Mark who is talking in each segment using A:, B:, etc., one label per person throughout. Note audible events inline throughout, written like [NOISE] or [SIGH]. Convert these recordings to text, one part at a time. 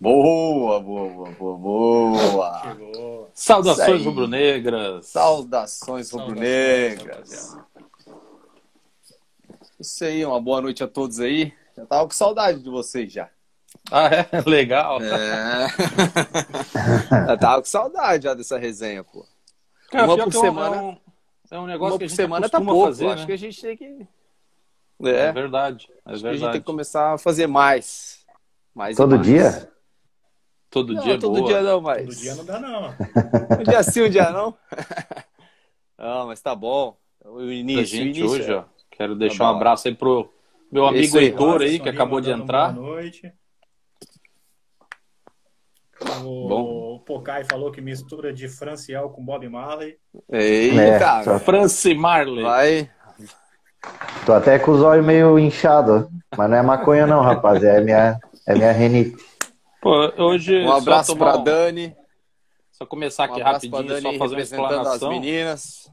A: Boa, boa, boa, boa.
B: Chegou.
C: Saudações rubro-negras.
A: Saudações rubro-negras. Isso aí, uma boa noite a todos aí. Já tava com saudade de vocês já.
C: Ah, é? [LAUGHS] Legal.
A: É. [LAUGHS] já tava com saudade já dessa resenha, pô.
C: Cara,
A: Uma por
C: é um-
A: semana-
C: É um, é um negócio
A: Uma
C: que a
A: por
C: gente
A: semana tá pouco.
C: fazer,
A: Acho
C: né?
A: que a gente tem que.
C: É
A: É,
C: verdade. É
A: acho que a gente tem
C: verdade.
A: que começar a fazer mais. mais
D: Todo
A: mais.
D: dia?
C: Todo
A: Não,
C: dia é
A: todo
C: boa.
A: dia não, mas.
B: Todo dia não dá, não.
A: Um dia sim, um dia não. [LAUGHS] não, mas tá bom. O início, o
C: gente
A: início.
C: hoje, ó. Quero deixar
A: Tá
C: um abraço aí pro meu amigo
A: aí.
C: Heitor aí, que acabou de entrar.
B: Boa noite. O
A: Bom.
B: Pocai falou que mistura de Franciel com Bob Marley.
A: Eita,
D: É, só-
C: Franci Marley.
A: vai.
D: Tô até com os olhos meio inchados. Mas não é maconha, não, rapaz. É minha, é minha renite.
C: Pô, hoje,
A: Um abraço pra
C: um-
A: Dani.
C: só começar
A: Um
C: aqui
A: pra
C: rapidinho,
A: Dani
C: só fazer uma
A: representando as
C: explanação.
A: meninas.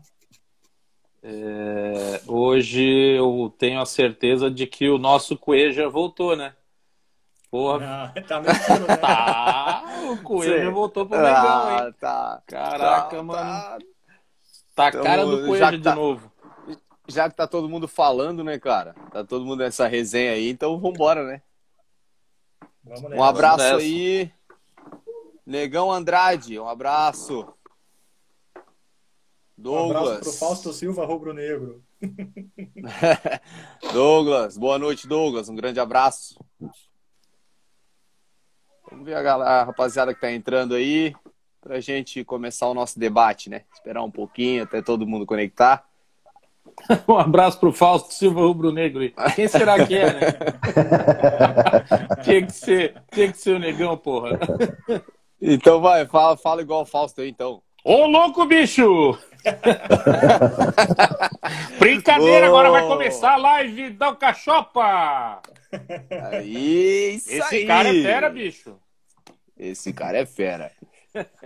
C: É, hoje eu tenho a certeza de que o nosso Coelho voltou, né? Porra,
B: Ah, tá mentindo, né?
C: tá! O Coelho
A: Sim.
C: voltou pro Mengão,
A: Ah,
C: hein?
A: tá.
C: Caraca,
A: Tá,
C: mano.
A: tá.
C: Tá a cara do
A: já
C: Coelho de
A: tá-
C: novo.
A: Já que tá todo mundo falando, né, cara? Tá todo mundo nessa resenha aí, então vambora, né?
B: Vamos
A: Um
B: nessa.
A: abraço aí. Negão Andrade, um abraço.
B: Um abraço
A: Douglas.
B: pro Fausto Silva Rubro Negro. [LAUGHS]
A: Douglas, boa noite, Douglas. Um grande abraço. Vamos ver a, galera, a rapaziada que tá entrando aí pra gente começar o nosso debate, né? Esperar um pouquinho até todo mundo conectar. [LAUGHS]
C: Um abraço pro Fausto Silva Rubro Negro. aí. Quem será que é, né? [LAUGHS] tinha, que ser, tinha que ser o negão, porra.
A: Então vai, fala, fala igual o Fausto aí, então.
C: Ô, louco, bicho! [LAUGHS] Brincadeira, agora vai começar a live da Alcachopa!
A: Aí, isso
C: Esse
A: aí.
C: cara é fera, bicho.
A: Esse cara é fera.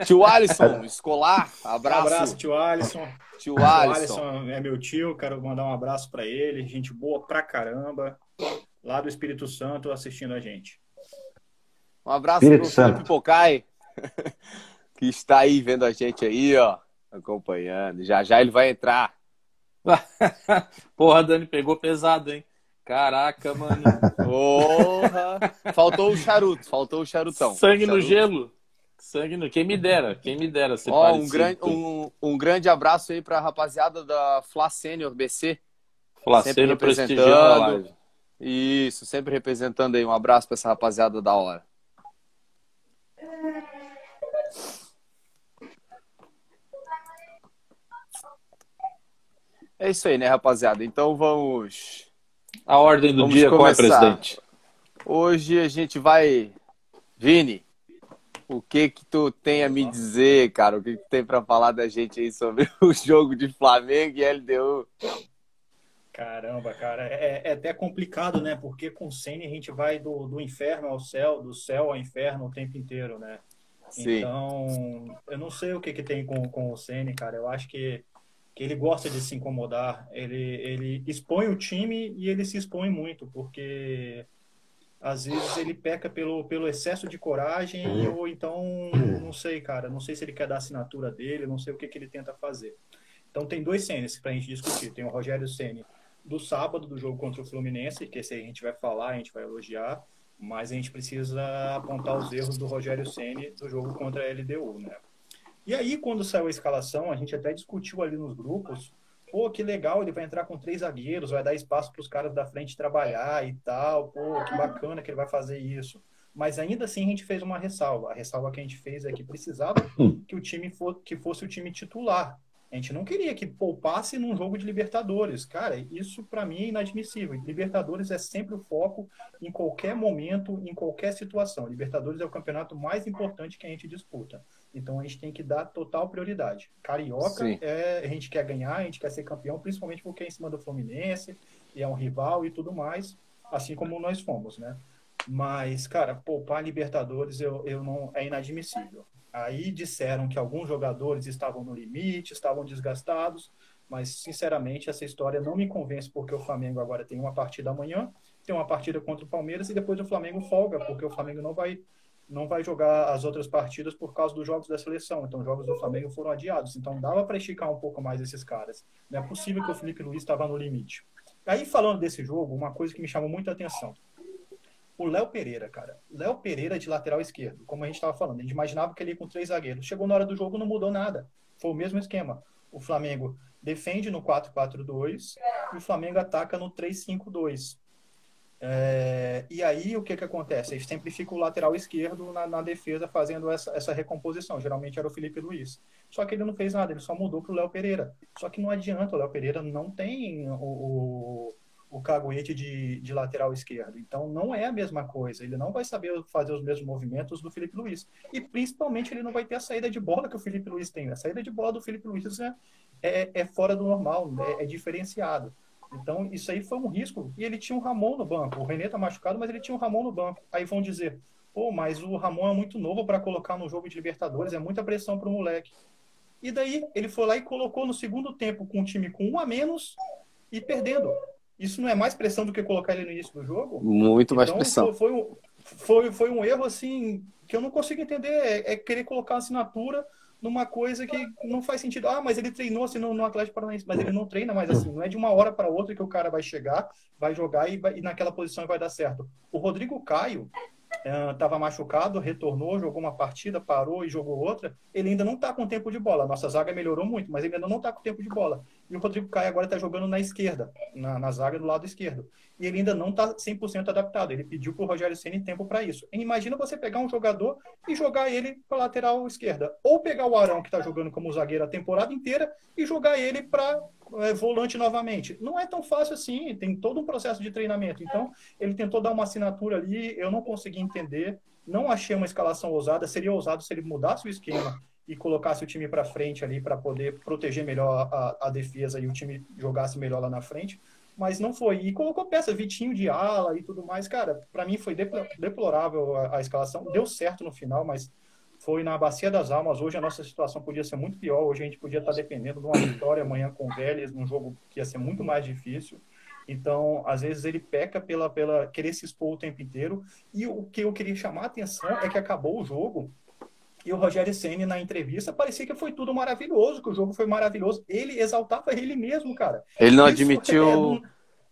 A: Tio Alisson, escolar,
B: Um
A: abraço.
B: abraço, tio Alisson.
A: Tio
B: O
A: Alisson.
B: Alisson é meu tio, quero mandar um abraço pra ele. Gente boa pra caramba. Lá do Espírito Santo assistindo a gente.
A: Um abraço
D: Espírito
A: pro Felipe
D: Santo.
A: Pocai, [LAUGHS] que está aí vendo a gente aí, ó, acompanhando. Já já ele vai entrar. [LAUGHS]
C: Porra, Dani pegou pesado, hein? Caraca, mano. [LAUGHS]
A: Porra! Faltou o charuto, faltou o charutão.
C: Sangue no
A: Charuto.
C: gelo. Sangue no. Quem me dera, quem me dera ser
A: Ó, um grande, um, um grande abraço aí pra rapaziada da Fla Sênior BC.
C: Flaceiro
A: sempre
C: prestigiando a.
A: Isso, sempre representando aí. Um abraço pra essa rapaziada da hora. É isso aí, né, rapaziada? Então vamos.
C: A ordem do
A: Vamos
C: dia, qual é,
A: começar.
C: presidente?
A: Hoje a gente vai. Vini, o que que tu tem a me dizer, cara? O que que tu tem pra falar da gente aí sobre [LAUGHS] o jogo de Flamengo e LDU?
B: Caramba, cara, é, é até complicado, né? Porque com o Senna a gente vai do, do inferno ao céu, do céu ao inferno o tempo inteiro, né?
A: Sim.
B: Então, eu não sei o que, que tem com, com o Senna, cara. Eu acho que, que ele gosta de se incomodar. Ele, ele expõe o time e ele se expõe muito, porque às vezes ele peca pelo, pelo excesso de coragem ou então, não sei, cara. Não sei se ele quer dar a assinatura dele, não sei o que, que ele tenta fazer. Então, tem dois Senes pra gente discutir. Tem o Rogério Ceni do sábado, do jogo contra o Fluminense, que esse aí a gente vai falar, a gente vai elogiar, mas a gente precisa apontar os erros do Rogério Ceni do jogo contra a LDU, né? E aí, quando saiu a escalação, a gente até discutiu ali nos grupos, pô, que legal, ele vai entrar com três zagueiros, vai dar espaço para os caras da frente trabalhar e tal, pô, que bacana que ele vai fazer isso. Mas ainda assim a gente fez uma ressalva. A ressalva que a gente fez é que precisava que o time for, que fosse o time titular. A gente não queria que poupasse num jogo de Libertadores. Cara, isso para mim é inadmissível. Libertadores é sempre o foco em qualquer momento, em qualquer situação. Libertadores é o campeonato mais importante que a gente disputa. Então a gente tem que dar total prioridade. Carioca, é, a gente quer ganhar, a gente quer ser campeão, principalmente porque é em cima do Fluminense, e é um rival e tudo mais, assim como nós fomos, né? Mas, cara, poupar Libertadores eu, eu não é inadmissível. Aí disseram que alguns jogadores estavam no limite, estavam desgastados, mas sinceramente essa história não me convence porque o Flamengo agora tem uma partida amanhã, tem uma partida contra o Palmeiras e depois o Flamengo folga, porque o Flamengo não vai não vai jogar as outras partidas por causa dos jogos da seleção. Então, os jogos do Flamengo foram adiados. Então, dava para esticar um pouco mais esses caras. Não é possível que o Felipe Luiz estava no limite. Aí, falando desse jogo, uma coisa que me chamou muita atenção. O Léo Pereira, cara. Léo Pereira de lateral esquerdo, como a gente estava falando. A gente imaginava que ele ia com três zagueiros. Chegou na hora do jogo, não mudou nada. Foi o mesmo esquema. O Flamengo defende no 4-4-2 e o Flamengo ataca no 3-5-2. É, e aí o que, que acontece? Ele sempre fica o lateral esquerdo na, na, defesa fazendo essa, essa recomposição. Geralmente era o Felipe Luiz. Só que ele não fez nada, ele só mudou para o Léo Pereira. Só que não adianta, o Léo Pereira não tem o, o, o caguete de, de lateral esquerdo. Então não é a mesma coisa. Ele não vai saber fazer os mesmos movimentos do Felipe Luiz. E principalmente ele não vai ter a saída de bola que o Felipe Luiz tem. A saída de bola do Felipe Luiz é, é, é fora do normal, é, é diferenciado. Então, isso aí foi um risco. E ele tinha um Ramon no banco. O René tá machucado, mas ele tinha um Ramon no banco. Aí vão dizer, pô, mas o Ramon é muito novo para colocar no jogo de Libertadores, é muita pressão para o moleque. E daí, ele foi lá e colocou no segundo tempo com um time com um a menos e perdendo. Isso não é mais pressão do que colocar ele no início do jogo?
A: Muito mais então, pressão.
B: Foi, foi, foi, foi um erro, assim, que eu não consigo entender. É, é querer colocar assinatura numa coisa que não faz sentido. Ah, mas ele treinou assim no, no Atlético Paranaense, mas ele não treina mais assim. Não é de uma hora para outra que o cara vai chegar, vai jogar e, vai, e naquela posição vai dar certo. O Rodrigo Caio, estava uh, machucado, retornou, jogou uma partida, parou e jogou outra. Ele ainda não está com tempo de bola. Nossa zaga melhorou muito, mas ele ainda não está com tempo de bola. E o Rodrigo Caio agora está jogando na esquerda, na, na, zaga do lado esquerdo. E ele ainda não está 100% adaptado. Ele pediu para o Rogério Ceni tempo para isso. E imagina você pegar um jogador e jogar ele para lateral esquerda. Ou pegar o Arão, que está jogando como zagueiro a temporada inteira, e jogar ele para é, volante novamente. Não é tão fácil assim, tem todo um processo de treinamento. Então, ele tentou dar uma assinatura ali, eu não consegui entender, não achei uma escalação ousada. Seria ousado se ele mudasse o esquema e colocasse o time para frente ali para poder proteger melhor a, a, defesa e o time jogasse melhor lá na frente. Mas não foi. E colocou peça, Vitinho de ala e tudo mais. Cara, para mim foi deplorável a, a escalação. Deu certo no final, mas foi na Bacia das Almas. Hoje a nossa situação podia ser muito pior. Hoje a gente podia estar dependendo de uma vitória amanhã com o Vélez, num jogo que ia ser muito mais difícil. Então, às vezes ele peca pela, pela querer se expor o tempo inteiro. E o que eu queria chamar a atenção é que acabou o jogo e o Rogério Ceni na entrevista parecia que foi tudo maravilhoso, que o jogo foi maravilhoso. Ele exaltava ele mesmo, cara.
A: Ele não Isso admitiu.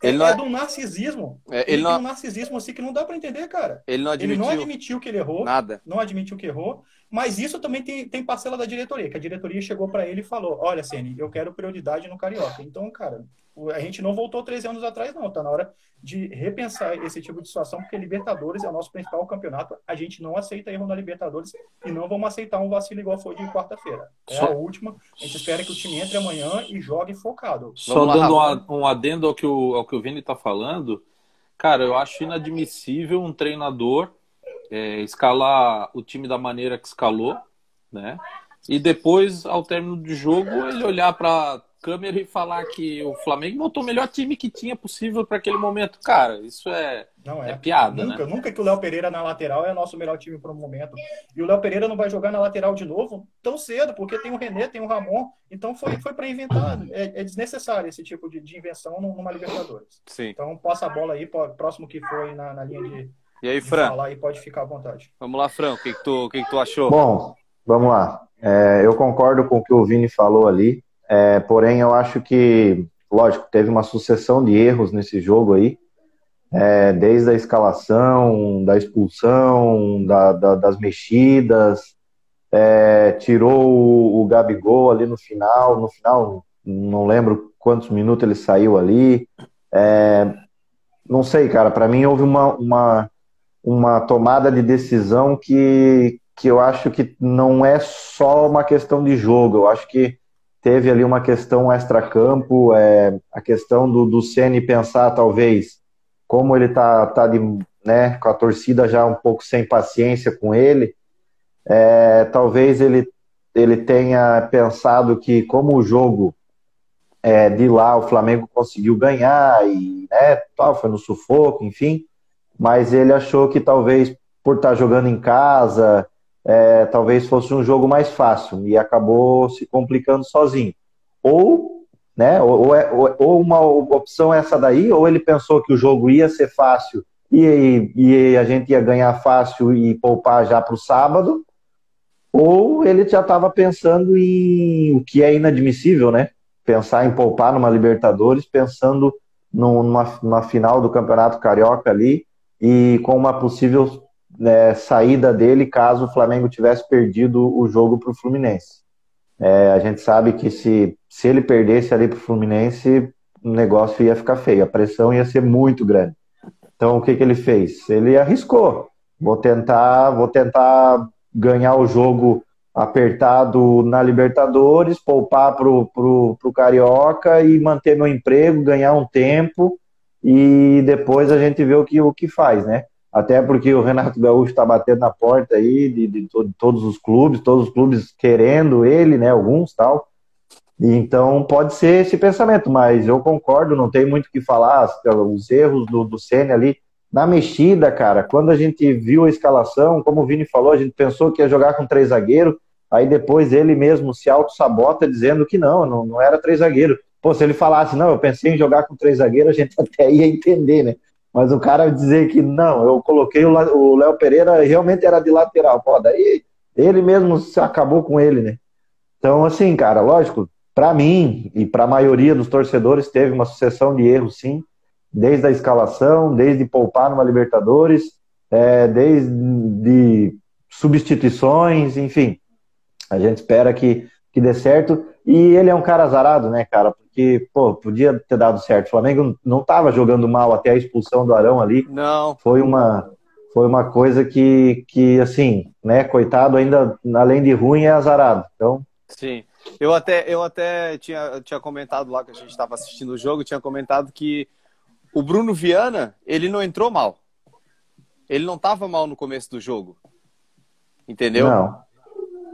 A: É
B: ele é, não... do narcisismo. É, ele, ele não... tem um narcisismo assim que não dá para entender, cara.
A: Ele não admitiu.
B: Ele não admitiu que ele errou.
A: Nada.
B: Não admitiu que errou. Mas isso também tem, tem parcela da diretoria, que a diretoria chegou para ele e falou: Olha, Ceni, eu quero prioridade no Carioca. Então, cara, a gente não voltou 13 anos atrás, não. Tá na hora de repensar esse tipo de situação, porque Libertadores é o nosso principal campeonato. A gente não aceita erro na Libertadores e não vamos aceitar um vacilo igual foi de quarta-feira. É Só... a última. A gente espera que o time entre amanhã e jogue focado.
C: Só lá, dando um adendo ao que o, ao que o Vini tá falando, cara, eu acho inadmissível um treinador é, escalar o time da maneira que escalou, né? E depois, ao término do jogo, ele olhar para câmera e falar que o Flamengo montou o melhor time que tinha possível para aquele momento. Cara, isso é, não é. é piada,
B: nunca,
C: né?
B: Nunca que o Léo Pereira na lateral é nosso melhor time para o momento. E o Léo Pereira não vai jogar na lateral de novo tão cedo, porque tem o René, tem o Ramon. Então foi, foi para inventar. É, é, desnecessário esse tipo de, de invenção numa Libertadores.
A: Sim.
B: Então passa a bola aí, próximo que foi na, na linha de
A: e aí, Fran?
B: Falar e pode ficar à vontade.
A: Vamos lá, Fran, o que, que, tu, o que, que tu achou?
D: Bom, vamos lá. É, eu concordo com o que o Vini falou ali, é, porém eu acho que, lógico, teve uma sucessão de erros nesse jogo aí, é, desde a escalação, da expulsão, da, da, das mexidas, é, tirou o, o Gabigol ali no final, no final, não lembro quantos minutos ele saiu ali. É, não sei, cara, para mim houve uma, uma, uma tomada de decisão que, que eu acho que não é só uma questão de jogo, eu acho que teve ali uma questão extra-campo, é, a questão do, do Ceni pensar, talvez, como ele tá, tá de, né, com a torcida já um pouco sem paciência com ele, é, talvez ele, ele tenha pensado que, como o jogo é, de lá o Flamengo conseguiu ganhar e né, tal, foi no sufoco, enfim, mas ele achou que talvez por estar jogando em casa, é, talvez fosse um jogo mais fácil e acabou se complicando sozinho. Ou, né, ou, ou, é, ou uma opção é essa daí, ou ele pensou que o jogo ia ser fácil e, e a gente ia ganhar fácil e poupar já para o sábado, ou ele já estava pensando em o que é inadmissível, né? Pensar em poupar numa Libertadores, pensando numa, numa final do Campeonato Carioca ali e com uma possível né, saída dele caso o Flamengo tivesse perdido o jogo para o Fluminense. É, a gente sabe que se, se ele perdesse ali para o Fluminense, o negócio ia ficar feio, a pressão ia ser muito grande. Então o que, que ele fez? Ele arriscou. Vou tentar, vou tentar ganhar o jogo apertado na Libertadores, poupar pro, pro, pro Carioca e manter meu emprego, ganhar um tempo e depois a gente vê o que, o que faz, né? Até porque o Renato Gaúcho está batendo na porta aí de, de, de, todos os clubes, todos os clubes querendo ele, né? Alguns tal. Então pode ser esse pensamento, mas eu concordo, não tem muito o que falar. Os erros do, do Senna ali na mexida, cara, quando a gente viu a escalação, como o Vini falou, a gente pensou que ia jogar com três zagueiros, aí depois ele mesmo se auto-sabota dizendo que não, não, não era três zagueiros. Pô, se ele falasse, não, eu pensei em jogar com três zagueiros, a gente [LAUGHS] até ia entender, né? Mas o cara dizer que não, eu coloquei o Léo Pereira realmente era de lateral. Pô, daí ele mesmo acabou com ele, né? Então, assim, cara, lógico, para mim e para a maioria dos torcedores teve uma sucessão de erros, sim desde a escalação, desde poupar numa Libertadores, é, desde substituições, enfim. A gente espera que, que dê certo. E ele é um cara azarado, né, cara? Porque, pô, podia ter dado certo. O Flamengo não estava jogando mal até a expulsão do Arão ali.
A: Não.
D: Foi uma, foi uma coisa que, que, assim, né, coitado, ainda, além de ruim, é azarado. Então.
A: Sim. Eu até, eu até tinha, tinha comentado lá que a gente estava assistindo o jogo, tinha comentado que o Bruno Viana, ele não entrou mal. Ele não estava mal no começo do jogo. Entendeu?
D: Não.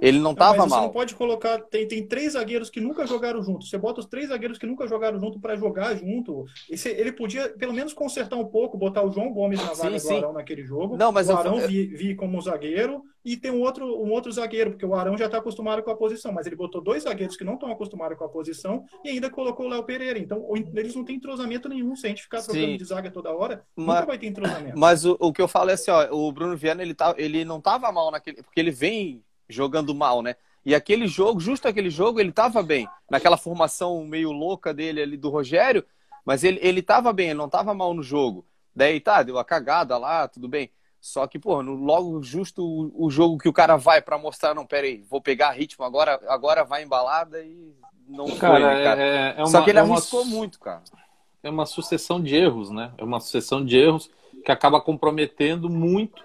A: Ele não estava mal. Você
B: não pode colocar. Tem, tem três zagueiros que nunca jogaram junto. Você bota os três zagueiros que nunca jogaram junto para jogar junto. Esse, ele podia, pelo menos, consertar um pouco, botar o João Gomes na vaga sim, do Arão naquele jogo.
A: Não, mas
B: o Arão eu... vir, vir como zagueiro e tem um outro, um outro zagueiro, porque o Arão já está acostumado com a posição. Mas ele botou dois zagueiros que não estão acostumados com a posição e ainda colocou o Léo Pereira. Então, eles não têm entrosamento nenhum. Se a gente ficar trocando sim. de zaga toda hora, mas, nunca vai ter entrosamento.
A: Mas o, o que eu falo é assim: ó, o Bruno Viana ele, tá, ele não estava mal naquele. Porque ele vem jogando mal, né? E aquele jogo, justo aquele jogo, ele estava bem. Naquela formação meio louca dele ali do Rogério, mas ele, ele tava bem, ele não estava mal no jogo. Daí tá, deu a cagada lá, tudo bem. Só que, pô, no, logo justo o, o, jogo que o cara vai para mostrar, não, pera aí, vou pegar ritmo agora, agora vai embalada e não
C: cara, foi, né, cara? É, é uma,
A: Só que ele é arriscou uma, muito, cara.
C: É uma sucessão de erros, né? É uma sucessão de erros que acaba comprometendo muito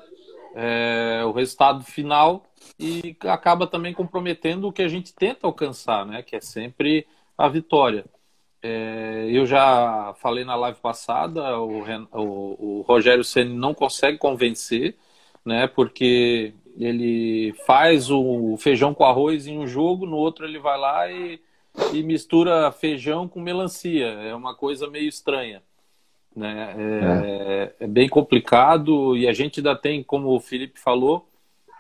C: é, o resultado final e acaba também comprometendo o que a gente tenta alcançar, né? Que é sempre a vitória. É, eu já falei na live passada, o, o, o Rogério Ceni não consegue convencer, né? Porque ele faz o feijão com arroz em um jogo, no outro ele vai lá e, e mistura feijão com melancia. É uma coisa meio estranha. Né? É, é. é, bem complicado e a gente ainda tem, como o Felipe falou,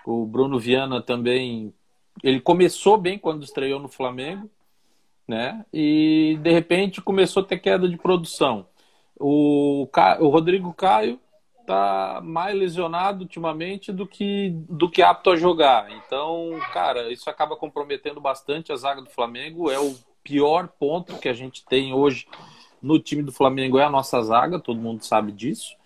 C: o Bruno Viana também. Ele começou bem quando estreou no Flamengo, né? E de repente começou a ter queda de produção. O, o Rodrigo Caio tá mais lesionado ultimamente do que do que apto a jogar. Então, cara, isso acaba comprometendo bastante a zaga do Flamengo. É o pior ponto que a gente tem hoje no time do Flamengo é a nossa zaga, todo mundo sabe disso.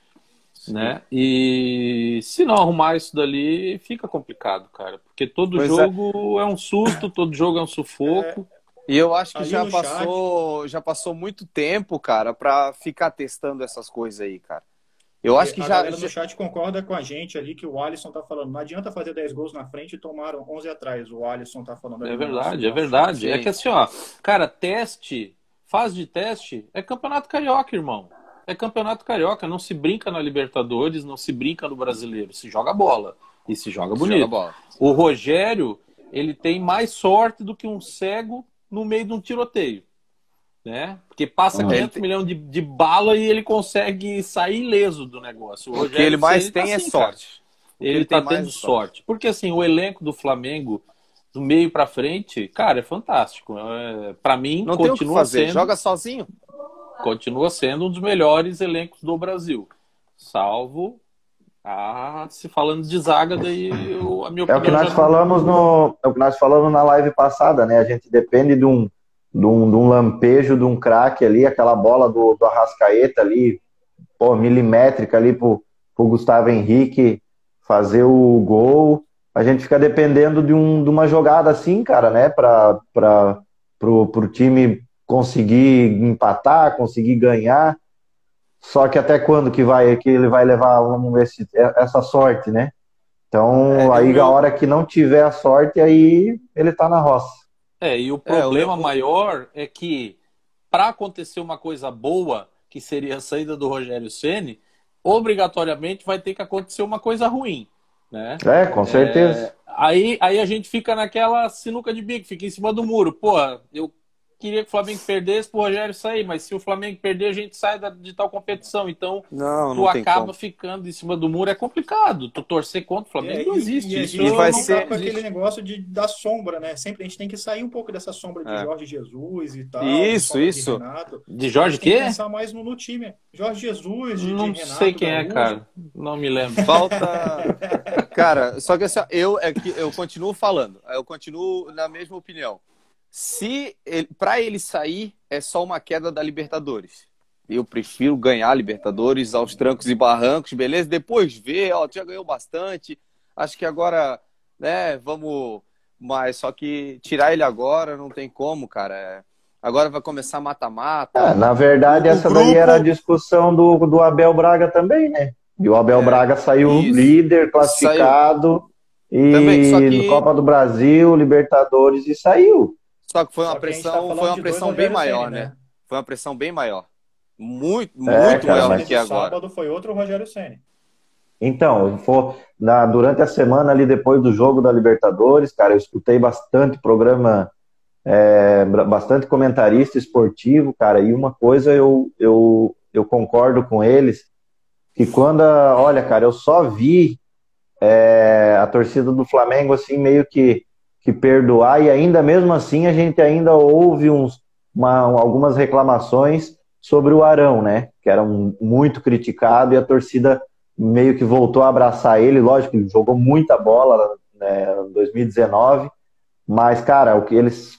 C: Né? E se não arrumar isso dali, fica complicado, cara. Porque todo pois é. jogo é. é. um susto, todo jogo é um sufoco. É.
A: E eu acho que já passou, chat... já passou muito tempo, cara, para ficar testando essas coisas aí, cara. Eu acho que a já. A
B: galera no chat concorda com a gente ali que o Alisson tá falando. Não adianta fazer 10 gols na frente e tomaram 11 atrás. O Alisson tá falando.
C: É verdade, é verdade. É que assim, ó, cara, teste, fase de teste é campeonato carioca, irmão é campeonato carioca, não se brinca na Libertadores, não se brinca no Brasileiro, se joga bola e se joga bonito. Se joga bola. O Rogério, ele tem mais sorte do que um cego no meio de um tiroteio. Né? Porque passa uhum. 500 milhões de, de, bala e ele consegue sair ileso do negócio.
A: O, o que ele mais tem tá é assim, sorte.
C: Ele, ele tá tendo sorte. sorte. Porque assim, o elenco do Flamengo do meio para frente, cara, é fantástico. É, para mim,
A: não
C: continua
A: tem o que fazer.
C: sendo.
A: Joga sozinho
C: continua sendo um dos melhores elencos do Brasil. salvo ah, se falando de zaga, daí eu, a minha opinião.
D: É o que nós
C: já...
D: falamos no. É o que nós falamos na live passada, né? A gente depende de um, de um, de um lampejo, de um craque ali, aquela bola do, do Arrascaeta ali, pô, milimétrica ali pro, pro Gustavo Henrique fazer o gol. A gente fica dependendo de, um, de uma jogada assim, cara, né? Para pro, pro time conseguir empatar, conseguir ganhar. Só que até quando que vai que ele vai levar vamos esse, essa sorte, né? Então, é, aí a hora que não tiver a sorte, aí ele tá na roça.
C: É, e o problema é, maior é que para acontecer uma coisa boa, que seria a saída do Rogério Ceni, obrigatoriamente vai ter que acontecer uma coisa ruim, né?
D: É, com certeza.
C: É, aí, aí a gente fica naquela sinuca de bico, fica em cima do muro. Pô, eu queria que o Flamengo perdesse pro Rogério sair, mas se o Flamengo perder, a gente sai da, de tal competição. Então,
A: não,
C: tu acaba ficando em cima do muro. É complicado. Tu torcer contra o Flamengo é, não existe.
B: E, e, e vai ser com aquele negócio de, da sombra, né? Sempre a gente tem que sair um pouco dessa sombra de é. Jorge Jesus e tal.
A: Isso, isso.
C: De, de Jorge quê?
B: pensar mais no, no, time. Jorge Jesus, de,
C: Não
B: de Renato,
C: sei quem é, cara. Não me lembro.
A: Falta... [LAUGHS] cara, só que assim, eu, é que eu continuo falando. Eu continuo na mesma opinião se para ele sair é só uma queda da Libertadores. Eu prefiro ganhar a Libertadores aos trancos e barrancos, beleza? Depois ver, ó, já ganhou bastante. Acho que agora, né, vamos mas só que tirar ele agora não tem como, cara. É, agora vai começar mata-mata.
D: É, na verdade, essa grupo... daí era a discussão do, do Abel Braga também, né? E o Abel é, Braga saiu isso. líder, classificado. Saiu. E também, que... Copa do Brasil, Libertadores e saiu.
A: Só que foi uma tá pressão, tá foi uma pressão bem maior, né? né? Foi uma pressão bem maior. Muito, é, muito cara, maior do que agora.
B: sábado foi outro Rogério Ceni.
D: Então, for, na, durante a semana ali depois do jogo da Libertadores, cara, eu escutei bastante programa, é, bastante comentarista esportivo, cara, e uma coisa eu, eu, eu concordo com eles, que quando, a, olha, cara, eu só vi é, a torcida do Flamengo assim meio que que perdoar, e ainda mesmo assim a gente ainda ouve uns, uma, algumas reclamações sobre o Arão, né? Que era um, muito criticado e a torcida meio que voltou a abraçar ele. Lógico, ele jogou muita bola né, em 2019, mas, cara, o que eles.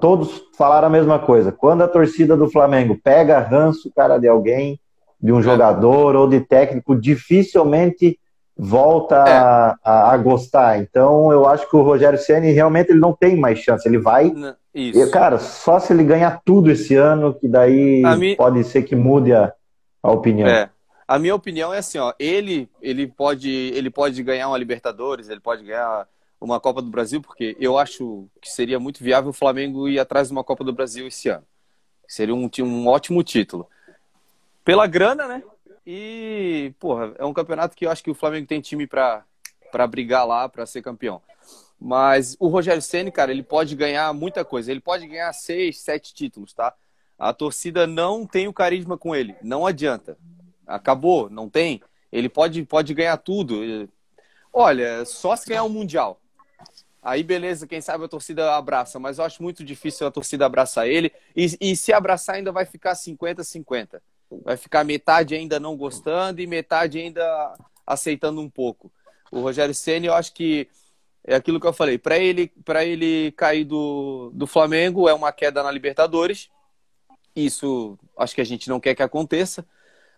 D: Todos falaram a mesma coisa. Quando a torcida do Flamengo pega ranço, cara, de alguém, de um é. jogador ou de técnico, dificilmente volta é. a, a, gostar. Então eu acho que o Rogério Ceni realmente ele não tem mais chance. Ele vai. Isso. E, cara, só se ele ganhar tudo esse ano, que daí mi... pode ser que mude a, a opinião.
A: É. A minha opinião é assim, ó, ele, ele, pode, ele pode ganhar uma Libertadores, ele pode ganhar uma Copa do Brasil, porque eu acho que seria muito viável o Flamengo ir atrás de uma Copa do Brasil esse ano. Seria um, um ótimo título. Pela grana, né? E, porra, é um campeonato que eu acho que o Flamengo tem time para brigar lá, para ser campeão. Mas o Rogério Ceni, cara, ele pode ganhar muita coisa. Ele pode ganhar seis, sete títulos, tá? A torcida não tem o carisma com ele. Não adianta. Acabou, não tem. Ele pode, pode ganhar tudo. Olha, só se ganhar o um Mundial. Aí, beleza, quem sabe a torcida abraça, mas eu acho muito difícil a torcida abraçar ele. E, e se abraçar, ainda vai ficar 50-50 vai ficar metade ainda não gostando e metade ainda aceitando um pouco. O Rogério Ceni, eu acho que é aquilo que eu falei. Para ele, para ele cair do, do Flamengo é uma queda na Libertadores. Isso acho que a gente não quer que aconteça.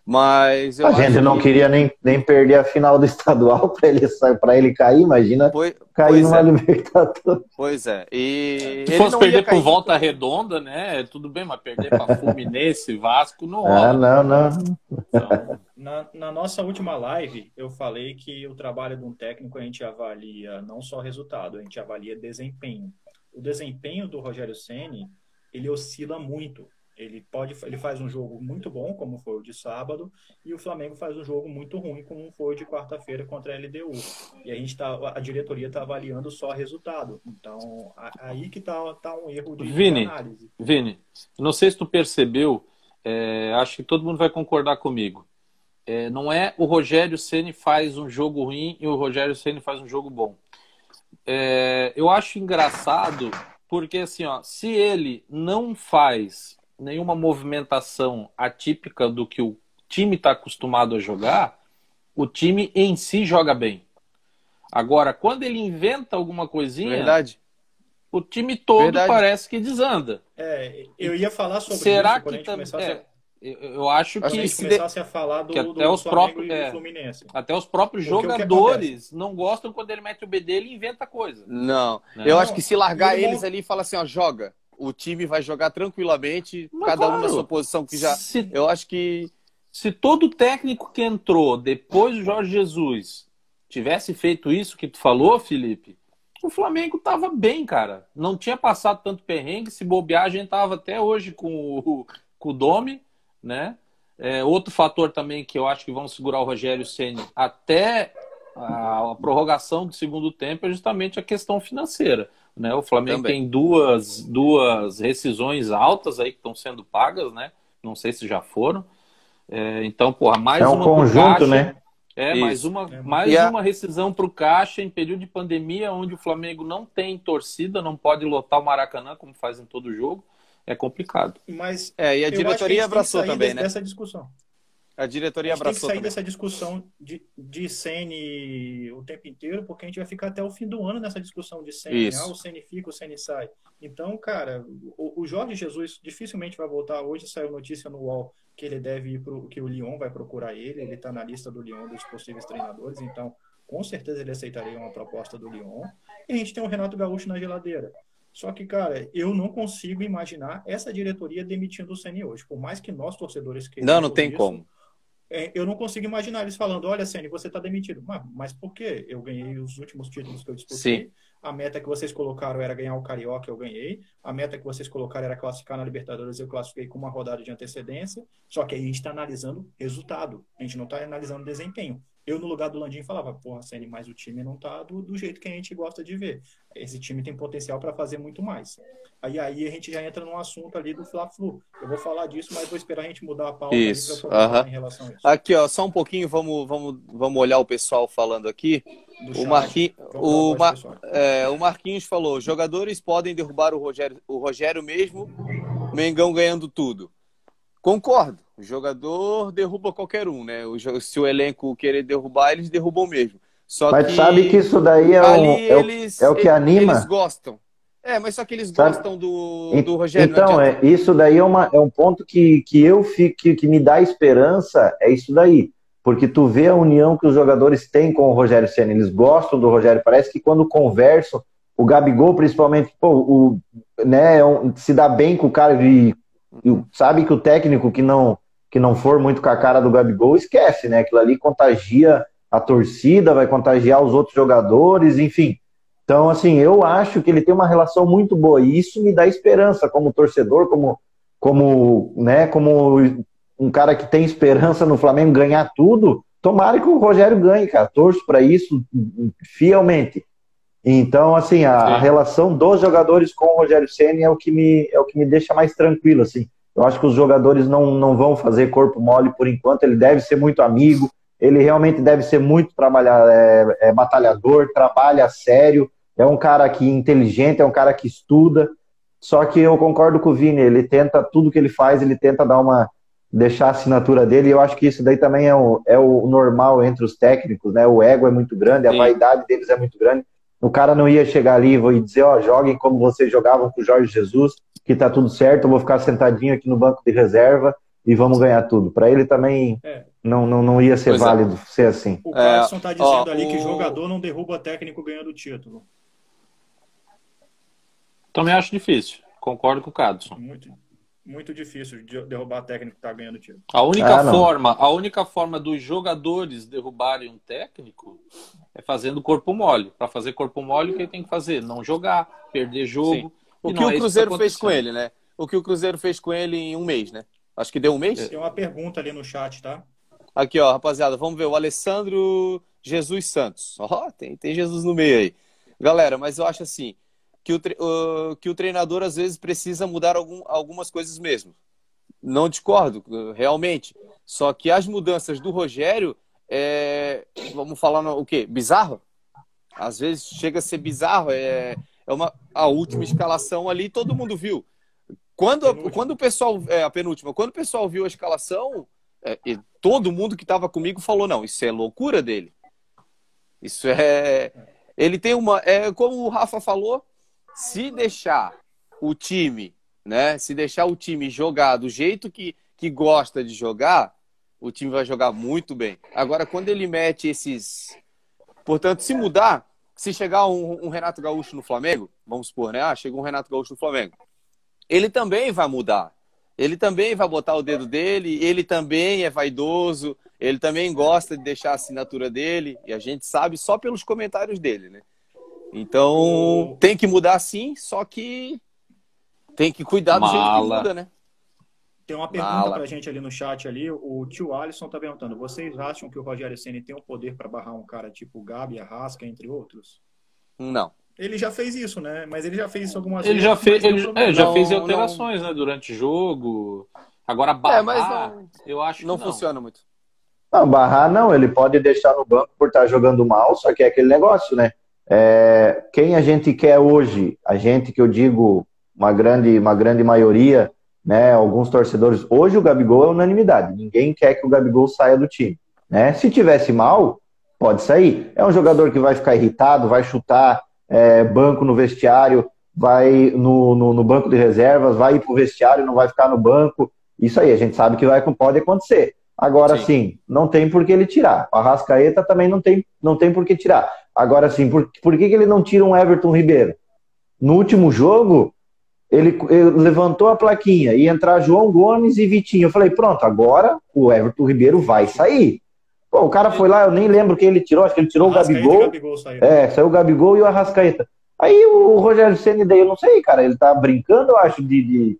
A: Mas
D: a gente não que... queria nem, nem perder a final do estadual [LAUGHS] para ele para ele cair, imagina pois, cair pois numa é. Libertadores.
A: Pois é. E
C: se fosse perder por volta redonda, né? Tudo bem, mas perder para Fluminense, [LAUGHS] Vasco não rola.
D: Ah, não, não.
B: Então, na, na nossa última live, eu falei que o trabalho de um técnico a gente avalia não só resultado, a gente avalia desempenho. O desempenho do Rogério Ceni ele oscila muito ele pode, ele faz um jogo muito bom, como foi o de sábado, e o Flamengo faz um jogo muito ruim, como foi o de quarta-feira contra a LDU. E a gente tá, a diretoria está avaliando só resultado. Então, aí que tá, tá um erro de,
C: Vini,
B: análise.
C: Vini, não sei se tu percebeu, é, acho que todo mundo vai concordar comigo. É, não é o Rogério Ceni faz um jogo ruim e o Rogério Ceni faz um jogo bom. É, eu acho engraçado porque assim, ó, se ele não faz nenhuma movimentação atípica do que o time está acostumado a jogar, o time em si joga bem. Agora, quando ele inventa alguma coisinha,
A: Verdade.
C: o time todo
A: Verdade.
C: parece que desanda.
B: É, eu ia falar sobre
C: Será
B: isso quando a
C: que
B: gente
C: tam-
B: começasse, a,
C: eu- acho que
B: gente
A: se de-
B: começasse a falar do,
C: que
B: do
C: até os
B: Flamengo
C: próprios- é.
B: do Fluminense.
C: até os próprios
B: Porque que
C: jogadores não gostam quando ele mete o B dele e inventa coisa.
A: Não.
C: Né?
A: Eu
B: Não,
A: acho que se largar
B: ele
A: eles ali e falar assim, ó, joga. O time vai jogar tranquilamente,
C: Mas
A: cada um na
C: claro.
A: sua posição que já.
C: Se,
A: Eu acho que.
C: se todo técnico que entrou depois do Jorge Jesus tivesse feito isso que tu falou, Felipe, o Flamengo tava bem, cara. Não tinha passado tanto perrengue. Se bobear, a gente tava até hoje com o, com o Domi, né? É, outro fator também que eu acho que vão segurar o Rogério Ceni até a, a prorrogação do segundo tempo é justamente a questão financeira. Né? O Flamengo
A: Também.
C: tem duas, duas rescisões altas aí que estão sendo pagas, né? Não sei se já foram. É, então, porra, mais
D: É um
C: uma pro
D: conjunto,
C: Caixa.
D: né?
C: É,
A: Isso.
C: mais uma,
B: É.
C: mais
A: E a-
C: uma rescisão para o Caixa em período de pandemia, onde o Flamengo não tem torcida, não pode lotar o Maracanã, como faz em todo jogo. É complicado.
B: Mas
A: É, e a diretoria
B: a
A: abraçou também, né?
B: dessa discussão.
A: A diretoria
B: A gente tem que
A: abraçou
B: sair
A: também.
B: dessa discussão de, de Sene o tempo inteiro, porque a gente vai ficar até o fim do ano nessa discussão de Sene. Ah, o Sene fica, o Sene sai. Então, cara, o, o Jorge Jesus dificilmente vai voltar. Hoje saiu notícia no UOL que ele deve ir pro, que o Lyon vai procurar ele. Ele está na lista do Lyon dos possíveis treinadores, então com certeza ele aceitaria uma proposta do Lyon. E a gente tem o Renato Gaúcho na geladeira. Só que, cara, eu não consigo imaginar essa diretoria demitindo o Ceni hoje. Por mais que nós, torcedores, queiramos
A: Não, não tem
B: isso,
A: como.
B: É, eu não consigo imaginar eles falando, olha, Ceni, você está demitido. Mas, mas por quê? Eu ganhei os últimos títulos que eu disputei.
A: Sim.
B: A meta que vocês colocaram era ganhar o Carioca, eu ganhei. A meta que vocês colocaram era classificar na Libertadores, eu classifiquei com uma rodada de antecedência. Só que aí a gente está analisando resultado. A gente não está analisando desempenho. Eu, no lugar do Landim, falava, porra, Ceni, mas o time não tá do, do jeito que a gente gosta de ver. Esse time tem potencial para fazer muito mais. Aí, aí a gente já entra num assunto ali do Fla-Flu. Eu vou falar disso, mas vou esperar a gente mudar a pauta
A: Isso, aham.
B: em relação a isso.
A: Aqui, ó, só um pouquinho, vamos, vamos, vamos olhar o pessoal falando aqui.
B: Do
A: O. Marquinhos, o, Mar- é, o Marquinhos falou: jogadores podem derrubar o Rogério, o Rogério mesmo, Mengão ganhando tudo. Concordo. O jogador derruba qualquer um, né? Se o elenco querer derrubar, eles derrubam mesmo. Só
D: Mas
A: que
D: tu sabe que isso daí é, um, é, o-
A: eles,
D: é o que anima?
A: Eles gostam. É, mas só que eles
D: Sabe?
A: gostam do, do Rogério.
D: Então, é, isso daí é, uma, é um ponto que, que eu fico, que, que me dá esperança, é isso daí. Porque tu vê a união que os jogadores têm com o Rogério Senna, eles gostam do Rogério, parece que quando conversam, o Gabigol principalmente, pô, o, né, é se dá bem com o cara e, e sabe que o técnico que não, que não for muito com a cara do Gabigol, esquece, né? Aquilo ali contagia a torcida, vai contagiar os outros jogadores, enfim. Então, assim, eu acho que ele tem uma relação muito boa e isso me dá esperança como torcedor, como, como, né, como um cara que tem esperança no Flamengo ganhar tudo. Tomara que o Rogério ganhe, cara. Torço para isso fielmente. Então, assim, a, a relação dos jogadores com o Rogério Ceni é o que me é o que me deixa mais tranquilo, assim. Eu acho que os jogadores não, não vão fazer corpo mole por enquanto. Ele deve ser muito amigo. Ele realmente deve ser muito trabalhar, é, é batalhador, trabalha sério. É um cara que inteligente, é um cara que estuda. Só que eu concordo com o Vini. Ele tenta tudo que ele faz, ele tenta dar uma deixar a assinatura dele. E eu acho que isso daí também é o, é o normal entre os técnicos, né? O ego é muito grande, a
C: Sim.
D: vaidade deles é muito grande. O cara não ia chegar ali e dizer, ó, joguem como vocês jogavam com o Jorge Jesus, que tá tudo certo, eu vou ficar sentadinho aqui no banco de reserva e vamos ganhar tudo. Para ele também
B: É.
D: não, não, não ia ser
A: Pois é.
D: válido ser assim.
B: O
A: É,
B: Clarkson tá dizendo
A: ó,
B: ali que
A: o-
B: jogador não derruba técnico ganhando título.
C: Também acho difícil. Concordo com o Cadson.
B: Muito, muito difícil de derrubar técnico que tá ganhando título.
C: A única
D: Ah,
C: forma, a única forma dos jogadores derrubarem um técnico é fazendo corpo mole. Para fazer corpo mole, o que ele tem que fazer? Não jogar, perder jogo.
A: Sim. O que o Cruzeiro
C: tá
A: fez com ele, né? O que o Cruzeiro fez com ele em um mês, né? Acho que deu um mês?
B: Tem uma pergunta ali no chat, tá?
A: Aqui, ó, rapaziada, vamos ver o Alessandro Jesus Santos. Ó, tem, tem Jesus no meio aí. Galera, mas eu acho assim, que o, tre- uh, que o treinador às vezes precisa mudar algum, algumas coisas mesmo. Não discordo, realmente. Só que as mudanças do Rogério, é, vamos falar no, o quê? Bizarro? Às vezes chega a ser bizarro. É, é uma, a última escalação ali, todo mundo viu. Quando, quando o pessoal. É, a penúltima. Quando o pessoal viu a escalação, é, todo mundo que estava comigo falou: não, isso é loucura dele. Isso é. Ele tem uma. É como o Rafa falou, se deixar o time, né? Se deixar o time jogar do jeito que, que gosta de jogar, o time vai jogar muito bem. Agora, quando ele mete esses. Portanto, se mudar, se chegar um, um Renato Gaúcho no Flamengo, vamos supor, né? Ah, chegou um Renato Gaúcho no Flamengo. Ele também vai mudar. Ele também vai botar o dedo dele, ele também é vaidoso, ele também gosta de deixar a assinatura dele, e a gente sabe só pelos comentários dele, né? Então, tem que mudar sim, só que tem que cuidar do jeito que muda, né?
B: Tem uma pergunta Mala. pra gente ali no chat ali, o tio Alisson tá perguntando, vocês acham que o Rogério Ceni tem o poder para barrar um cara tipo Gabi, Arrasca, entre outros?
A: Não.
B: Ele já fez isso, né? Mas ele já fez isso algumas
C: ele
B: vezes.
C: Já fez, ele é, já não, fez alterações, não... né? Durante o jogo. Agora, barrar, é, mas não, eu acho
A: não, não funciona muito.
D: Não, barrar não, ele pode deixar no banco por estar jogando mal, só que é aquele negócio, né? É, quem a gente quer hoje, a gente que eu digo, uma grande, uma grande maioria, né? Alguns torcedores, hoje o Gabigol é unanimidade, ninguém quer que o Gabigol saia do time, né? Se tivesse mal, pode sair. É um jogador que vai ficar irritado, vai chutar, é, banco no vestiário, vai no, no, no, banco de reservas, vai ir para o vestiário, não vai ficar no banco. Isso aí, a gente sabe que vai, pode acontecer. Agora sim, sim não tem por que ele tirar. A Rascaeta também não tem, não tem por que tirar. Agora sim, por, por que, que ele não tira um Everton Ribeiro? No último jogo, ele, ele, levantou a plaquinha e entrar João Gomes e Vitinho. Eu falei, pronto, agora o Everton Ribeiro vai sair. Pô, o cara foi lá, eu nem lembro quem ele tirou, acho que ele tirou o Gabigol. Gabigol saiu. É, saiu o Gabigol e o Arrascaeta. Aí o Rogério Senna daí, eu não sei, cara, ele tá brincando, eu acho, de, de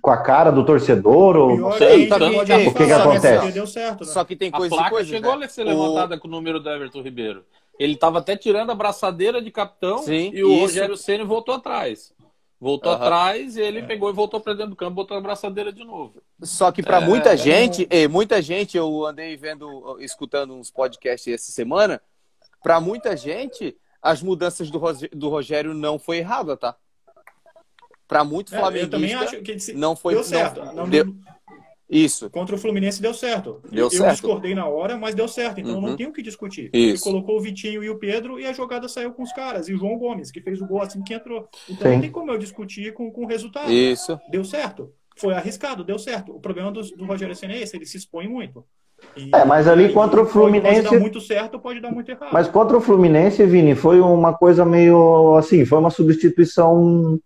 D: com a cara do torcedor, ou não sei tá o que, que acontece.
A: Deu certo, né? Só que tem coisa
C: a placa
A: coisa,
C: chegou né? a ser levantada o... com o número do Everton Ribeiro. Ele estava até tirando a braçadeira de capitão Sim, e o isso. Rogério Senna voltou atrás. Voltou uhum. atrás, ele é. pegou e voltou para dentro do campo, botou a braçadeira de novo.
A: Só que para é, muita é, gente, é... muita gente, eu andei vendo, escutando uns podcasts essa semana, para muita gente, as mudanças do, do Rogério não foi errada, tá? Para muito flamenguista, é, eu também acho que não foi
B: deu certo. Não,
A: não, deu, isso.
B: Contra o Fluminense deu certo.
A: Deu
B: eu
A: certo.
B: discordei na hora, mas deu certo. Então uhum. não tem o que discutir.
A: Isso.
B: Ele colocou o Vitinho e o Pedro e a jogada saiu com os caras. E o João Gomes, que fez o gol assim que entrou. Então Sim. não tem como eu discutir com, com o resultado.
A: Isso.
B: Deu certo. Foi arriscado, deu certo. O problema do, do Rogério Senna é esse, ele se expõe muito.
D: E, é, mas ali contra o Fluminense.
B: Pode dar muito certo, pode dar muito errado.
D: Mas contra o Fluminense, Vini, foi uma coisa meio assim, foi uma substituição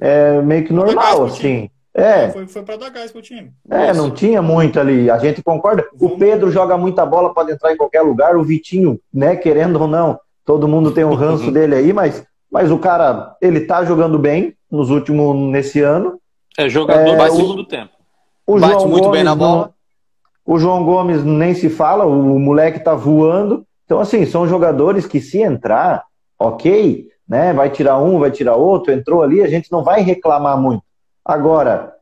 D: é, meio que normal, assim. É.
B: Foi, foi para dar gás pro time.
D: É, não tinha muito ali. A gente concorda. O Pedro joga muita bola, pode entrar em qualquer lugar. O Vitinho, né, querendo ou não, todo mundo tem um ranço dele aí, mas, mas o cara, ele tá jogando bem nos últimos, nesse ano.
C: É jogador é, bate segundo tempo.
D: O bate João muito Gomes, bem na bola. O João Gomes nem se fala, o moleque tá voando. Então, assim, são jogadores que se entrar, ok, né? Vai tirar um, vai tirar outro, entrou ali, a gente não vai reclamar muito. Agora,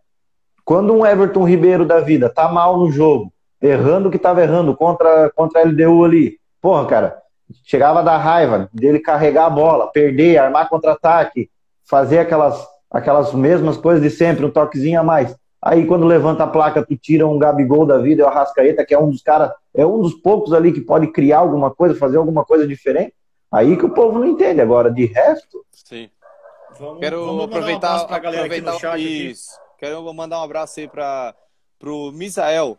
D: quando um Everton Ribeiro da vida tá mal no jogo, errando o que estava errando contra, contra a LDU ali, porra, cara, chegava da raiva dele carregar a bola, perder, armar contra-ataque, fazer aquelas, aquelas mesmas coisas de sempre, um toquezinho a mais. Aí quando levanta a placa, tu tira um Gabigol da vida e o Arrascaeta, que é um dos caras, é um dos poucos ali que pode criar alguma coisa, fazer alguma coisa diferente. Aí que o povo não entende. Agora, de resto.
A: Sim. Vamos, Quero vamos aproveitar um pra galera aproveitar aqui no chat isso. Aqui. Quero mandar um abraço aí para o Misael.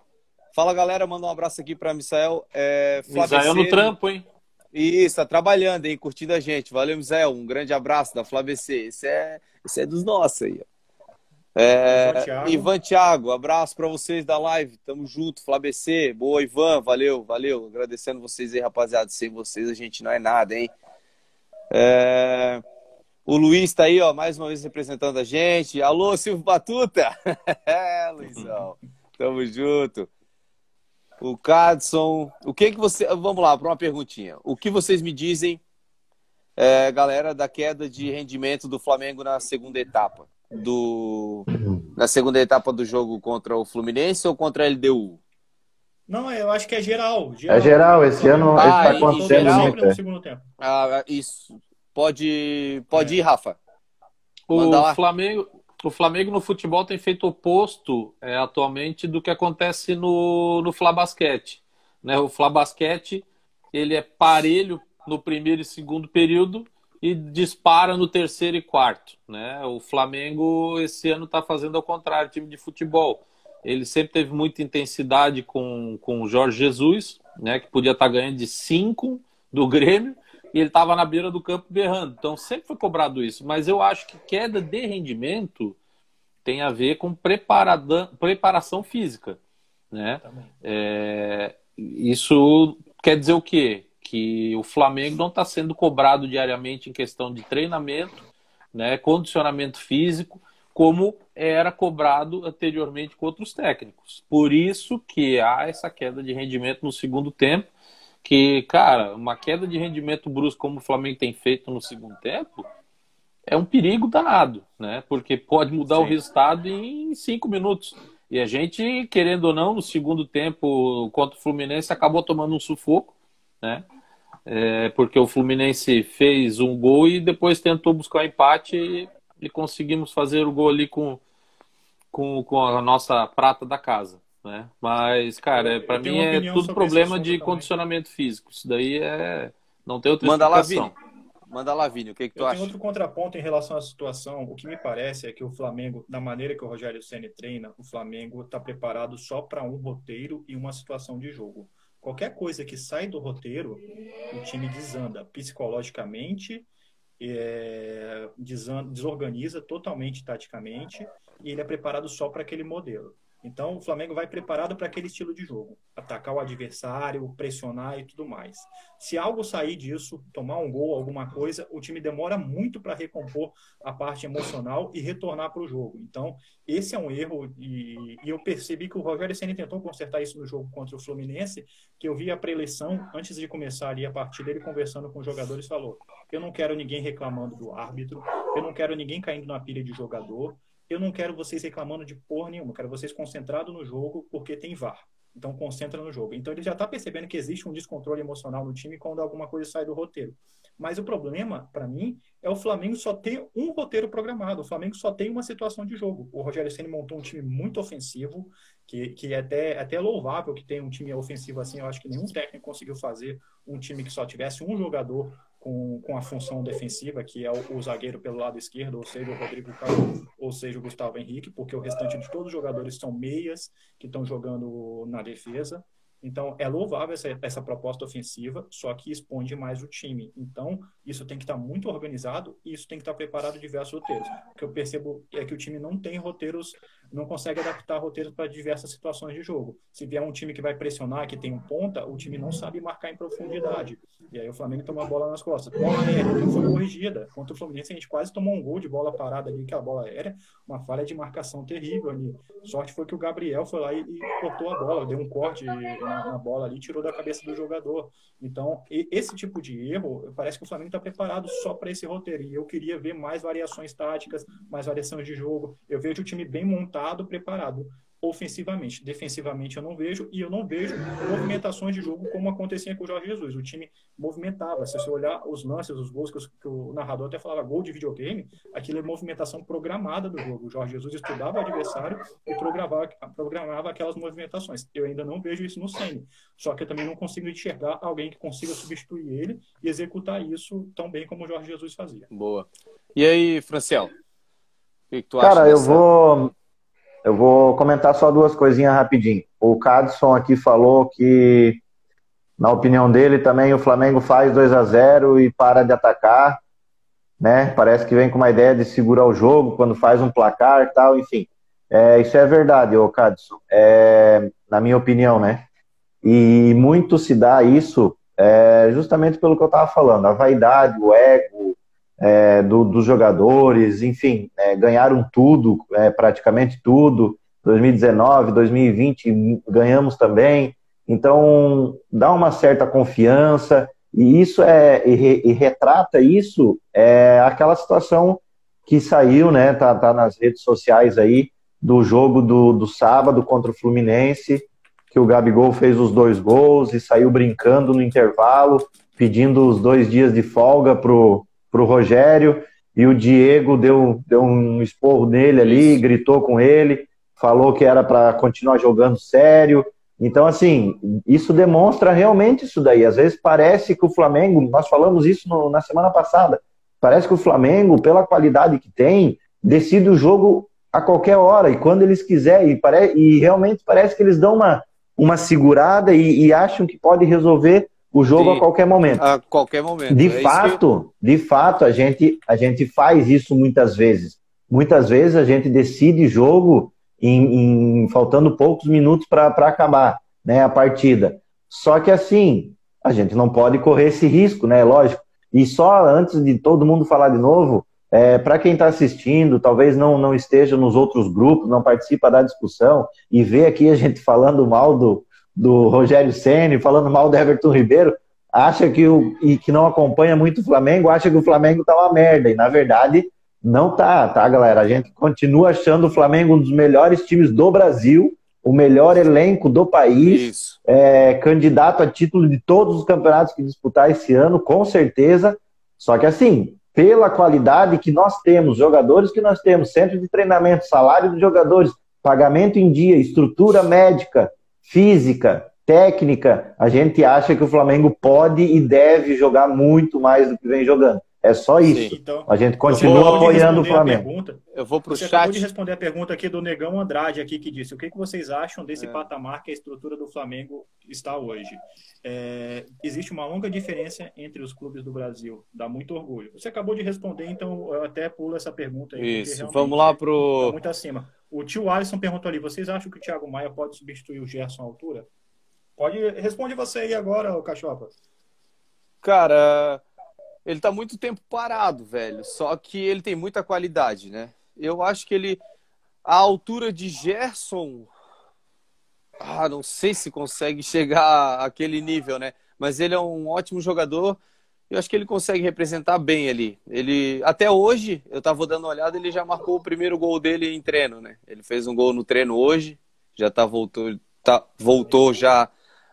A: Fala galera, manda um abraço aqui para Misael. É,
C: Misael no trampo, hein?
A: Isso, tá trabalhando, hein? Curtindo a gente. Valeu, Misael. Um grande abraço da FlaBC. Esse é, esse é dos nossos aí. É, Ivan Thiago. Ivan Thiago, abraço para vocês da live. Tamo junto, FlaBC. Boa, Ivan. Valeu, valeu. Agradecendo vocês aí, rapaziada. Sem vocês a gente não é nada, hein? É... O Luiz está aí, ó, mais uma vez representando a gente. Alô, Silvio Batuta! [LAUGHS] é, Luizão. Tamo junto. O Cadson. O que que você. Vamos lá, para uma perguntinha. O que vocês me dizem, é, galera, da queda de rendimento do Flamengo na segunda etapa? Do... Na segunda etapa do jogo contra o Fluminense ou contra a LDU?
B: Não, eu acho que é geral. geral.
D: É geral, esse ano ah, está acontecendo muito. No segundo
A: tempo. Ah, isso. Pode, pode é. ir, Rafa.
C: O Flamengo, o Flamengo no futebol tem feito o oposto é, atualmente do que acontece no, no Flabasquete. Né? O Flabasquete ele é parelho no primeiro e segundo período e dispara no terceiro e quarto. Né? O Flamengo esse ano está fazendo ao contrário, time de futebol. Ele sempre teve muita intensidade com, com o Jorge Jesus, né? que podia estar tá ganhando de cinco do Grêmio, e ele estava na beira do campo berrando. Então sempre foi cobrado isso. Mas eu acho que queda de rendimento tem a ver com preparação física. Né? É, isso quer dizer o quê? Que o Flamengo não está sendo cobrado diariamente em questão de treinamento, né, condicionamento físico, como era cobrado anteriormente com outros técnicos. Por isso que há essa queda de rendimento no segundo tempo que, cara, uma queda de rendimento brusco como o Flamengo tem feito no segundo tempo é um perigo danado, né? Porque pode mudar Sim. o resultado em cinco minutos. E a gente, querendo ou não, no segundo tempo contra o Fluminense acabou tomando um sufoco, né? É, porque o Fluminense fez um gol e depois tentou buscar o um empate e, e, conseguimos fazer o gol ali com, com, com a nossa prata da casa. Né? Mas, cara, é, para mim é tudo problema de condicionamento físico. Isso daí é. Não tem outra
A: Manda explicação. Lá, Manda lá, Vini, o que, que tu
B: eu
A: acha?
B: Tem outro contraponto em relação à situação. O que me parece é que o Flamengo, da maneira que o Rogério Ceni treina, o Flamengo está preparado só para um roteiro e uma situação de jogo. Qualquer coisa que sai do roteiro, o time desanda psicologicamente, é, desorganiza totalmente taticamente e ele é preparado só para aquele modelo. Então, o Flamengo vai preparado para aquele estilo de jogo, atacar o adversário, pressionar e tudo mais. Se algo sair disso, tomar um gol, alguma coisa, o time demora muito para recompor a parte emocional e retornar para o jogo. Então, esse é um erro e, e eu percebi que o Rogério Ceni tentou consertar isso no jogo contra o Fluminense, que eu vi a preleção antes de começar ali a partida, ele conversando com os jogadores falou: "Eu não quero ninguém reclamando do árbitro, eu não quero ninguém caindo na pilha de jogador, eu não quero vocês reclamando de porra nenhuma, eu quero vocês concentrados no jogo porque tem VAR. Então concentra no jogo. Então ele já está percebendo que existe um descontrole emocional no time quando alguma coisa sai do roteiro. Mas o problema, para mim, é o Flamengo só ter um roteiro programado. O Flamengo só tem uma situação de jogo. O Rogério Ceni montou um time muito ofensivo, que, que é até, até louvável que tem um time ofensivo assim. Eu acho que nenhum técnico conseguiu fazer um time que só tivesse um jogador com, com a função defensiva, que é o, o, zagueiro pelo lado esquerdo, ou seja, o Rodrigo Caio, ou seja, o Gustavo Henrique, porque o restante de todos os jogadores são meias que estão jogando na defesa. Então, é louvável essa, essa proposta ofensiva, só que expõe demais o time. Então, isso tem que estar muito organizado e isso tem que estar preparado diversos roteiros. O que eu percebo é que o time não tem roteiros, não consegue adaptar roteiros para diversas situações de jogo. Se vier um time que vai pressionar, que tem um ponta, o time não sabe marcar em profundidade. E aí o Flamengo toma a bola nas costas. Bola aérea, não foi corrigida. Contra o Fluminense, a gente quase tomou um gol de bola parada ali, que a bola aérea, uma falha de marcação terrível ali. Sorte foi que o Gabriel foi lá e, e cortou a bola, deu um corte na, bola ali, tirou da cabeça do jogador. Então, esse tipo de erro, parece que o Flamengo está preparado só para esse roteiro. E eu queria ver mais variações táticas, mais variações de jogo. Eu vejo o time bem montado, preparado ofensivamente. Defensivamente eu não vejo e eu não vejo movimentações de jogo como acontecia com o Jorge Jesus. O time movimentava. Se você olhar os lances, os gols que, os, que o narrador até falava gol de videogame, aquilo é movimentação programada do jogo. O Jorge Jesus estudava o adversário e programava, programava aquelas movimentações. Eu ainda não vejo isso no Ceni. Só que eu também não consigo enxergar alguém que consiga substituir ele e executar isso tão bem como o Jorge Jesus fazia.
A: Boa. E aí, Franciel?
D: O que, que tu Cara, acha? Cara, eu vou eu vou comentar só duas coisinhas rapidinho. O Cadson aqui falou que, na opinião dele, também o Flamengo faz 2 a 0 e para de atacar. Né? Parece que vem com uma ideia de segurar o jogo quando faz um placar tal, enfim. É, isso é verdade, ô Cadson, é, na minha opinião, né? E muito se dá isso é, justamente pelo que eu estava falando, a vaidade, o ego, é, do, dos jogadores, enfim, é, ganharam tudo, é, praticamente tudo. 2019, 2020 ganhamos também. Então dá uma certa confiança e isso é e, e retrata isso é aquela situação que saiu, né? Tá, tá nas redes sociais aí do jogo do, do sábado contra o Fluminense, que o Gabigol fez os dois gols e saiu brincando no intervalo, pedindo os dois dias de folga pro para o Rogério. e o Diego deu, deu um esporro nele ali, Isso. gritou com ele, falou que era para continuar jogando sério. Então, assim, isso demonstra realmente isso daí. Às vezes parece que o Flamengo, nós falamos isso no, na semana passada, parece que o Flamengo, pela qualidade que tem, decide o jogo a qualquer hora e quando eles quiserem. E, pare... e realmente parece que eles dão uma, uma segurada e, e acham que pode resolver o jogo Sim, a qualquer momento.
A: A qualquer momento.
D: De é fato, que... de fato, a gente, a gente faz isso muitas vezes. Muitas vezes a gente decide jogo em, em faltando poucos minutos para acabar né, a partida. Só que assim, a gente não pode correr esse risco, né? Lógico. E só antes de todo mundo falar de novo, é, para quem está assistindo, talvez não, não esteja nos outros grupos, não participa da discussão e vê aqui a gente falando mal do, do Rogério Ceni, falando mal do Everton Ribeiro, acha que o e que não acompanha muito o Flamengo, acha que o Flamengo tá uma merda e na verdade não tá, tá, galera? A gente continua achando o Flamengo um dos melhores times do Brasil, o melhor elenco do país, é, candidato a título de todos os campeonatos que disputar esse ano, com certeza. Só que assim, pela qualidade que nós temos, jogadores que nós temos, centro de treinamento, salário dos jogadores, pagamento em dia, estrutura médica, física, técnica, a gente acha que o Flamengo pode e deve jogar muito mais do que vem jogando. É só isso. Então, a gente continua apoiando o Flamengo.
B: eu vou para o chat. acabou de responder a pergunta aqui do Negão Andrade aqui que disse: o que, que vocês acham desse é. patamar que a estrutura do Flamengo está hoje? É, existe uma longa diferença entre os clubes do Brasil. Dá muito orgulho. Você acabou de responder, então eu até pulo essa pergunta
A: aí. Isso. Vamos lá pro.
B: Tá muito acima. O tio Alisson perguntou ali: vocês acham que o Thiago Maia pode substituir o Gerson à altura? Pode responde você aí agora, Cachopa.
A: Cara, ele tá muito tempo parado, velho. Só que ele tem muita qualidade, né? Eu acho que ele. A altura de Gerson. Ah, não sei se consegue chegar àquele nível, né? Mas ele é um ótimo jogador. Eu acho que ele consegue representar bem ali. Ele até hoje, eu tava dando uma olhada, ele já marcou o primeiro gol dele em treino, né? Ele fez um gol no treino hoje, já tá voltou, tá, voltou já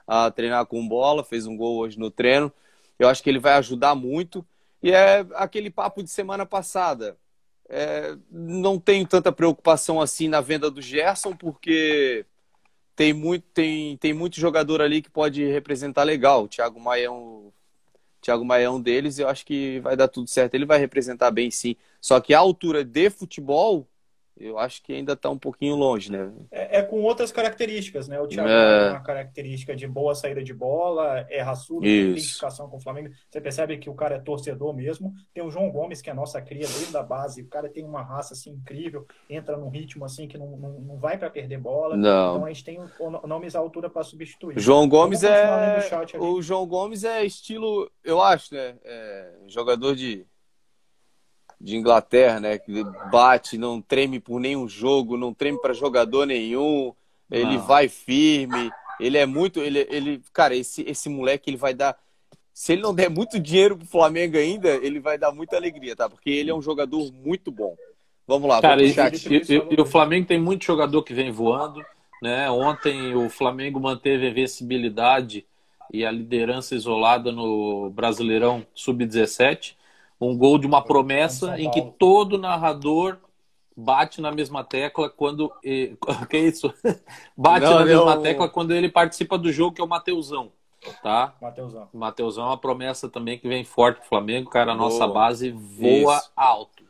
A: a treinar com bola, fez um gol hoje no treino. Eu acho que ele vai ajudar muito. E é aquele papo de semana passada. É, não tenho tanta preocupação assim na venda do Gerson, porque tem muito, tem, tem muito jogador ali que pode representar legal. O Thiago Maia é um, Thiago Maia é um deles eu acho que vai dar tudo certo. Ele vai representar bem sim. Só que a altura de futebol, eu acho que ainda está um pouquinho longe, né?
B: É, é, com outras características, né? O Thiago é... tem uma característica de boa saída de bola, é raçudo, tem identificação com o Flamengo. Você percebe que o cara é torcedor mesmo. Tem o João Gomes, que é a nossa cria desde a base. O cara tem uma raça assim incrível, entra num ritmo assim que não, não, não vai para perder bola.
A: Não.
B: Então a gente tem nomes à altura para substituir.
A: João Gomes é o João Gomes é estilo, eu acho, né? É jogador de de Inglaterra, né? Que bate, não treme por nenhum jogo, não treme para jogador nenhum. Ele não. vai firme. Ele é muito, ele, ele, cara, esse esse moleque ele vai dar se ele não der muito dinheiro pro Flamengo ainda, ele vai dar muita alegria, tá? Porque ele é um jogador muito bom. Vamos lá,
C: cara, e, e, e, o Flamengo tem muito jogador que vem voando, né? Ontem o Flamengo manteve a invencibilidade e a liderança isolada no Brasileirão Sub-17 um gol de uma promessa em que todo narrador bate na mesma tecla quando. [LAUGHS] Que é isso? bate não, na mesma tecla quando ele participa do jogo, que é o Mateusão. Tá?
B: Mateusão.
C: Mateusão é uma promessa também que vem forte pro Flamengo, cara. A nossa boa. base voa isso. alto.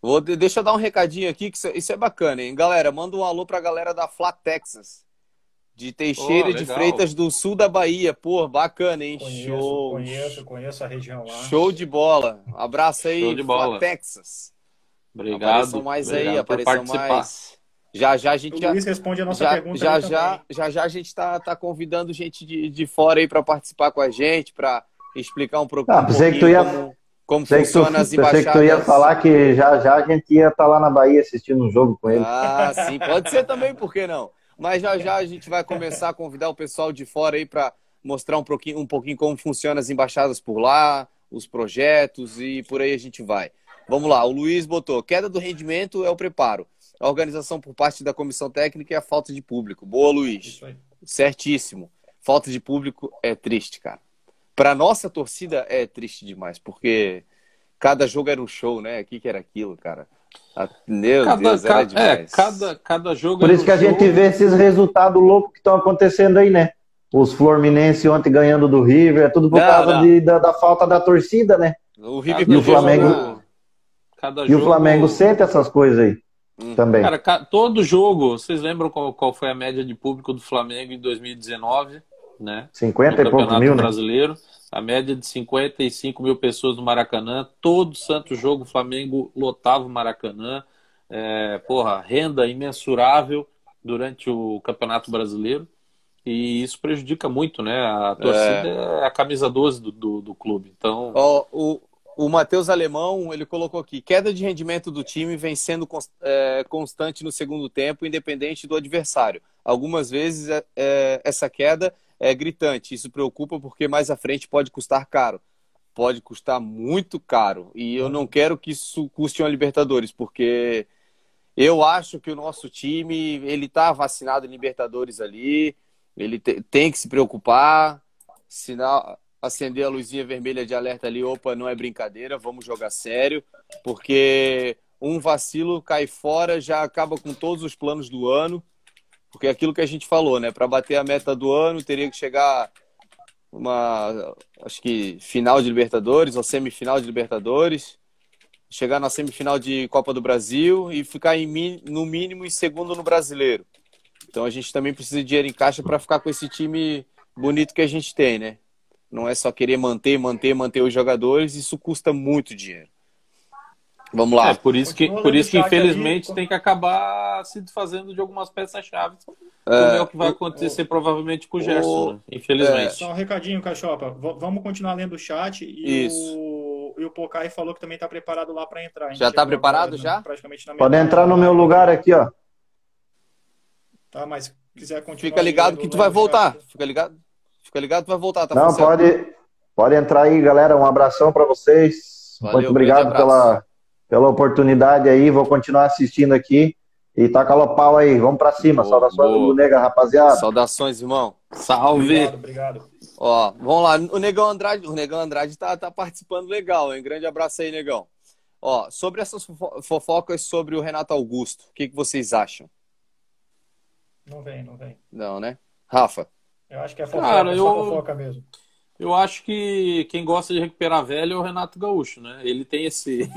A: Vou, deixa eu dar um recadinho aqui, que isso é bacana, hein? Galera, manda um alô pra galera da Fla Texas de Teixeira oh, de Freitas do sul da Bahia. Pô, bacana, hein?
B: Conheço, Show. Conheço, conheço a região lá.
A: Show de bola. Abraço aí, Show de bola. Texas.
C: Obrigado.
A: Apareçam mais
C: obrigado
A: aí, apareçam mais. Já já a gente o
B: já, Luiz responde a nossa
A: já,
B: pergunta
A: já já, já já a gente tá, tá convidando gente de, de fora aí para participar com a gente, para explicar um, pro, ah, um
D: pouquinho que tu ia, como, como funciona tu, as embaixadas. Pensei que tu ia falar que já já a gente ia estar tá lá na Bahia assistindo um jogo com ele.
A: Ah, sim, pode ser também, por que não? Mas já já a gente vai começar a convidar o pessoal de fora aí para mostrar um pouquinho, um pouquinho como funcionam as embaixadas por lá, os projetos e por aí a gente vai. Vamos lá, o Luiz botou: queda do rendimento é o preparo. A organização por parte da comissão técnica e a falta de público. Boa, Luiz. Certíssimo. Falta de público é triste, cara. Para nossa torcida é triste demais, porque cada jogo era um show, né? O que, que era aquilo, cara? Ah, Meu
C: Cada,
A: Deus,
C: ca- é, cada, cada jogo
D: Por isso que a gente vê esses resultados loucos que estão acontecendo aí, né? Os Fluminense ontem ganhando do River, é tudo por
A: Não,
D: causa
A: não.
D: de- da, da falta da torcida, né?
A: O
C: Cada
A: River
D: E o
C: jogo-
D: Flamengo-
C: cada
D: E o
C: jogo-
D: Flamengo sente essas coisas aí
A: Hum.
D: também.
C: Cara, ca- todo jogo, vocês lembram qual, qual foi a média de público do Flamengo em 2019, né?
D: 50
C: no
D: e poucos mil, né?
C: A média de 55 mil pessoas no Maracanã. Todo santo jogo o Flamengo lotava o Maracanã. É, porra, renda imensurável durante o Campeonato Brasileiro. E isso prejudica muito, né? A torcida é, a camisa 12 do, do, do clube. Então,
A: Ó, o, o Matheus Alemão, ele colocou aqui, queda de rendimento do time vem sendo é, constante no segundo tempo, independente do adversário. Algumas vezes é, é, essa queda é gritante. Isso preocupa porque mais à frente pode custar caro. Pode custar muito caro. E eu não quero que isso custe uma Libertadores, porque eu acho que o nosso time, ele tá vacinado em Libertadores ali, ele te- tem que se preocupar, sinal, acender a luzinha vermelha de alerta ali, opa, não é brincadeira, vamos jogar sério, porque um vacilo cai fora, já acaba com todos os planos do ano, porque é aquilo que a gente falou, né? Para bater a meta do ano, teria que chegar uma, acho que final de Libertadores ou semifinal de Libertadores, chegar na semifinal de Copa do Brasil e ficar em, no mínimo em segundo no Brasileiro. Então a gente também precisa de dinheiro em caixa para ficar com esse time bonito que a gente tem, né? Não é só querer manter, manter, manter os jogadores, isso custa muito dinheiro. Vamos lá.
C: é por isso que,
B: Continua
C: por
B: lendo
C: isso que
B: chat
C: infelizmente
B: ali.
C: tem que acabar se desfazendo de algumas peças-chave. Como
A: É,
C: é o que vai acontecer provavelmente com o Gerson,
A: o-
C: né? infelizmente.
B: Só um recadinho, Cachopa. V- vamos continuar lendo o chat. E
A: Isso.
B: O, e o Pocai falou que também está preparado lá para entrar.
A: Já tá
B: chegou
A: preparado,
B: agora,
A: já?
B: né, Praticamente na
D: Pode entrar no meu lugar aqui, ó.
B: Tá, mas se quiser continuar.
A: Fica ligado que tu vai voltar.
B: chat.
A: Fica ligado? Fica ligado, tu vai voltar, tá
D: Não, pode, pode entrar aí, galera. Um abração para vocês.
A: Valeu,
D: Muito obrigado pela, pela oportunidade aí. Vou continuar assistindo aqui. E taca o pau aí. Vamos para cima.
C: Boa,
D: Saudações
C: boa.
D: do Nega, rapaziada.
A: Saudações, irmão.
C: Salve!
B: Obrigado, obrigado.
A: Ó, vamos lá. O Negão Andrade, o Negão Andrade tá, tá participando legal, hein? Grande abraço aí, Negão. Ó, sobre essas fofo- fofocas sobre o Renato Augusto, o que, que vocês acham?
B: Não vem, não vem.
A: Não, né? Rafa.
B: Eu acho que é fofoca,
C: Cara,
B: é só
C: eu-
B: fofoca mesmo.
C: Eu acho que quem gosta de recuperar velho é o Renato Gaúcho, né? Ele tem esse.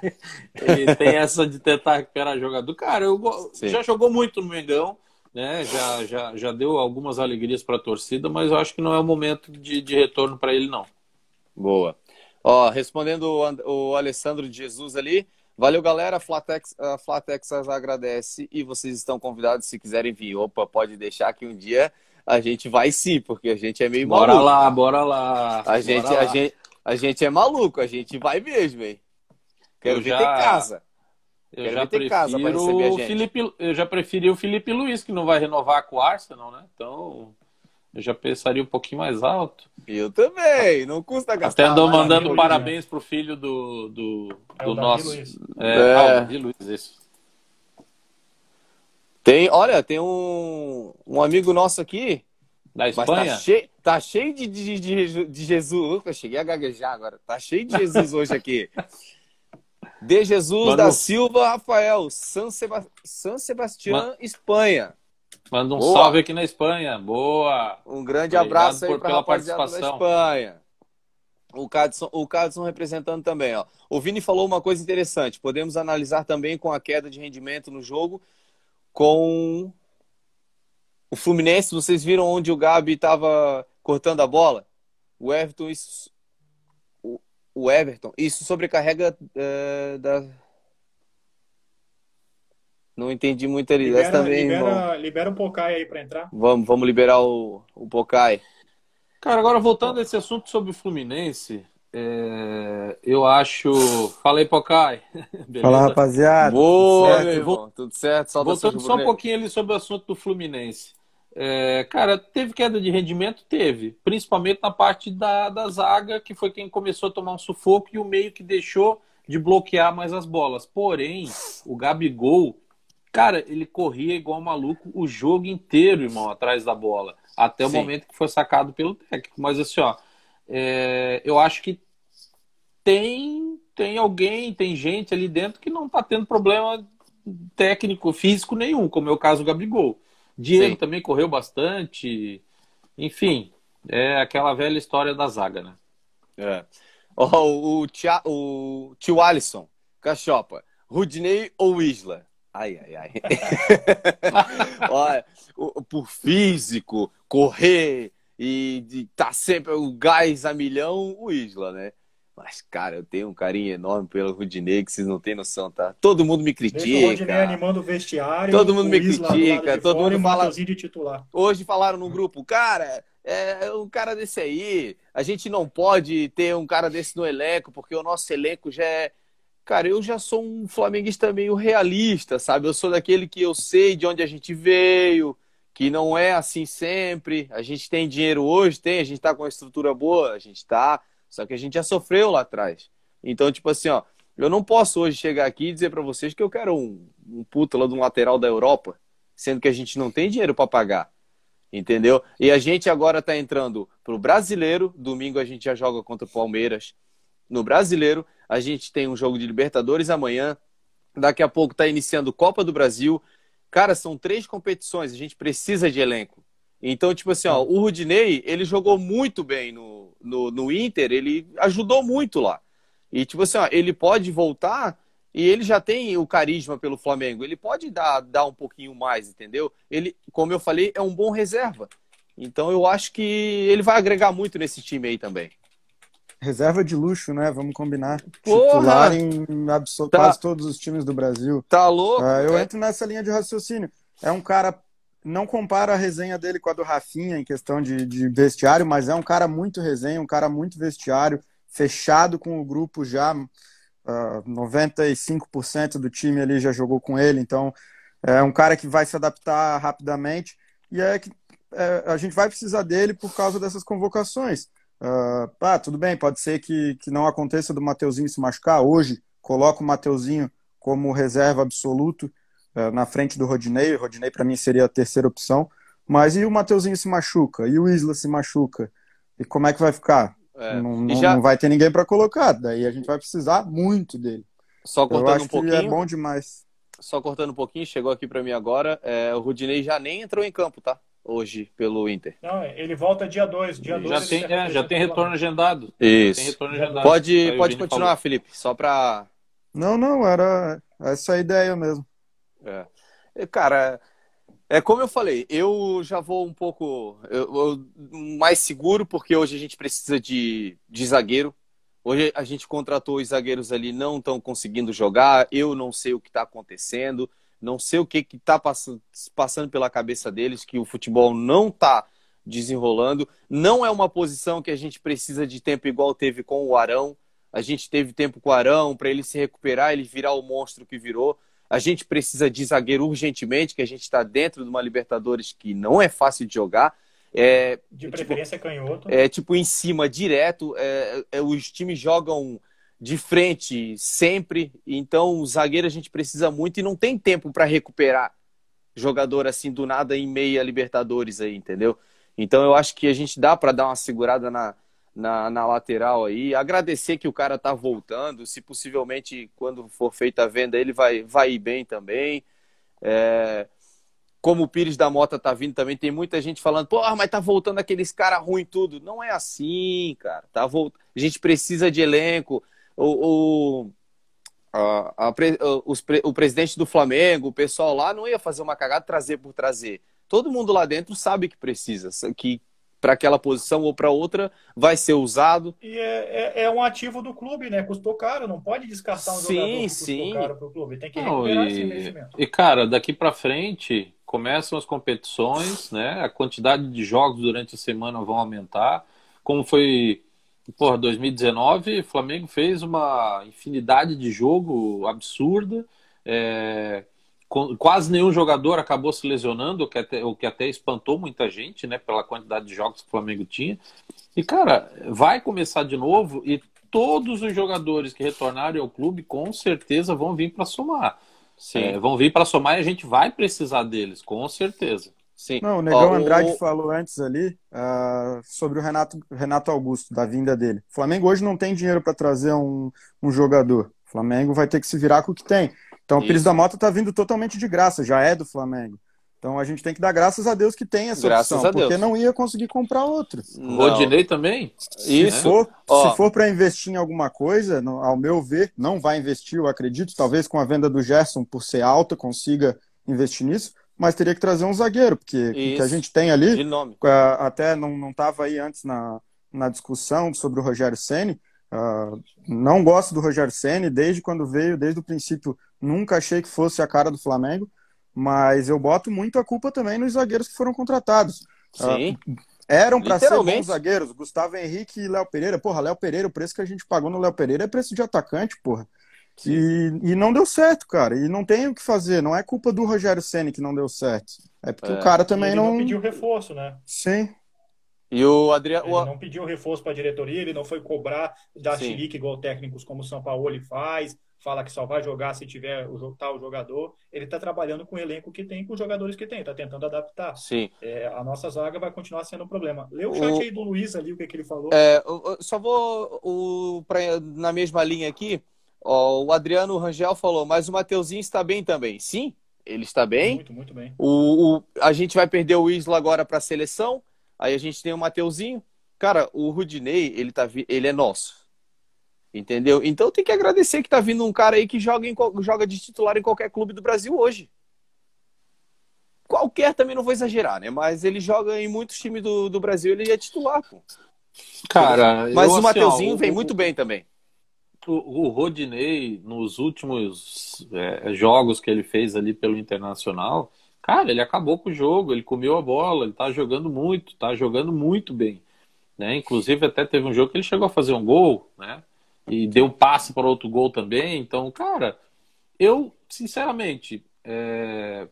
C: [LAUGHS] ele tem essa de tentar recuperar jogador. Cara, eu go- já jogou muito no Mengão, né? Já, já, já deu algumas alegrias para a torcida, mas eu acho que não é o momento de, de retorno para ele, não.
A: Boa. Ó, respondendo o, And- o Alessandro de Jesus ali. Valeu, galera. A Flatex, a Flatex agradece e vocês estão convidados se quiserem vir. Opa, pode deixar que um dia a gente vai sim, porque a gente é meio
C: Bora
A: maluco.
C: lá, bora lá.
A: A gente,
C: bora
A: a,
C: lá.
A: gente, a gente é maluco, a gente vai mesmo, hein? Quero
C: Eu
A: ver
C: já-
A: ter casa.
C: Eu
A: Quero
C: já
A: ver ter casa pra
C: prefiro
A: receber a
C: o
A: gente.
C: Felipe, eu já preferi o Felipe Luiz, que não vai renovar com o Arsenal, né? Então, eu já pensaria um pouquinho mais alto.
A: Eu também, não custa gastar.
C: Até andou mandando parabéns pro filho do, do,
B: É
C: do
B: o Davi
C: nosso.
B: Luiz.
C: É,
A: É.
C: ah, o Davi Luiz, isso.
A: Tem, olha, tem um, um amigo nosso aqui,
C: Da
A: mas
C: Espanha?
A: tá cheio, tá cheio de, de, de, de Jesus. Ufa, cheguei a gaguejar agora. Tá cheio de Jesus [LAUGHS] hoje aqui. De Jesus da Silva Rafael, San, Seba... San Sebastián,
C: Ma-
A: Espanha.
C: Manda um
A: Boa.
C: salve aqui na Espanha. Boa.
A: Um grande
C: Obrigado
A: abraço aí para
C: pela
A: rapaziada da
C: participação.
A: Espanha. O Cadson, o Cadson representando também, ó. O Vini falou uma coisa interessante. Podemos analisar também com a queda de rendimento no jogo com o Fluminense. Vocês viram onde o Gabi estava cortando a bola? O Everton, isso, o, o Everton, isso sobrecarrega é, da. Não entendi muito ali. Essa
B: Libera,
A: também, irmão.
B: libera, libera o Pocai aí para entrar.
A: Vamos, vamos liberar o, o Pocai.
C: Cara, agora voltando a esse assunto sobre o Fluminense, é, eu acho. Fala aí, Pocai. [LAUGHS]
E: Fala, rapaziada.
A: Boa,
C: certo,
A: meu
C: eu
A: irmão. Tudo certo?
C: Voltando só um pouquinho ali sobre o assunto do Fluminense. É, cara, teve queda de rendimento? Teve. Principalmente na parte da, da zaga, que foi quem começou a tomar um sufoco e o meio que deixou de bloquear mais as bolas. Porém, o Gabigol, cara, ele corria igual maluco o jogo inteiro, irmão, atrás da bola. Até o
A: Sim.
C: momento que foi sacado pelo técnico. Mas assim, ó, é, eu acho que tem, tem alguém, tem gente ali dentro que não está tendo problema técnico, físico nenhum, como é o caso do Gabigol. Diego Sim. também correu bastante. Enfim, é aquela velha história da zaga, né?
A: É. Oh, o, tia, o tio Alisson, Cachopa, Rudney ou Isla? Ai, ai, ai. [LAUGHS] Olha, por físico, correr e tá sempre o gás a milhão, o Isla, né? Mas, cara, eu tenho um carinho enorme pelo Rudinei, que vocês não têm noção, tá? Todo mundo me critica. Deixa o
B: Rudinei animando o vestiário.
A: Todo mundo me critica, todo mundo fala.
B: De titular.
A: Hoje falaram no grupo, cara, é um cara desse aí. A gente não pode ter um cara desse no elenco, porque o nosso elenco já é. Cara, eu já sou um flamenguista meio realista, sabe? Eu sou daquele que eu sei de onde a gente veio, que não é assim sempre. A gente tem dinheiro hoje, tem, a gente tá com uma estrutura boa, a gente tá só que a gente já sofreu lá atrás. Então, tipo assim, ó, eu não posso hoje chegar aqui e dizer para vocês que eu quero um, um puta lá de um lateral da Europa, sendo que a gente não tem dinheiro para pagar. Entendeu? E a gente agora tá entrando pro brasileiro. Domingo a gente já joga contra o Palmeiras. No brasileiro, a gente tem um jogo de Libertadores amanhã. Daqui a pouco tá iniciando Copa do Brasil. Cara, são três competições. A gente precisa de elenco. Então, tipo assim, ó, o Rudinei, ele jogou muito bem no, no, no, Inter, ele ajudou muito lá. E, tipo assim, ó, ele pode voltar e ele já tem o carisma pelo Flamengo. Ele pode dar, dar um pouquinho mais, entendeu? Ele, como eu falei, é um bom reserva. Então, eu acho que ele vai agregar muito nesse time aí também.
E: Reserva de luxo, né? Vamos combinar. Porra! Titular em tá. quase todos os times do Brasil.
A: Tá louco? Uh,
E: eu é. entro nessa linha de raciocínio. É um cara não compara a resenha dele com a do Rafinha em questão de, de, vestiário, mas é um cara muito resenha, um cara muito vestiário, fechado com o grupo já. Uh, ah, 95% do time ali já jogou com ele, então é um cara que vai se adaptar rapidamente e é que é, a gente vai precisar dele por causa dessas convocações. Uh, ah, tudo bem, pode ser que, que não aconteça do Mateuzinho se machucar. Hoje, coloca o Mateuzinho como reserva absoluto, é, na frente do Rodinei. O Rodinei, para mim, seria a terceira opção. Mas e o Mateuzinho se machuca? E o Isla se machuca? E como é que vai ficar? É. Não, não, já... não, vai ter ninguém para colocar. Daí a gente vai precisar muito dele.
A: Só cortando um pouquinho.
E: é bom demais.
A: Só cortando um pouquinho, chegou aqui para mim agora. É, o Rodinei já nem entrou em campo, tá? Hoje, pelo Inter.
B: Não, ele volta dia 2. Dia
C: já, dois, tem, é, já tem retorno agendado.
A: Isso. Retorno agendado. Pode, pode continuar, falou. Felipe, só para.
E: Não, não, era essa a ideia mesmo.
A: É. Cara, é como eu falei, eu já vou um pouco eu, eu, mais seguro, porque hoje a gente precisa de, de zagueiro. Hoje a gente contratou os zagueiros ali, não estão conseguindo jogar. Eu não sei o que está acontecendo, não sei o que está passando, pela cabeça deles, que o futebol não está desenrolando. Não é uma posição que a gente precisa de tempo igual teve com o Arão. A gente teve tempo com o Arão para ele se recuperar, ele virar o monstro que virou. A gente precisa de zagueiro urgentemente, que a gente está dentro de uma Libertadores que não é fácil de jogar. É,
B: de preferência tipo, canhoto.
A: É tipo em cima, direto. É, é, os times jogam de frente sempre. Então, o zagueiro a gente precisa muito e não tem tempo para recuperar jogador assim do nada em meia Libertadores aí, entendeu? Então, eu acho que a gente dá para dar uma segurada na, na, na lateral aí. Agradecer que o cara tá voltando. Se possivelmente, quando for feita a venda, ele vai, vai ir bem também. É, como o Pires da Mota tá vindo também, tem muita gente falando, pô, mas tá voltando aqueles cara ruim tudo. Não é assim, cara. Tá volt... A gente precisa de elenco. O, o, a, a, os, o presidente do Flamengo, o pessoal lá não ia fazer uma cagada trazer por trazer. Todo mundo lá dentro sabe que precisa, que, para aquela posição ou para outra, vai ser usado.
B: E é, é, é, um ativo do clube, né? Custou caro, não pode descartar um
A: sim, jogador que custou
B: sim. caro para o clube. Tem que
C: não, recuperar e, esse investimento. E, cara, daqui para frente começam as competições, né? A quantidade de jogos durante a semana vão aumentar. Como foi, porra, 2019, o Flamengo fez uma infinidade de jogo absurda. É, quase nenhum jogador acabou se lesionando, o que, até, o que até espantou muita gente, né, pela quantidade de jogos que o Flamengo tinha. E, cara, vai começar de novo e todos os jogadores que retornarem ao clube com certeza vão vir para somar. É, vão vir para somar e a gente vai precisar deles, com certeza.
A: Sim.
E: Não, o Negão
A: Ó,
E: Andrade
A: o-
E: falou antes ali ah, sobre o Renato, Renato Augusto, da vinda dele. O Flamengo hoje não tem dinheiro para trazer um, um jogador. O Flamengo vai ter que se virar com o que tem. Então o Pires
A: Isso.
E: da Mota tá vindo totalmente de graça, já é do Flamengo. Então a gente tem que dar graças a Deus que tem essa
A: Graças
E: opção,
A: a Deus.
E: porque não ia conseguir comprar outro.
A: Não.
C: Rodinei também?
E: Se
A: Isso.
E: for, se for para investir em alguma coisa, no- ao meu ver, não vai investir, eu acredito. Talvez com a venda do Gerson, por ser alta, consiga investir nisso, mas teria que trazer um zagueiro, porque o que a gente tem ali, ah, até não não estava aí antes na, na discussão sobre o Rogério Ceni. não gosto do Rogério Ceni desde quando veio, desde o princípio, nunca achei que fosse a cara do Flamengo, mas eu boto muito a culpa também nos zagueiros que foram contratados. Ah,
A: Sim.
E: eram para ser bons zagueiros, Gustavo Henrique e Léo Pereira. Porra, Léo Pereira, o preço que a gente pagou no Léo Pereira é preço de atacante, porra. E, e não deu certo, cara. E não tem o que fazer. Não é culpa do Rogério Ceni que não deu certo. É porque
A: É.
E: o cara também
B: ele
E: não.
B: não pediu reforço, né?
E: Sim.
A: E o Adriano.
B: Ele não pediu reforço para a diretoria, ele não foi cobrar da chilique igual técnicos como o São Paulo faz, fala que só vai jogar se tiver o tal jogador. Ele está trabalhando com o elenco que tem, com os jogadores que tem, está tentando adaptar.
A: Sim.
B: É, a nossa zaga vai continuar sendo um problema. Lê o
A: O-
B: chat aí do Luiz ali, o que, que ele falou.
A: É, eu- eu só vou o, pra- na mesma linha aqui. Ó, o Adriano Rangel falou, mas o Mateuzinho está bem também. Sim, ele está bem.
B: Muito, muito bem.
A: O, o- a gente vai perder o Isla agora para a seleção. Aí a gente tem o Mateuzinho. Cara, o Rudinei, ele, tá, ele é nosso. Entendeu? Então tem que agradecer que tá vindo um cara aí que joga, em joga de titular em qualquer clube do Brasil hoje. Qualquer também não vou exagerar, né? Mas ele joga em muitos times do, do Brasil, ele é titular, pô.
C: Cara,
A: Mas
C: eu,
A: o
C: assim,
A: Mateuzinho
C: ó,
A: vem
C: o-
A: muito bem também.
C: O, Rodinei, nos últimos é, jogos que ele fez ali pelo Internacional, cara, ele acabou com o jogo, ele comeu a bola, ele tá jogando muito, tá jogando muito bem. Né? Inclusive, até teve um jogo que ele chegou a fazer um gol, né? E deu passe para outro gol também. Então, cara, eu, sinceramente, é,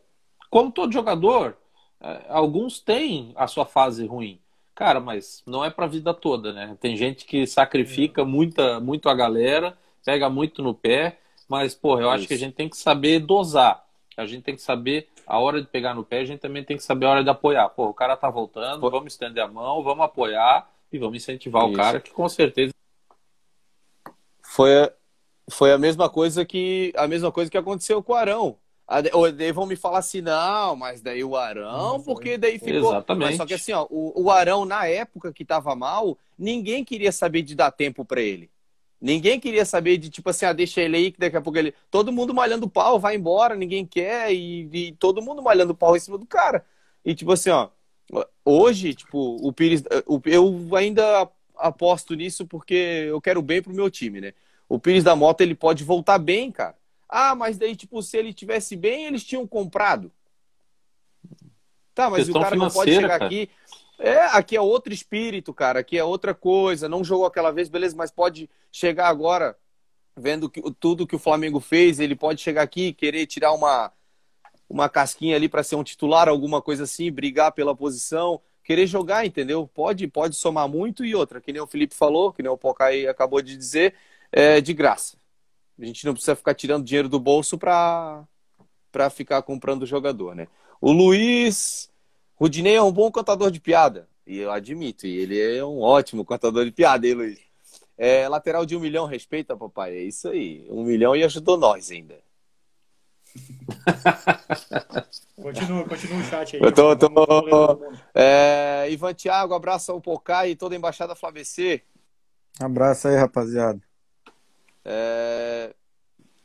C: como todo jogador, é, alguns têm a sua fase ruim. Cara, mas não é pra vida toda, né? Tem gente que sacrifica muita, muito a galera, pega muito no pé, mas, porra, eu acho que a gente tem que saber dosar. A gente tem que saber a hora de pegar no pé, a gente também tem que saber a hora de apoiar. Pô, o cara tá voltando,
A: Pô.
C: vamos estender a mão, vamos apoiar e vamos incentivar o
A: Isso.
C: cara, que com certeza
A: Foi, a- foi a mesma coisa que a mesma coisa que aconteceu com o Arão. A- ou Daí vão me falar assim, não, mas daí o Arão,
B: foi.
A: porque daí ficou.
C: Exatamente.
A: Mas só que assim, ó, o, o Arão, na época que tava mal, ninguém queria saber de dar tempo pra ele. Ninguém queria saber de, tipo assim, ah, deixa ele aí, que daqui a pouco ele. Todo mundo malhando pau, vai embora, ninguém quer, e, e todo mundo malhando pau em cima do cara. E, tipo assim, ó, hoje, tipo, o Pires. o- Eu ainda aposto nisso porque eu quero bem pro meu time, né? O Pires da Mota, ele pode voltar bem, cara. Ah, mas daí, tipo, se ele tivesse bem, eles tinham comprado. Tá, mas o cara não pode chegar
C: cara.
A: aqui. É, aqui é outro espírito, cara. Aqui é outra coisa. Não jogou aquela vez, beleza, mas pode chegar agora, vendo que, tudo que o Flamengo fez, ele pode chegar aqui e querer tirar uma, uma casquinha ali para ser um titular, alguma coisa assim, brigar pela posição, querer jogar, entendeu? Pode, pode somar muito e outra, que nem o Felipe falou, que nem o Pocai acabou de dizer, é de graça. A gente não precisa ficar tirando dinheiro do bolso para ficar comprando jogador, né? O Luiz Rudinei é um bom contador de piada, e eu admito, e ele é um ótimo contador de piada, hein, Luiz? É, lateral de um milhão, respeita, papai. É isso aí. Um milhão e ajudou nós ainda. [LAUGHS]
B: Continua, continua o chat aí.
A: Eu tô- tô-. É, Ivan Thiago, abraço ao Pocai e toda a Embaixada Flavecer.
E: Abraço aí, rapaziada.
A: É,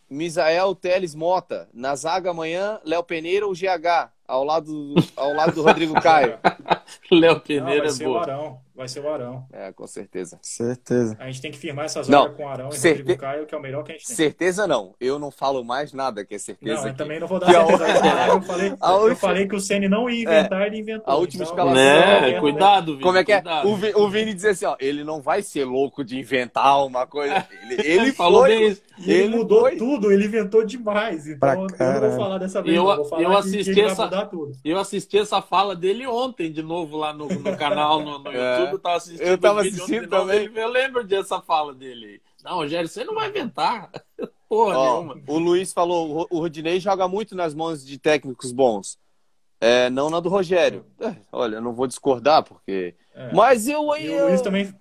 A: Misael Teles Mota. Na zaga amanhã, Léo Peneira ou GH? Ao lado, ao lado do Rodrigo Caio. [LAUGHS]
C: Léo
B: Não,
C: Peneira
B: vai
C: é boa.
B: Vai ser o Arão.
A: É, com certeza.
E: Certeza.
B: A gente tem que firmar essa
A: Não,
B: zaga com o Arão e
A: certe-
B: Rodrigo Caio, que é o melhor que a gente tem.
A: Certeza não. Eu não falo mais nada que é certeza.
B: Não, eu também não vou dar certeza.
A: última-
B: Eu falei,
A: a
B: eu
A: última-
B: falei que o Ceni não ia inventar, ele inventou.
A: a última
B: Então,
A: escalação-
C: Né?
B: é,
C: Cuidado, Vini,
A: Como é que é?
C: cuidado.
A: O, Vi- o Vini dizia assim, ó, ele não vai ser louco de inventar uma coisa. Ele, [LAUGHS] ele
C: falou
A: foi,
C: bem isso.
B: E ele,
A: Ele
B: mudou
A: foi.
B: tudo, ele inventou demais. Então
E: Pra
B: eu não vou falar dessa vez.
C: Eu-
B: não. vou falar
C: eu assisti essa-. Eu assisti essa fala dele ontem de novo lá no, no canal no, no [LAUGHS]
A: É.
C: YouTube. Eu tava assistindo,
A: Eu tava assistindo também.
C: ele- Eu lembro dessa fala dele. Não, Rogério, você não vai inventar. [LAUGHS] Porra
A: Ó,
C: nenhuma.
A: o Luiz falou, o- Rodinei joga muito nas mãos de técnicos bons. É, não na do Rogério. É, olha, não vou discordar, porque. É. Mas eu aí.
B: o Luiz também.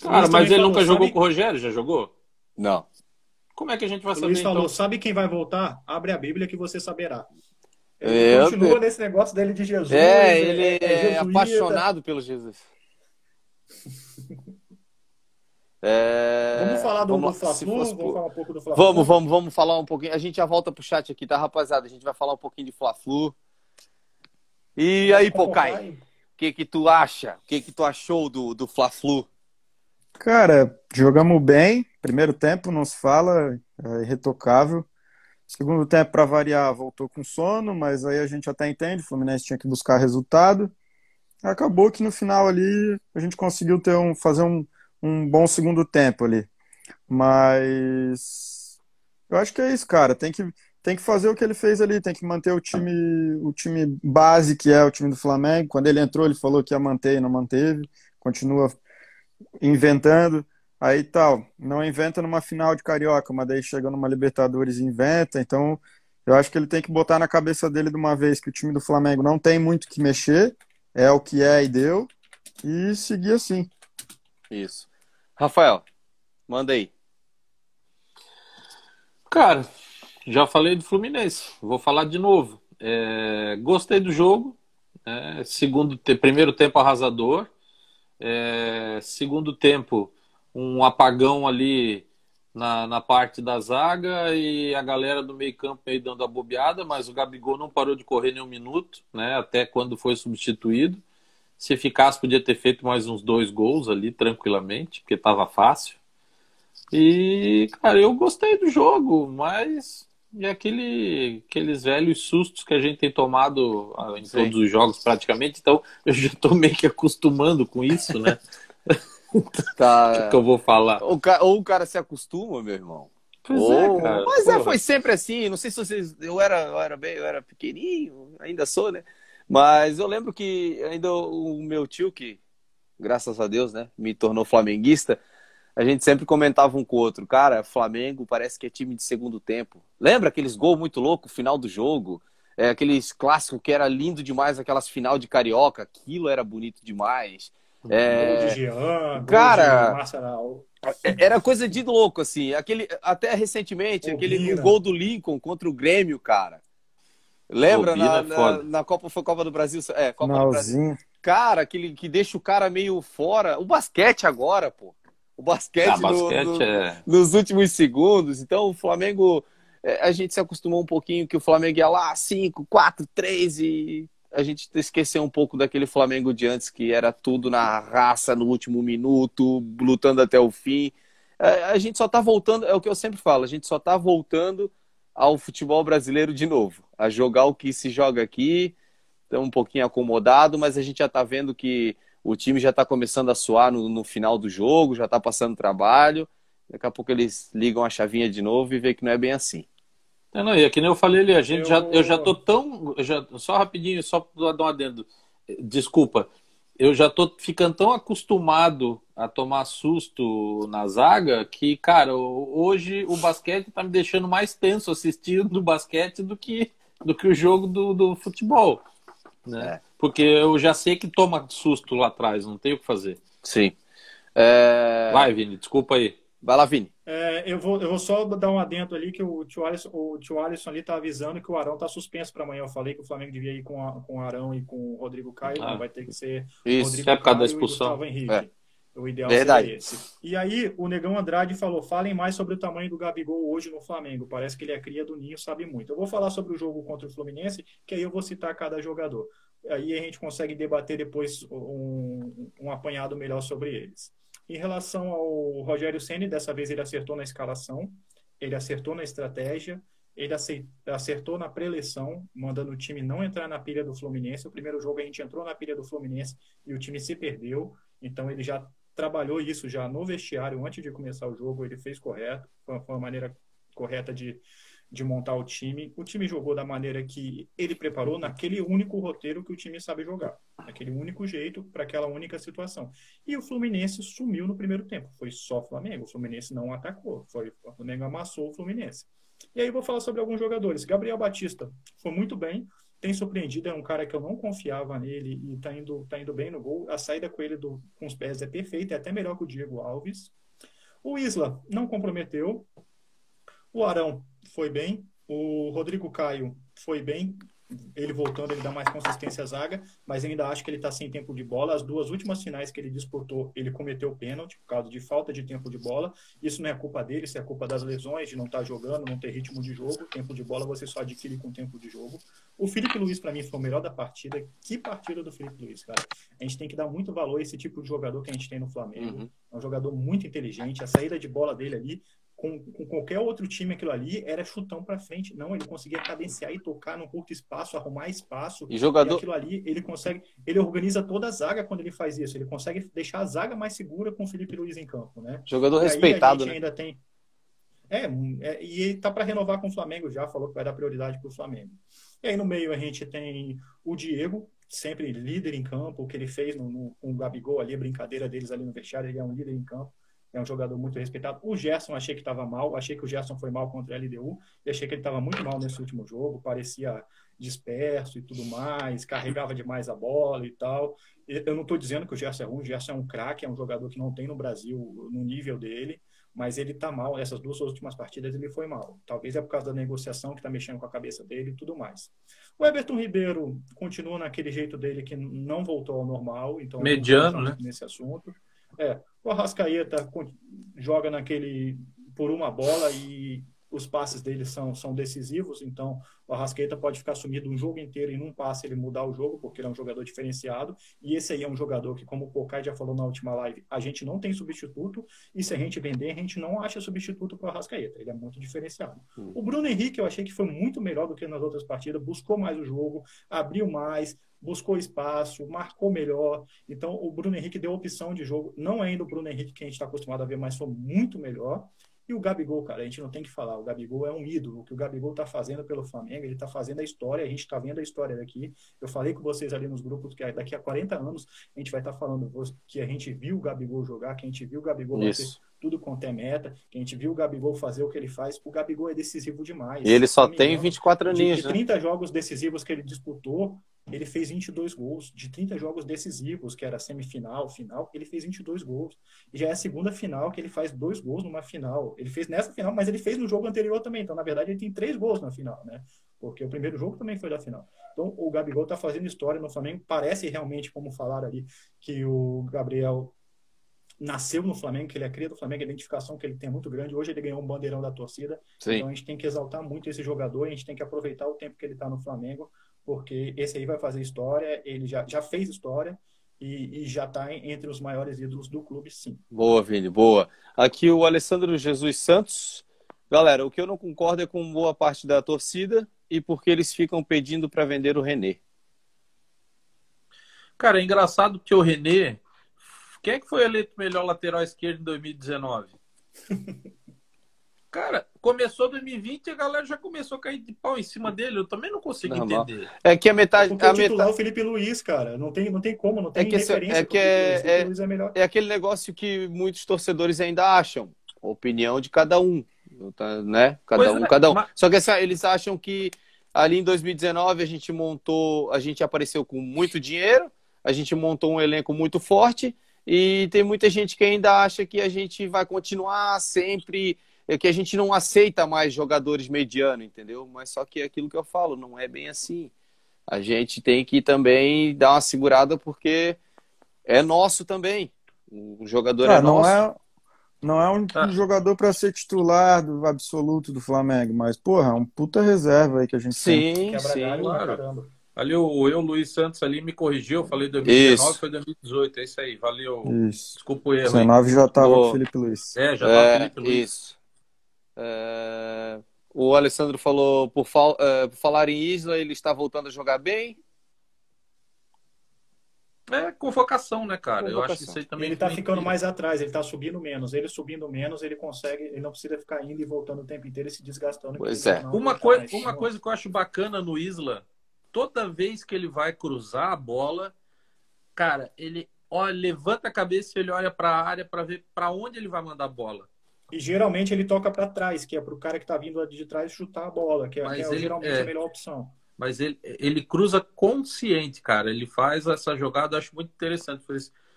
C: Cara, mas ele falou, nunca jogou com o Rogério? Já jogou?
A: Não.
C: Como é que a gente vai
B: o
C: saber?
B: Luiz falou:
C: então?
B: sabe quem vai voltar? Abre a Bíblia que você saberá. Ele é, continua nesse negócio dele de Jesus.
A: É, ele é, é apaixonado pelo Jesus.
B: É... Vamos falar do, vamos, do Fla-Flu? Fosse... Vamos falar um pouco do Fla-Flu?
A: Vamos, vamos, vamos falar um pouquinho. A gente já volta pro chat aqui, tá, rapaziada? A gente vai falar um pouquinho de Fla-Flu. E aí, Pocai, o que que tu acha? O que que tu achou do, do Fla-Flu?
E: Cara, jogamos bem. Primeiro tempo, não se fala, é irretocável. Segundo tempo, para variar, voltou com sono, mas aí a gente até entende, o Fluminense tinha que buscar resultado. Acabou que no final ali a gente conseguiu ter um, fazer um, um bom segundo tempo ali. Mas eu acho que é isso, cara. Tem que, tem que fazer o que ele fez ali, tem que manter o time, o time base que é o time do Flamengo. Quando ele entrou, ele falou que ia manter e não manteve. Continua inventando. Aí tal, não inventa numa final de carioca, mas daí chega numa Libertadores e inventa. Então, eu acho que ele tem que botar na cabeça dele de uma vez que o time do Flamengo não tem muito que mexer, é o que é e deu, e seguir assim.
A: Isso. Rafael, manda aí.
C: Cara, já falei do Fluminense, vou falar de novo. É, gostei do jogo. É, segundo, primeiro tempo arrasador. É, segundo tempo, um apagão ali na, na parte da zaga e a galera do meio campo aí dando a bobeada, mas o Gabigol não parou de correr nem um minuto, né? Até quando foi substituído. Se ficasse, podia ter feito mais uns dois gols ali tranquilamente, porque estava fácil. E, cara, eu gostei do jogo, mas é aquele, aqueles velhos sustos que a gente tem tomado ah, em Sim. todos os jogos praticamente, então eu já estou meio que acostumando com isso, né? [LAUGHS] [LAUGHS]
A: tá.
C: o que eu vou falar?
A: Ou, ou o cara se acostuma, meu irmão.
C: Pois é, é, cara.
A: Mas é, foi sempre assim. Não sei se vocês. Eu era, eu era bem, eu era pequenininho, ainda sou, né? Mas eu lembro que ainda o meu tio, que graças a Deus, né, me tornou flamenguista, a gente sempre comentava um com o outro, cara, Flamengo parece que é time de segundo tempo. Lembra aqueles gols muito loucos, final do jogo? É, aqueles clássicos que era lindo demais, aquelas final de carioca, aquilo era bonito demais.
B: É... Jean,
A: cara, de era coisa de louco, assim. Aquele, até recentemente, aquele gol do Lincoln contra o Grêmio, cara. Lembra na, é na, na, Copa foi Copa do Brasil? É, Copa do Brasil. Cara, aquele que deixa o cara meio fora. O basquete agora, pô. O basquete, ah,
C: basquete no, no,
A: é... nos últimos segundos. Então o Flamengo. É, a gente se acostumou um pouquinho que o Flamengo ia lá 5, 4, 3 e a gente esqueceu um pouco daquele Flamengo de antes que era tudo na raça no último minuto, lutando até o fim. A gente só tá voltando, é o que eu sempre falo, a gente só tá voltando ao futebol brasileiro de novo, a jogar o que se joga aqui, estão um pouquinho acomodado, mas a gente já está vendo que o time já está começando a suar no, no, final do jogo, já está passando trabalho, daqui a pouco eles ligam a chavinha de novo e vê que não é bem assim.
C: É, não, e aqui é nem eu falei ali, a gente eu... já, eu já tô tão, já, só rapidinho, só para dar um adendo, desculpa, eu já tô ficando tão acostumado a tomar susto na zaga que, cara, hoje o basquete tá me deixando mais tenso assistindo o [LAUGHS] basquete do que, do que o jogo do, do futebol. Né? É. Porque eu já sei que toma susto lá atrás, não tem o que fazer.
A: Sim. É...
C: Vai, Vini, desculpa aí.
A: Vai lá, Vini.
B: É, eu, vou, eu vou só dar um adendo ali que o tio Alisson, o tio Alisson ali tá avisando que o Arão tá suspenso para amanhã. Eu falei que o Flamengo devia ir com, a, com o Arão e com o Rodrigo Caio. Ah, vai ter que ser
C: isso,
B: Rodrigo
C: é por causa da expulsão.
B: Henrique. É. O ideal
A: Verdade.
B: seria esse. E aí, o Negão Andrade falou: falem mais sobre o tamanho do Gabigol hoje no Flamengo. Parece que ele é cria do Ninho, sabe muito. Eu vou falar sobre o jogo contra o Fluminense, que aí eu vou citar cada jogador. Aí a gente consegue debater depois um, um apanhado melhor sobre eles. Em relação ao Rogério Ceni, dessa vez ele acertou na escalação, ele acertou na estratégia, ele acertou na preleção, mandando o time não entrar na pilha do Fluminense. O primeiro jogo a gente entrou na pilha do Fluminense e o time se perdeu. Então ele já trabalhou isso já no vestiário antes de começar o jogo. Ele fez correto, foi uma maneira correta de, de montar o time. O time jogou da maneira que ele preparou, naquele único roteiro que o time sabe jogar, naquele único jeito, para aquela única situação. E o Fluminense sumiu no primeiro tempo. Foi só Flamengo. O Fluminense não atacou. Foi, o Flamengo amassou o Fluminense. E aí vou falar sobre alguns jogadores. Gabriel Batista foi muito bem. tem surpreendido, é um cara que eu não confiava nele e tá indo, tá indo bem no gol. A saída com ele do, com os pés é perfeita, é até melhor que o Diego Alves. O Isla não comprometeu. O Arão foi bem. O Rodrigo Caio foi bem ele voltando, ele dá mais consistência à zaga, mas ainda acho que ele está sem tempo de bola. As duas últimas finais que ele disputou, ele cometeu pênalti por causa de falta de tempo de bola. Isso não é culpa dele, isso é culpa das lesões, de não estar tá jogando, não ter ritmo de jogo. Tempo de bola você só adquire com tempo de jogo. O Felipe Luiz, para mim, foi o melhor da partida. Que partida do Felipe Luiz, cara. A gente tem que dar muito valor a esse tipo de jogador que a gente tem no Flamengo. Uhum. É um jogador muito inteligente. A saída de bola dele ali com, com, qualquer outro time aquilo ali era chutão para frente. Não, ele conseguia cadenciar e tocar num curto espaço, arrumar espaço.
A: E jogador. E
B: aquilo ali, ele consegue. Ele organiza toda a zaga quando ele faz isso. Ele consegue deixar a zaga mais segura com o Felipe Luiz em campo, né?
A: Jogador e respeitado.
B: a gente né? ainda tem. É, é, e ele tá para renovar com o Flamengo já, falou que vai dar prioridade para o Flamengo. E aí no meio a gente tem o Diego, sempre líder em campo, o que ele fez no, no, com o Gabigol ali, a brincadeira deles ali no vestiário, ele é um líder em campo é um jogador muito respeitado. O Gerson achei que estava mal, achei que o Gerson foi mal contra a LDU, e achei que ele estava muito mal nesse último jogo, parecia disperso e tudo mais, carregava demais a bola e tal. Eu não estou dizendo que o Gerson é ruim, o Gerson é um craque, é um jogador que não tem no Brasil no nível dele, mas ele está mal. Essas duas últimas partidas ele foi mal. Talvez é por causa da negociação que está mexendo com a cabeça dele e tudo mais. O Everton Ribeiro continua naquele jeito dele que não voltou ao normal, então
C: mediano, né?
B: Nesse assunto. É, o Arrascaeta joga naquele por uma bola e os passes dele são, são decisivos, então o Arrascaeta pode ficar sumido um jogo inteiro e num passe ele mudar o jogo, porque ele é um jogador diferenciado, e esse aí é um jogador que, como o Pocai já falou na última live, a gente não tem substituto, e se a gente vender, a gente não acha substituto para o Arrascaeta, ele é muito diferenciado. Hum. O Bruno Henrique eu achei que foi muito melhor do que nas outras partidas, buscou mais o jogo, abriu mais, buscou espaço, marcou melhor. Então, o Bruno Henrique deu opção de jogo. Não é ainda o Bruno Henrique que a gente está acostumado a ver, mas foi muito melhor. E o Gabigol, cara, a gente não tem que falar. O Gabigol é um ídolo. O que o Gabigol está fazendo pelo Flamengo, ele está fazendo a história. A gente está vendo a história daqui. Eu falei com vocês ali nos grupos que daqui a 40 anos a gente vai estar tá falando que a gente viu o Gabigol jogar, que a gente viu o Gabigol bater tudo quanto é meta, que a gente viu o Gabigol fazer o que ele faz. O Gabigol é decisivo demais.
A: E ele só tem 24 aninhos.
B: De, de 30 né? jogos decisivos que ele disputou, ele fez 22 gols de 30 jogos decisivos, que era semifinal, final, ele fez 22 gols. E já é a segunda final que ele faz dois gols numa final. Ele fez nessa final, mas ele fez no jogo anterior também. Então, na verdade, ele tem três gols na final, né? Porque o primeiro jogo também foi da final. Então, o Gabigol tá fazendo história no Flamengo. Parece realmente, como falaram ali, que o Gabriel nasceu no Flamengo, que ele é cria do Flamengo, a identificação que ele tem é muito grande. Hoje ele ganhou um bandeirão da torcida. Sim. Então a gente tem que exaltar muito esse jogador, a gente tem que aproveitar o tempo que ele está no Flamengo porque esse aí vai fazer história, ele já, já fez história e, e já está entre os maiores ídolos do clube, sim.
A: Boa, Vini, boa. Aqui o Alessandro Jesus Santos. Galera, o que eu não concordo é com boa parte da torcida e porque eles ficam pedindo para vender o René.
C: Cara, é engraçado que o René. Quem é que foi eleito melhor lateral esquerdo em 2019? [LAUGHS] Cara, começou 2020 e a galera já começou a cair de pau em cima dele. Eu também não consigo não, entender.
A: É que a metade. Porque
B: a
A: o titular
B: metade... o Felipe Luiz, cara. Não tem, não tem como, não tem é
A: que referência. É, que é, é, é, é, aquele negócio que muitos torcedores ainda acham. Opinião de cada um. Tá, né? Cada pois um, é, cada um. Mas... Só que assim, eles acham que ali em 2019 a gente montou, a gente apareceu com muito dinheiro, a gente montou um elenco muito forte. E tem muita gente que ainda acha que a gente vai continuar sempre é que a gente não aceita mais jogadores medianos, entendeu? Mas só que é aquilo que eu falo, não é bem assim. A gente tem que também dar uma segurada porque é nosso também. O jogador é, é
E: não
A: nosso.
E: É, não é um ah. jogador para ser titular do absoluto do Flamengo, mas, porra, é um puta reserva aí que a gente
A: sim, tem. Sim,
C: claro. Ali o eu, Luiz Santos, ali me corrigiu, eu falei 2019, isso. foi 2018, é isso aí, valeu. Isso. Desculpa o erro.
E: 19 já tava o Felipe Luiz.
A: É, já tava é, Felipe Luiz. Isso. É... O Alessandro falou, por, fal... é, por falar em Isla, ele está voltando a jogar bem.
C: É convocação, né, cara? Convocação. Eu acho que isso aí também.
B: Ele tá ficando mais atrás, ele tá subindo menos. Ele subindo menos, ele consegue, ele não precisa ficar indo e voltando o tempo inteiro e se desgastando.
A: Pois é.
C: Uma, coi uma coisa que eu acho bacana no Isla, toda vez que ele vai cruzar a bola, cara, ele olha, levanta a cabeça e ele olha para a área para ver para onde ele vai mandar a bola.
B: E geralmente ele toca para trás, que é para o cara que está vindo de trás chutar a bola, que é, que é ele, geralmente é... a melhor opção.
C: mas ele, ele cruza consciente, cara. Ele faz essa jogada, eu acho muito interessante.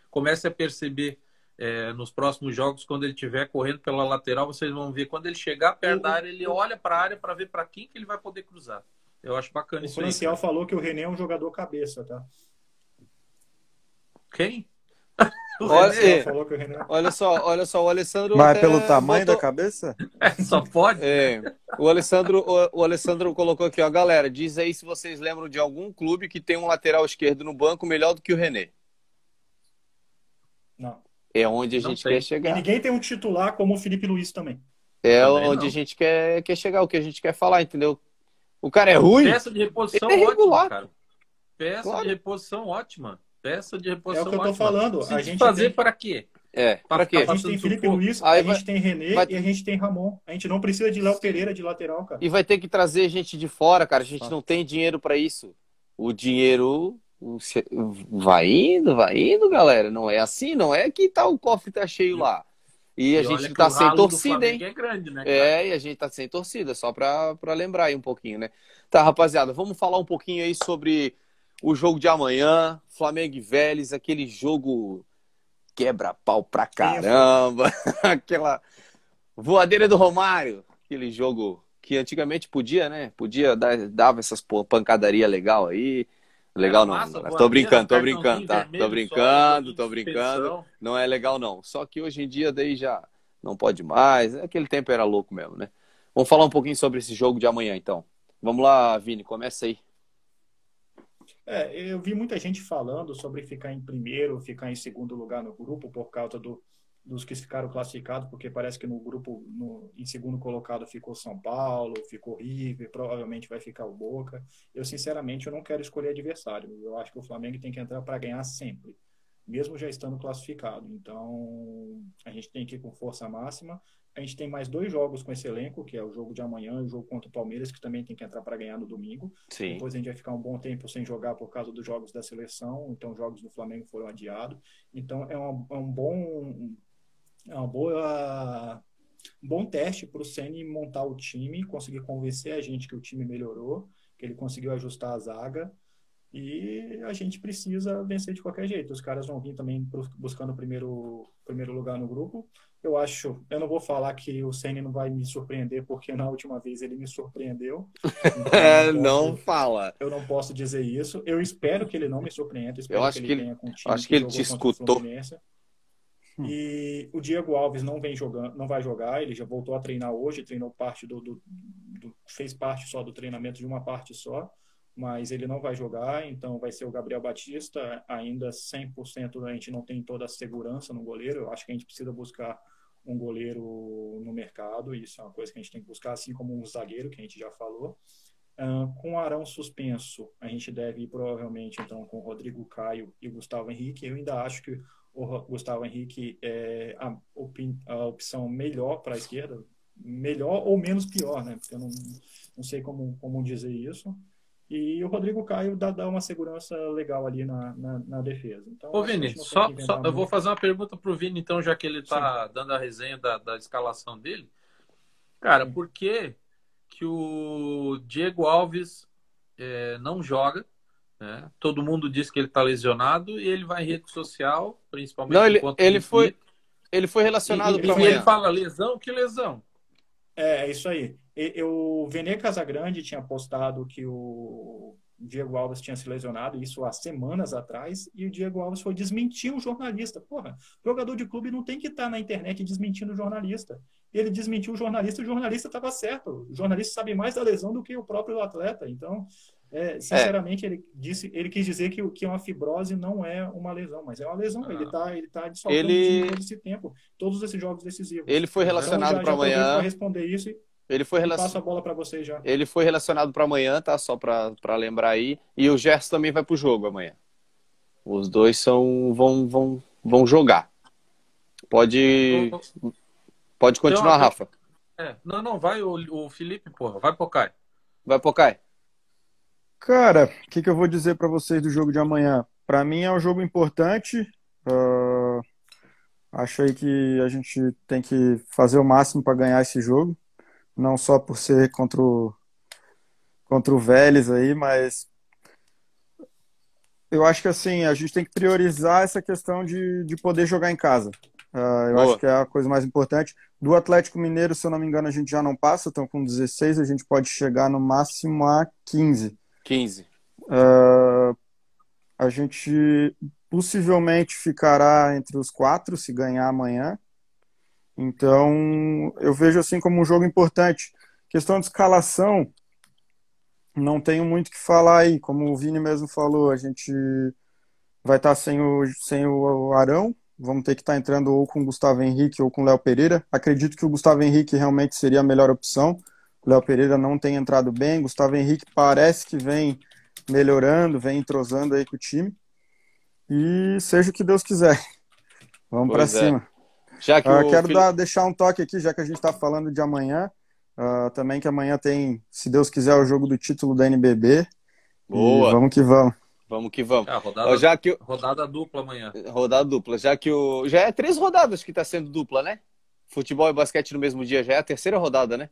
C: Comece a perceber é, nos próximos jogos, quando ele estiver correndo pela lateral, vocês vão ver. Quando ele chegar perto da área, ele olha para a área para ver para quem que ele vai poder cruzar. Eu acho bacana
B: o
C: isso.
B: O Franciel falou que o René é um jogador cabeça, tá?
C: Quem?
A: Olha, é, olha, só, olha só, o Alessandro.
E: Mas pelo tamanho botou... da cabeça?
C: É, só pode.
A: É, o Alessandro, o, o, Alessandro colocou aqui, ó, galera, diz aí se vocês lembram de algum clube que tem um lateral esquerdo no banco melhor do que o René.
B: Não.
A: É onde a gente quer chegar.
B: E ninguém tem um titular como o Felipe Luiz também.
A: É também onde não. a gente quer, quer chegar, o que a gente quer falar, entendeu? O cara é ruim.
C: Peça de reposição é ótima, cara. Peça claro. de reposição ótima. Peça de reposição
B: É o que eu tô falando.
C: Se
B: a gente
C: fazer
B: tem...
C: para quê?
A: É, para quê?
B: A gente tem Felipe Luiz, Aí a vai... gente tem René vai... e a gente tem Ramon. A gente não precisa de Léo Pereira de lateral, cara.
A: E vai ter que trazer gente de fora, cara. A gente não tem dinheiro para isso. O dinheiro vai indo, vai indo, galera. Não é assim, não é que tá o cofre tá cheio lá. E, e a gente tá sem torcida, hein?
C: É, grande, né,
A: é, e a gente tá sem torcida, só pra, pra lembrar aí um pouquinho, né? Tá, rapaziada, vamos falar um pouquinho aí sobre o jogo de amanhã, Flamengo e Vélez, aquele jogo quebra-pau pra caramba, [LAUGHS] aquela voadeira do Romário, aquele jogo que antigamente podia, né? Podia dar, dava essas pancadaria legal aí. Legal não. Massa, tô brincando, tô brincando, tá? Tô brincando, tô brincando. Não é legal não. Só que hoje em dia daí já não pode mais. Aquele tempo era louco mesmo, né? Vamos falar um pouquinho sobre esse jogo de amanhã, então. Vamos lá, Vini, começa aí.
B: É, eu vi muita gente falando sobre ficar em primeiro, ficar em segundo lugar no grupo por causa do, dos que ficaram classificados, porque parece que no grupo, no, em segundo colocado, ficou São Paulo, ficou River, provavelmente vai ficar o Boca. Eu, sinceramente, eu não quero escolher adversário. Eu acho que o Flamengo tem que entrar para ganhar sempre, mesmo já estando classificado. Então, a gente tem que ir com força máxima. A gente tem mais dois jogos com esse elenco, que é o jogo de amanhã e o jogo contra o Palmeiras, que também tem que entrar para ganhar no domingo.
A: Sim.
B: Depois a gente vai ficar um bom tempo sem jogar por causa dos jogos da seleção, então os jogos do Flamengo foram adiados. Então é um, é um bom é uma boa um bom teste para o Ceni montar o time, conseguir convencer a gente que o time melhorou, que ele conseguiu ajustar a zaga e a gente precisa vencer de qualquer jeito. Os caras vão vir também buscando o primeiro, primeiro lugar no grupo. Eu acho, eu não vou falar que o Ceni não vai me surpreender, porque na última vez ele me surpreendeu. [LAUGHS]
A: Então não, fala.
B: Eu não posso dizer isso. Eu espero que ele não me surpreenda. Eu
A: acho
B: que,
A: que ele, acho que, que ele te escutou.
B: Hum. E o Diego Alves não vem jogando, não vai jogar, ele já voltou a treinar hoje, treinou parte do, do, do, fez parte só do treinamento de uma parte só, mas ele não vai jogar, então vai ser o Gabriel Batista, ainda 100% a gente não tem toda a segurança no goleiro, eu acho que a gente precisa buscar um goleiro no mercado, isso é uma coisa que a gente tem que buscar, assim como um zagueiro, que a gente já falou. Uh, com o Arão suspenso, a gente deve ir provavelmente então com Rodrigo Caio e Gustavo Henrique. Eu ainda acho que o Gustavo Henrique é a, a opção melhor para a esquerda, melhor ou menos pior, né? Porque eu não, não sei como, como dizer isso. E o Rodrigo Caio dá, dá uma segurança legal ali na, na, na defesa. Então,
C: Ô, Vini, só, só eu vou fazer uma pergunta para o Vini, então, já que ele está dando a resenha da, da escalação dele. Cara, por que, que o Diego Alves é, não joga né? Todo mundo diz que ele está lesionado e ele vai em rede social, principalmente.
A: Não, ele, ele foi, ele foi relacionado para
C: ele fala lesão, que lesão?
B: É, é isso aí. Eu, o Vene Casagrande tinha postado que o Diego Alves tinha se lesionado, isso há semanas atrás, e o Diego Alves foi desmentir o jornalista. Porra, jogador de clube não tem que estar tá na internet desmentindo o jornalista. Ele desmentiu o jornalista e o jornalista estava certo. O jornalista sabe mais da lesão do que o próprio atleta. Então, é, sinceramente, é. ele disse, ele quis dizer que, que uma fibrose não é uma lesão, mas é uma lesão. Ah. Ele está ele tá dissolvendo
A: ele...
B: esse tempo, todos esses jogos decisivos.
A: Ele foi relacionado então, para amanhã.
B: responder isso.
A: Ele foi
B: relacion... Passa a bola para você já.
A: Ele foi relacionado para amanhã, tá? Só para lembrar aí. E o Gerson também vai para o jogo amanhã. Os dois são vão vão vão jogar. Pode pode continuar, então, Rafa.
C: É, não, não, vai o, o Felipe, porra, vai Pocai.
A: Vai Pocai.
E: Cara, o que, que, eu vou dizer para vocês do jogo de amanhã? Para mim é um jogo importante. Uh, acho aí que a gente tem que fazer o máximo para ganhar esse jogo, não só por ser contra o, contra o Vélez aí, mas eu acho que assim, a gente tem que priorizar essa questão de, de poder jogar em casa. Uh, eu Boa. acho que é a coisa mais importante. Do Atlético Mineiro, se eu não me engano, a gente já não passa, então com 16 a gente pode chegar no máximo a 15.
A: 15.
E: Uh, a gente possivelmente ficará entre os quatro se ganhar amanhã. Então, eu vejo assim como um jogo importante. Questão de escalação, não tenho muito o que falar aí. Como o Vini mesmo falou, a gente vai estar sem o, sem o Arão. Vamos ter que estar entrando ou com o Gustavo Henrique ou com o Léo Pereira. Acredito que o Gustavo Henrique realmente seria a melhor opção. O Léo Pereira não tem entrado bem. Gustavo Henrique parece que vem melhorando, vem entrosando aí com o time. E seja o que Deus quiser. Vamos para é. cima. Já que uh, quero dar, deixar um toque aqui, já que a gente está falando de amanhã. Uh, também que amanhã tem, se Deus quiser, o jogo do título da NBB. Boa. E vamos que vamos.
A: Vamos que vamos.
C: É, rodada, já que rodada dupla amanhã.
A: Rodada dupla. Já que o. Já é três rodadas que está sendo dupla, né? Futebol e basquete no mesmo dia. Já é a terceira rodada, né?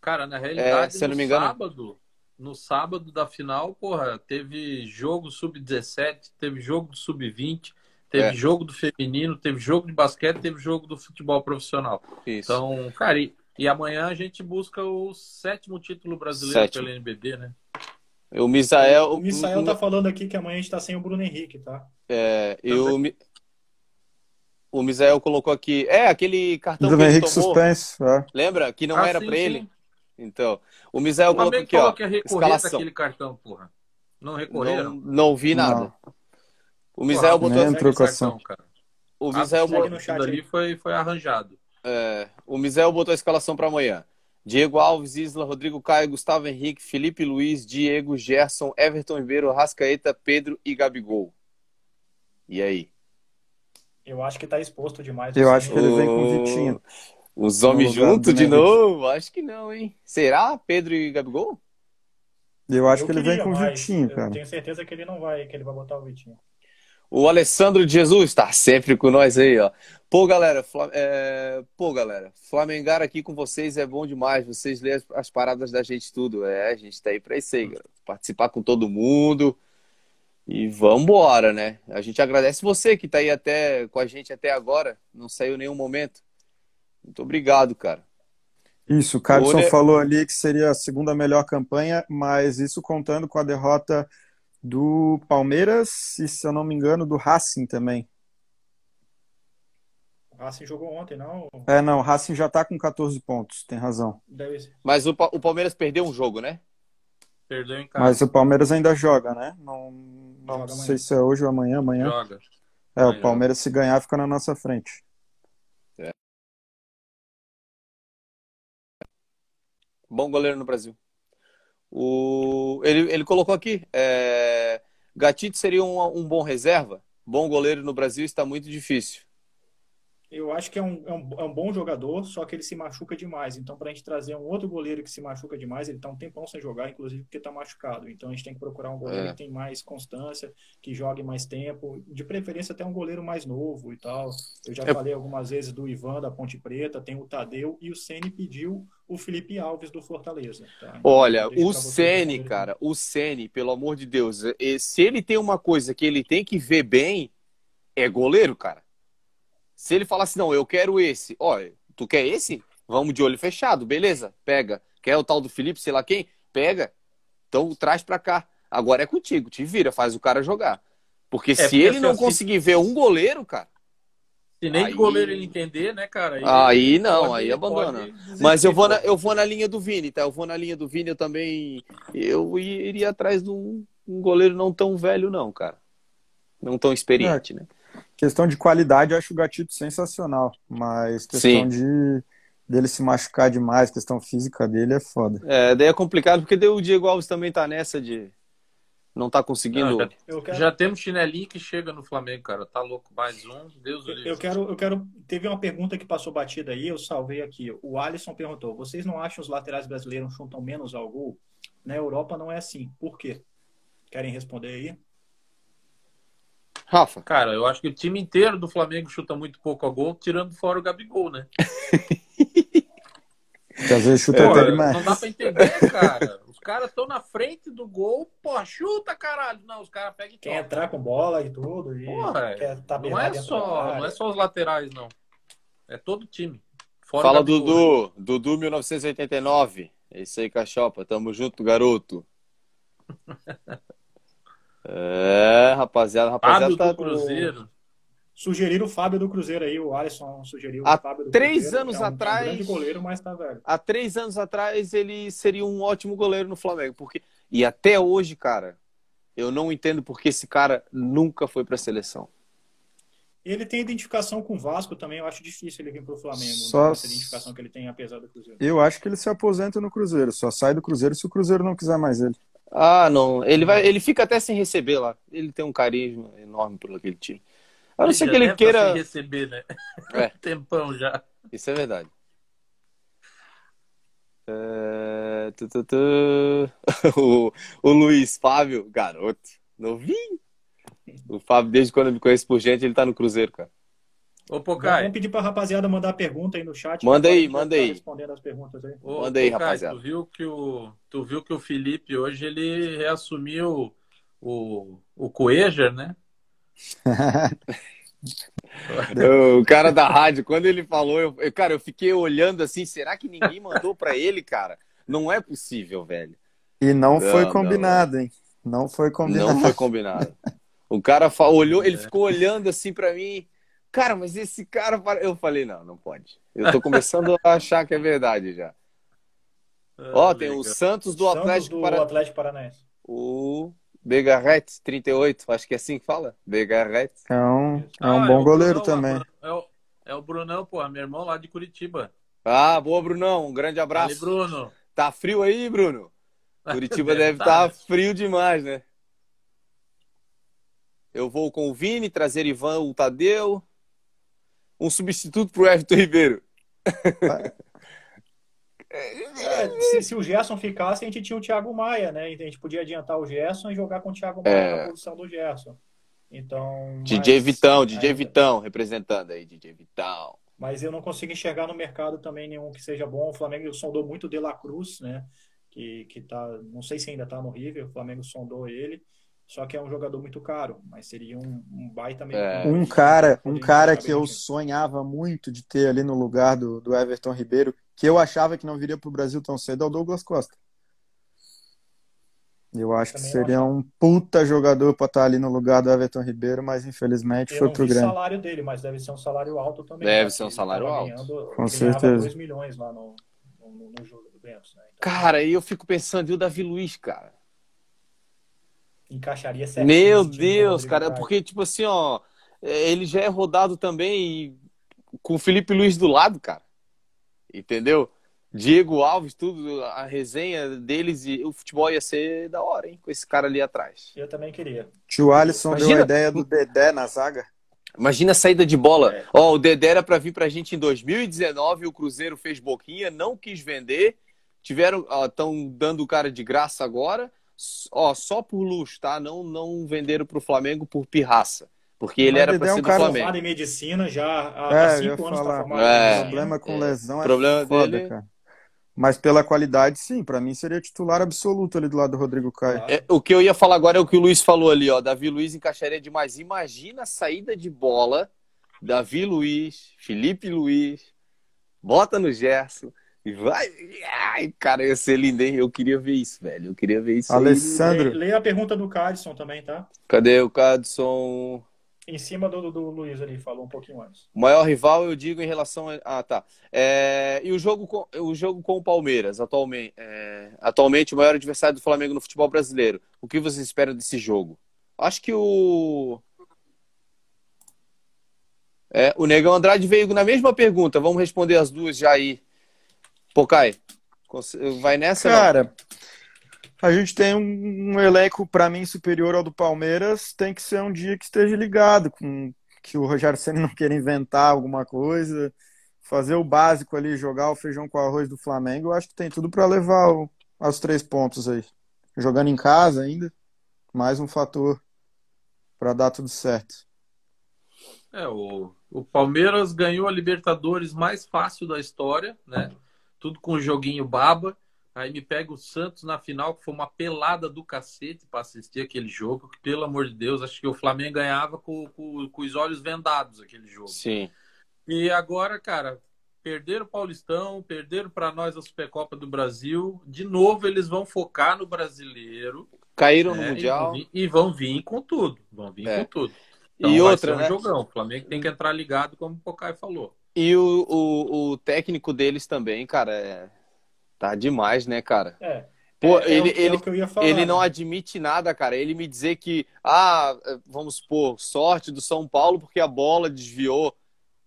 C: Cara, na realidade, é, se no não me engano... sábado, no sábado da final, porra, teve jogo sub-17, teve jogo do sub-20, teve é. jogo do feminino, teve jogo de basquete, teve jogo do futebol profissional. Isso. Então, cara, e, e amanhã a gente busca o sétimo título brasileiro sétimo. pela NBB, né?
A: O Misael.
B: O Misael tá falando aqui que amanhã a gente tá sem o Bruno Henrique, tá?
A: É, e o, o Misael colocou aqui. É, aquele cartão
E: Bruno que ele Henrique tomou. suspenso. É.
A: Lembra? Que não ah, era para ele. Então, o Misael colocou aqui, ó.
C: que recorrer daquele cartão, porra. Não recorreram?
A: Não, não vi nada. Não. O Misael botou.
E: Nem trocação. Cartão,
A: o Misael botou.
C: No chat ali foi, foi arranjado.
A: É, o Misael botou a escalação para amanhã. Diego Alves, Isla, Rodrigo Caio, Gustavo Henrique, Felipe Luiz, Diego, Gerson, Everton Ribeiro, Rascaeta, Pedro e Gabigol. E aí?
B: Eu acho que tá exposto demais.
E: Eu acho que ele vem com o Vitinho.
A: Os homens juntos de novo? Acho que não, hein? Será Pedro e Gabigol?
E: Eu acho eu que ele vem com o Vitinho, cara. Eu
B: tenho certeza que ele não vai, que ele vai botar o Vitinho.
A: O Alessandro de Jesus está sempre com nós aí, ó. Pô, galera, é... pô, galera, Flamengar aqui com vocês é bom demais. Vocês lêem as, as paradas da gente tudo. É, a gente tá aí pra isso aí, galera. Participar com todo mundo. E vambora, né? A gente agradece você que tá aí até com a gente até agora. Não saiu nenhum momento. Muito obrigado, cara.
E: Isso, o Carlson Olha... falou ali que seria a segunda melhor campanha, mas isso contando com a derrota do Palmeiras e, se eu não me engano, do Racing também.
B: O Racing jogou ontem, não?
E: É, não, o Racing já tá com 14 pontos, tem razão.
A: Mas o, o Palmeiras perdeu um jogo, né?
C: Perdeu em casa.
E: Mas o Palmeiras ainda joga, né? Não, não sei amanhã. se é hoje ou amanhã, amanhã.
C: Joga.
E: É, amanhã. o Palmeiras se ganhar fica na nossa frente. É.
A: Bom goleiro no Brasil. O, ele, ele colocou aqui: é, Gatito seria um, um bom reserva? Bom goleiro no Brasil está muito difícil.
B: Eu acho que é um, é um, é um, bom jogador, só que ele se machuca demais. Então, para a gente trazer um outro goleiro que se machuca demais, ele está um tempão sem jogar, inclusive porque está machucado. Então, a gente tem que procurar um goleiro é. que tem mais constância, que jogue mais tempo, de preferência até um goleiro mais novo e tal. Eu já é. falei algumas vezes do Ivan da Ponte Preta, tem o Tadeu e o Ceni pediu o Felipe Alves do Fortaleza. Tá?
A: Então, Olha, o Ceni, cara, o Ceni, pelo amor de Deus, se ele tem uma coisa que ele tem que ver bem, é goleiro, cara. Se ele falasse, não, eu quero esse, ó, tu quer esse? Vamos de olho fechado, beleza, pega. Quer o tal do Felipe, sei lá quem? Pega. Então traz pra cá. Agora é contigo, te vira, faz o cara jogar. Porque é, se porque ele não assim, conseguir ver um goleiro, cara.
C: Se nem aí... goleiro ele entender, né, cara? Aí,
A: aí não, pode, aí abandona. Mas eu vou, na, eu vou na linha do Vini, tá? Eu vou na linha do Vini, eu também. Eu iria atrás de um, um goleiro não tão velho, não, cara. Não tão experiente, é. né?
E: Questão de qualidade, eu acho o Gatito sensacional, mas questão Sim. de dele se machucar demais, questão física dele é foda.
A: É, daí é complicado, porque o Diego Alves também tá nessa de não tá conseguindo. Não,
C: já, quero... já, temos chinelinho que chega no Flamengo, cara. Tá louco, mais um. Deus
B: eu, eu quero, eu quero. Teve uma pergunta que passou batida aí, eu salvei aqui. O Alisson perguntou: vocês não acham os laterais brasileiros chutam menos ao gol? Na Europa não é assim. Por quê? Querem responder aí?
C: Rafa. Cara, eu acho que o time inteiro do Flamengo chuta muito pouco a gol, tirando fora o Gabigol, né? [LAUGHS]
E: Que às vezes chuta
C: Pô,
E: até demais.
C: não dá pra entender, cara. Os caras estão na frente do gol, pô, chuta, caralho. Não, os caras pegam e
B: Quer entrar com bola e tudo. E
C: Porra,
B: quer
C: Não
B: tabelar
C: é só, não é só os laterais, não. É todo time. Fora
A: Fala,
C: o Gabigol.
A: Dudu. Dudu 1989. É isso aí, Cachopa. Tamo junto, garoto. [LAUGHS] É, rapaziada, rapaziada.
C: Fábio
A: Tá...
C: do Cruzeiro.
B: Sugeriram o Fábio do Cruzeiro aí, o Alisson sugeriu
A: Há
B: o Fábio do
A: três
B: Cruzeiro.
A: anos
B: é um,
A: atrás-
B: É um grande goleiro, mas tá velho.
A: Há três anos atrás ele seria um ótimo goleiro no Flamengo. Porque... E até hoje, cara, eu não entendo porque esse cara nunca foi pra seleção.
B: Ele tem identificação com o Vasco também, eu acho difícil ele vir pro Flamengo.
E: Só-
B: Só... Essa identificação que ele tem, apesar do Cruzeiro.
E: Eu acho que ele se aposenta no Cruzeiro. Só sai do Cruzeiro se o Cruzeiro não quiser mais ele.
A: Ah, não. Ele vai, ele fica até sem receber lá. Ele tem um carisma enorme por aquele time. A não ser que ele
C: tá
A: queira.
C: sem receber, né? [LAUGHS]
A: É.
C: Tempão já.
A: Isso é verdade. É, tu, tu, tu. [LAUGHS] O, o Luiz Fábio, garoto, novinho. O Fábio, desde quando eu me conheço por gente, ele tá no Cruzeiro, cara.
C: Ô, Pocai.
B: Vamos pedir pra rapaziada mandar pergunta aí no chat.
A: Manda aí,
B: A
A: manda
B: ficar
A: aí.
B: Respondendo as perguntas aí.
C: Ô,
A: Manda aí,
C: Pocai,
A: rapaziada.
C: Tu viu que o, tu viu que o Felipe hoje ele reassumiu o, o Coeger, né? [LAUGHS]
A: O cara da rádio, quando ele falou, eu, eu- cara, eu fiquei olhando assim, será que ninguém mandou pra ele, cara? Não é possível, velho.
E: E não,
A: Não,
E: foi
A: não,
E: combinado, hein? Não foi combinado.
A: Não foi combinado. O cara olhou, ele ficou olhando assim pra mim. Cara, mas esse cara. pare-" Eu falei, não, não pode. Eu tô começando a achar que é verdade já. Ó,
C: Ah,
A: tem o. Santos do
B: Santos
A: Atlético
B: do
A: para
B: Atlético Paranaense.
A: o Begarret 38, acho que é assim que fala. Begarret.
E: É um, é
C: Ah,
E: um bom
C: o
E: goleiro
C: Brunão,
E: também.
C: É o, é o Brunão, pô, meu irmão lá de Curitiba.
A: Ah, boa, Brunão. Um grande abraço.
C: Ali, Bruno.
A: Tá frio aí, Bruno? Curitiba
C: Deve [LAUGHS]
A: deve
C: tá,
A: estar frio demais, né? Eu vou com o Vini, trazer Ivan, o Tadeu. Um substituto pro Everton Ribeiro.
B: É, se, se o Gerson ficasse, a gente tinha o Thiago Maia, né? E a gente podia adiantar o Gerson e jogar com o Thiago Maia
A: É.
B: na posição do Gerson. Então.
A: DJ
B: mas-
A: Vitão, DJ
B: é,
A: Vitão, representando aí, DJ Vitão.
B: Mas eu não consigo enxergar no mercado também nenhum que seja bom. O Flamengo sondou muito o De La Cruz, né? Que, que tá. Não sei se ainda tá no River, o Flamengo sondou ele. Só que é um jogador muito caro, mas seria um, um baita meio.
A: É.
E: Um cara, um cara que eu sonhava muito de ter ali no lugar do, do Everton Ribeiro, que eu achava que não viria para o Brasil tão cedo, é o Douglas Costa. Eu acho que seria um puta jogador para estar ali no lugar do Everton Ribeiro, mas infelizmente
B: Eu
E: foi pro
B: vi o
E: Grêmio.
B: salário dele, mas deve ser um salário alto também.
A: Deve
B: né?
A: ser um
B: Ele
A: salário alto.
B: ganhando-
E: Com
B: ele
E: certeza.
B: ganhava 2 milhões lá no, no, no jogo do Santos, né? Então,
A: Cara, e eu fico pensando, e o Davi Luiz, cara?
B: Encaixaria certinho
A: Meu
B: do
A: Deus, cara,
B: Caio.
A: porque, tipo assim, ó, ele já é rodado também e com o Felipe Luiz do lado, cara. Entendeu? Diego Alves, tudo, a resenha deles e o futebol ia ser da hora, hein? Com esse cara ali atrás.
B: Eu também queria.
E: Tio Alisson deu
A: Imagina-
E: a ideia do Dedé na zaga.
A: Imagina a saída de bola.
B: É.
A: Ó, o Dedé era pra vir pra gente em 2019, o Cruzeiro fez boquinha, não quis vender. Tiveram, estão dando o cara de graça agora. Ó, só por luxo, tá? Não, não venderam pro Flamengo por pirraça. Porque ele
E: Mas
A: era pra
E: é um
A: ser do
E: cara
A: Flamengo.
B: Formado em medicina já há,
E: É,
B: há cinco anos
E: falar.
B: está formado
A: É.
E: problema com
A: é.
E: lesão é
A: Problema
E: foda,
A: dele-
E: cara. Mas pela qualidade, sim, pra mim seria titular absoluto ali do lado do Rodrigo Caio.
A: É, o que eu ia falar agora é o que o Luiz falou ali, ó. Davi Luiz encaixaria demais. Imagina a saída de bola. Davi Luiz, Felipe Luiz, bota no Gerson e vai. Ai, cara, ia ser lindo, hein? Eu queria ver isso, velho. Eu queria ver isso. aí.
E: Alessandro,
B: Lê, lê a pergunta do Cadson também, tá?
A: Cadê o Cadson?
B: Em cima do, do Luiz ali, falou um pouquinho antes.
A: O maior rival, eu digo, em relação a. Ah, tá. É, E o jogo, com... o jogo com o Palmeiras, atualmente, é, atualmente o maior adversário do Flamengo no futebol brasileiro. O que vocês esperam desse jogo? Acho que o. É, o Negão Andrade veio na mesma pergunta. Vamos responder as duas já aí. Pocai, cons- vai nessa? não?
E: Cara, a gente tem um, um elenco, pra mim, superior ao do Palmeiras. Tem que ser um dia que esteja ligado, com que o Rogério Ceni não queira inventar alguma coisa, fazer o básico ali, jogar o feijão com arroz do Flamengo. Eu acho que tem tudo pra levar o- aos três pontos aí. Jogando em casa ainda, mais um fator pra dar tudo certo.
C: É, o, o Palmeiras ganhou a Libertadores mais fácil da história, né? Tudo com joguinho baba. Aí me pega o Santos na final, que foi uma pelada do cacete para assistir aquele jogo. Que, pelo amor de Deus, acho que o Flamengo ganhava com, com, com os olhos vendados aquele jogo.
A: Sim.
C: E agora, cara, perderam o Paulistão, perderam para nós a Supercopa do Brasil. De novo, eles vão focar no brasileiro.
A: Caíram no
C: né?
A: Mundial.
C: E vão, vir, e vão vir com tudo. Vão vir
A: É.
C: com tudo. Então,
A: E outra,
C: um
A: né?
C: jogão. O Flamengo tem que entrar ligado, como o Pocai falou.
A: E o, o, o técnico deles também, cara, é... tá demais, né, cara?
B: É.
A: Pô,
B: é, é
A: ele,
B: é
A: ele,
B: o eu ia falar.
A: ele não
B: né?
A: admite nada, cara. Ele me dizer que, ah, vamos supor, sorte do São Paulo porque a bola desviou.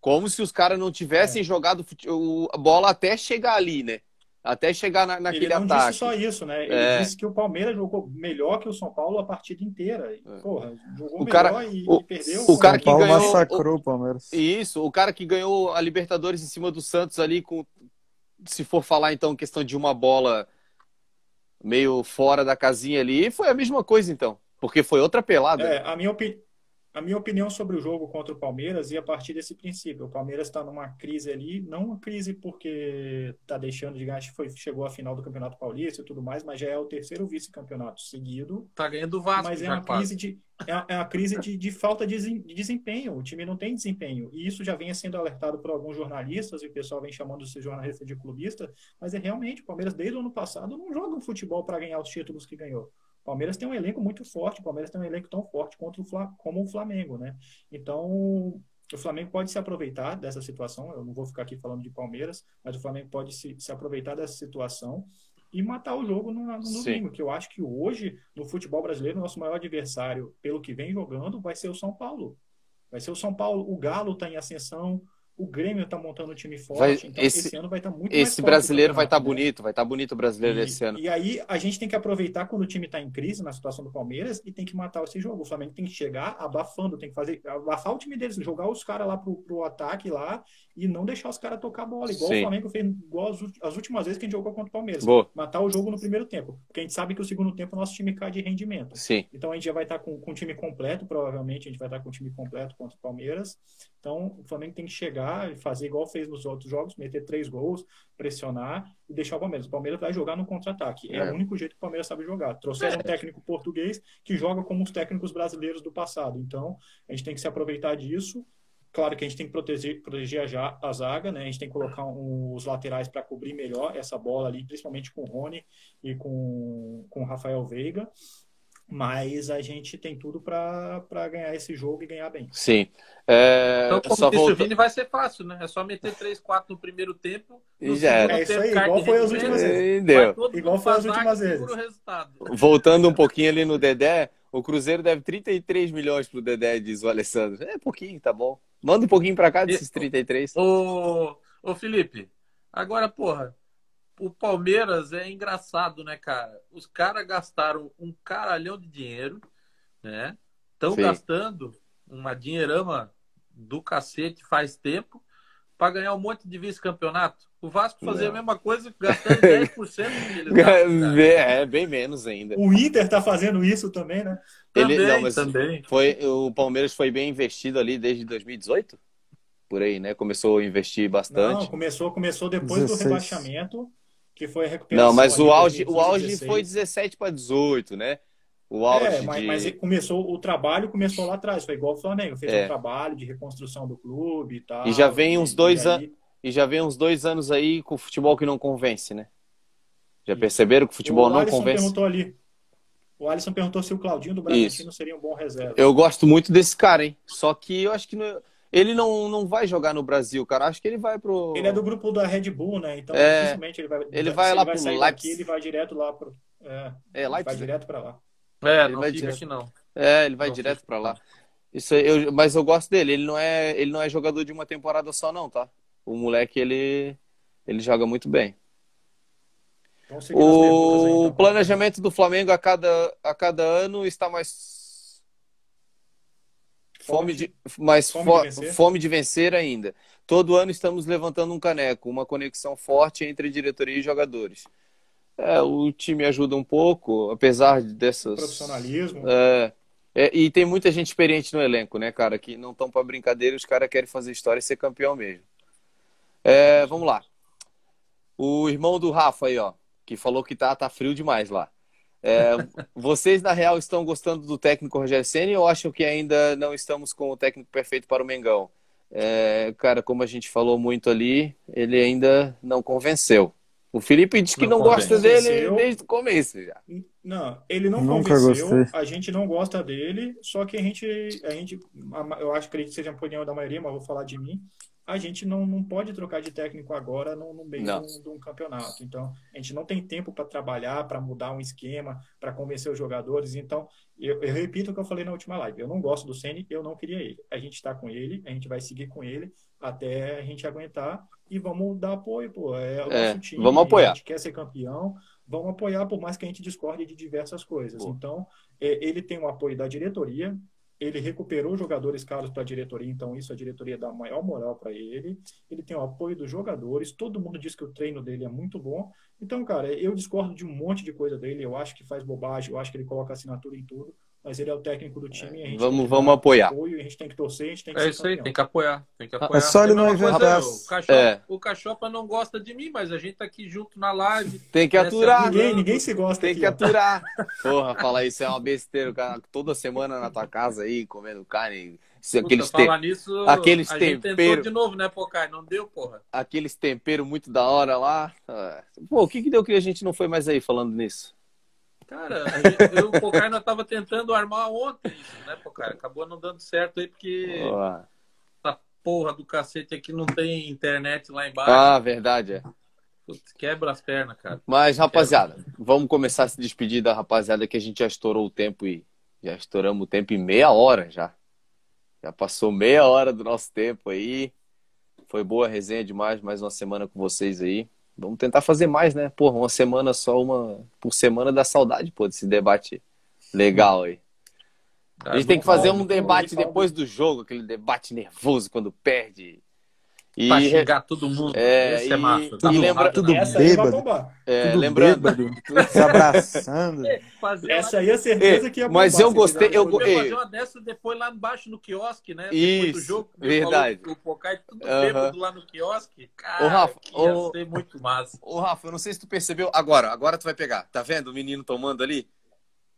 A: Como se os caras não tivessem jogado fute- o- a bola até chegar ali, né? Até chegar na, naquele
B: ele não
A: ataque.
B: disse só isso, né? Ele
A: É.
B: disse que o Palmeiras jogou melhor que o São Paulo a partida inteira. E, Porra, jogou
A: O
B: melhor
A: cara-
B: e,
A: o-
B: e perdeu.
A: o cara
E: São
A: que
E: Paulo
A: ganhou-
E: massacrou o Palmeiras.
A: Isso, o cara que ganhou a Libertadores em cima do Santos ali com. Se for falar então questão de uma bola meio fora da casinha ali, foi a mesma coisa então. Porque foi outra pelada.
B: É, a minha, opi- a minha opinião sobre o jogo contra o Palmeiras ia a partir desse princípio. O Palmeiras está numa crise ali, não uma crise porque está deixando de ganhar, foi, chegou à final do Campeonato Paulista e tudo mais, mas já é o terceiro vice-campeonato seguido.
C: Tá ganhando o Vasco
B: mas é uma
C: quase.
B: crise de é uma- é crise de, de falta de desempenho. O time não tem desempenho. E isso já vem sendo alertado por alguns jornalistas, e o pessoal vem chamando esses jornalistas de clubista, mas é realmente, o Palmeiras desde o ano passado não joga um futebol para ganhar os títulos que ganhou. O Palmeiras tem um elenco muito forte, o Palmeiras tem um elenco tão forte contra o Fla- como o Flamengo, né? Então, o Flamengo pode se aproveitar dessa situação. Eu não vou ficar aqui falando de Palmeiras, mas o Flamengo pode se, se aproveitar dessa situação e matar o jogo no, no domingo. Que eu acho que hoje, no futebol brasileiro, o nosso maior adversário, pelo que vem jogando, vai ser o São Paulo. Vai ser o São Paulo. O Galo está em ascensão, o Grêmio está montando um time forte.
A: Vai-
B: então,
A: esse-
B: esse, ano vai estar muito mais
A: Esse brasileiro vai estar
B: campeonato, né?
A: bonito, vai estar bonito o brasileiro
B: E,
A: esse ano.
B: e aí a gente tem que aproveitar quando o time está em crise, na situação do Palmeiras, e tem que matar esse jogo. O Flamengo tem que chegar abafando, tem que fazer abafar o time deles, jogar os caras lá pro, pro ataque lá e não deixar os caras tocar a bola, igual
A: Sim.
B: o Flamengo fez igual as, as últimas vezes que a gente jogou contra o Palmeiras.
A: Boa.
B: Matar o jogo no primeiro tempo. Porque a gente sabe que o segundo tempo o nosso time cai de rendimento.
A: Sim.
B: Então a gente já vai estar com, com o time completo, provavelmente a gente vai estar com o time completo contra o Palmeiras. Então o Flamengo tem que chegar e fazer igual fez nos outros jogos, meter três gols, pressionar e deixar o Palmeiras. O Palmeiras vai jogar no contra-ataque. É.
A: É.
B: o único jeito que o Palmeiras sabe jogar. Trouxeram um técnico português que joga como os técnicos brasileiros do passado. Então a gente tem que se aproveitar disso. Claro que a gente tem que proteger, proteger a, a zaga, né? A gente tem que colocar um- os laterais para cobrir melhor essa bola ali, principalmente com o Rony e com, com o Rafael Veiga. Mas a gente tem tudo para ganhar esse jogo e ganhar bem.
A: Sim. É,
C: Então, como
A: só
C: disse o
A: volta...
C: Vini, vai ser fácil, né? É só meter 3, 4 no primeiro tempo.
A: E
C: no
A: já era.
B: É isso aí, igual foi as últimas vezes.
A: Entendeu?
B: Igual foi as últimas vezes.
C: o.
A: Voltando um pouquinho ali no Dedé, o Cruzeiro deve 33 milhões pro Dedé, diz o Alessandro. É pouquinho, tá bom. Manda um pouquinho pra cá desses 33.
C: Ô, ô Felipe, agora, porra, o Palmeiras é engraçado, né, cara? Os caras gastaram um caralhão de dinheiro, né? Estão gastando uma dinheirama do cacete faz tempo para ganhar um monte de vice-campeonato. O Vasco fazia a mesma coisa gastando 10% do que eles gastam.
A: É, bem menos ainda.
B: O Inter tá fazendo isso também, né?
A: Ele-
C: Também,
A: não,
C: também.
A: Foi, o Palmeiras foi bem investido ali desde 2018? Por aí, né? Começou a investir bastante.
B: Não, começou, começou depois
E: 16.
B: do rebaixamento, que foi a recuperação.
A: Não, mas o auge, o
B: 2015,
A: auge
B: 16.
A: foi 17 para 18, né? O auge
B: É, mas,
A: de...
B: mas começou, o trabalho começou lá atrás, foi igual o Flamengo, fez
A: É.
B: um trabalho de reconstrução do clube e tal.
A: E já vem uns dois anos- E já vem uns dois anos aí com futebol que não convence, né? Já perceberam que o futebol
B: o
A: não
B: Alisson
A: convence?
B: perguntou ali. O Alisson perguntou se o Claudinho do Bragantino seria um bom reserva.
A: Eu gosto muito desse cara, hein? Só que eu acho que não- ele não, não vai jogar no Brasil, cara. Acho que ele vai pro.
B: Ele é do grupo da Red Bull, né? Então
A: É.
B: dificilmente ele vai.
A: Ele
B: se
A: vai lá
B: vai
A: pro
B: sair
A: Leipzig.
B: daqui, ele vai direto lá pro. É,
A: É,
B: vai
A: Leipzig.
B: direto para lá.
C: É,
A: Ele
C: não
A: vai
C: fica
A: direto.
C: aqui não.
A: É, ele vai
C: Não,
A: direto
C: fica-
A: pra lá. Isso eu, mas eu gosto dele. Ele não é, ele não é jogador de uma temporada só, não, tá? O moleque ele, ele joga muito bem.
B: Perguntas aí,
A: O
B: então.
A: planejamento do Flamengo a cada, a cada ano está mais fome de, mais
B: Fome
A: fo-
B: de vencer.
A: fome de vencer ainda. Todo ano estamos levantando um caneco, uma conexão forte entre diretoria e jogadores. É, o time ajuda um pouco, apesar dessas
B: Profissionalismo.
A: é, é, e tem muita gente experiente no elenco, né, cara? Que não estão para brincadeira, os caras querem fazer história e ser campeão mesmo. É, vamos lá. O irmão do Rafa aí, ó, que falou que tá, tá frio demais lá. É, vocês, na real, estão gostando do técnico Rogério Senna ou acham que ainda não estamos com o técnico perfeito para o Mengão? É, cara, como a gente falou muito ali, ele ainda não convenceu. O Felipe disse que não, não gosta dele desde o começo já.
B: Não, ele não Nunca convenceu, gostei. a gente não gosta dele, só que a gente, a gente, eu acho que seja a opinião da maioria, mas vou falar de mim a gente não, não pode trocar de técnico agora no, no meio de um, campeonato. Então, a gente não tem tempo para trabalhar, para mudar um esquema, para convencer os jogadores. Então, eu, eu, repito o que eu falei na última live. Eu não gosto do Ceni, eu não queria ele. A gente está com ele, a gente vai seguir com ele até a gente aguentar e vamos dar apoio, pô. É o
A: é, nosso time. Vamos apoiar.
B: A gente quer ser campeão, vamos apoiar, por mais que a gente discorde de diversas coisas. Pô. Então, é, ele tem o apoio da diretoria, ele recuperou jogadores caros para a diretoria, então isso a diretoria dá maior moral para ele. Ele tem o apoio dos jogadores, todo mundo diz que o treino dele é muito bom. Então, cara, eu discordo de um monte de coisa dele, eu acho que faz bobagem, eu acho que ele coloca assinatura em tudo, mas ele é o técnico do time.
A: É, vamos vamos apoiar.
B: Apoio, a gente tem que torcer, a gente tem que
C: É isso campeão. aí, tem que apoiar. Tem que apoiar.
E: É só ele não inventar.
C: O Cachopa, é. o Cachopa não gosta de mim, mas a gente tá aqui junto na live.
A: Tem que aturar.
B: Ninguém, ninguém se gosta.
A: Tem
B: aqui,
A: que ó. aturar. [LAUGHS] Porra, falar isso é uma besteira. Cara, toda semana na tua casa aí, comendo carne.
C: Puta, aqueles falar te... nisso, aqueles a tempero... de novo, né, Pocai? Não deu, porra.
A: Aqueles temperos muito da hora lá. Ah, pô, o que que deu que a gente não foi mais aí falando nisso?
C: Cara, gente, eu, o nós tava tentando armar ontem isso, né, Pocai? Acabou não dando certo aí porque Boa. essa porra do cacete aqui não tem internet lá embaixo.
A: Ah, verdade, é.
C: Putz, quebra as pernas, cara.
A: Mas, rapaziada, quebra. vamos começar a se despedir da rapaziada que a gente já estourou o tempo e já estouramos o tempo em meia hora já. Já passou meia hora do nosso tempo aí. Foi boa resenha demais, mais uma semana com vocês aí. Vamos tentar fazer mais, né? Porra, uma semana só, uma por semana dá saudade, pô, desse debate legal aí. A gente tem que fazer um debate depois do jogo, aquele debate nervoso quando perde.
C: E pra xingar todo mundo.
A: É, Esse é massa. Tudo,
E: e lembra... tudo bêbado.
A: É,
E: tudo
A: lembrando.
E: Bêbado, se abraçando. [LAUGHS]
B: É, Essa aí é certeza que ia
A: Mas eu gostei. Eu
C: podia fazer uma dessa depois lá embaixo no quiosque, né?
A: Isso,
C: depois do jogo.
A: Verdade.
C: O Pocai tudo uhum. bêbado lá no quiosque. Cara,
A: ô, Rafa,
C: que ia ô, ser muito massa.
A: Ô, Rafa, eu não sei se tu percebeu. Agora, agora tu vai pegar. Tá vendo o menino tomando ali?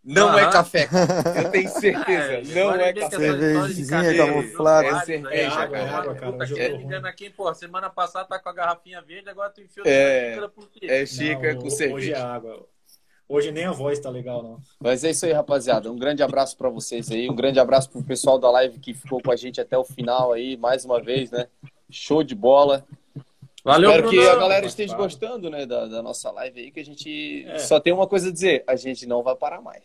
A: Não é café. Eu tenho [LAUGHS] certeza. É, não é café.
E: Cervejinha camuflada.
A: É cerveja,
B: é água, é água, cara.
C: Ligando aqui, pô, semana passada tá com a garrafinha verde, agora tu enfiou
A: é, xícara por quê? É xícara com cerveja.
B: Hoje é água. Hoje nem a voz tá legal, não.
A: Mas é isso aí, rapaziada. Um grande abraço para vocês aí. Um grande abraço pro pessoal da live que ficou com a gente até o final aí, mais uma vez, né? Show de bola.
C: Valeu,
A: Espero
C: Bruno.
A: que a galera esteja gostando, né, da, da, nossa live aí, que a gente é. só tem uma coisa a dizer, a gente não vai parar mais.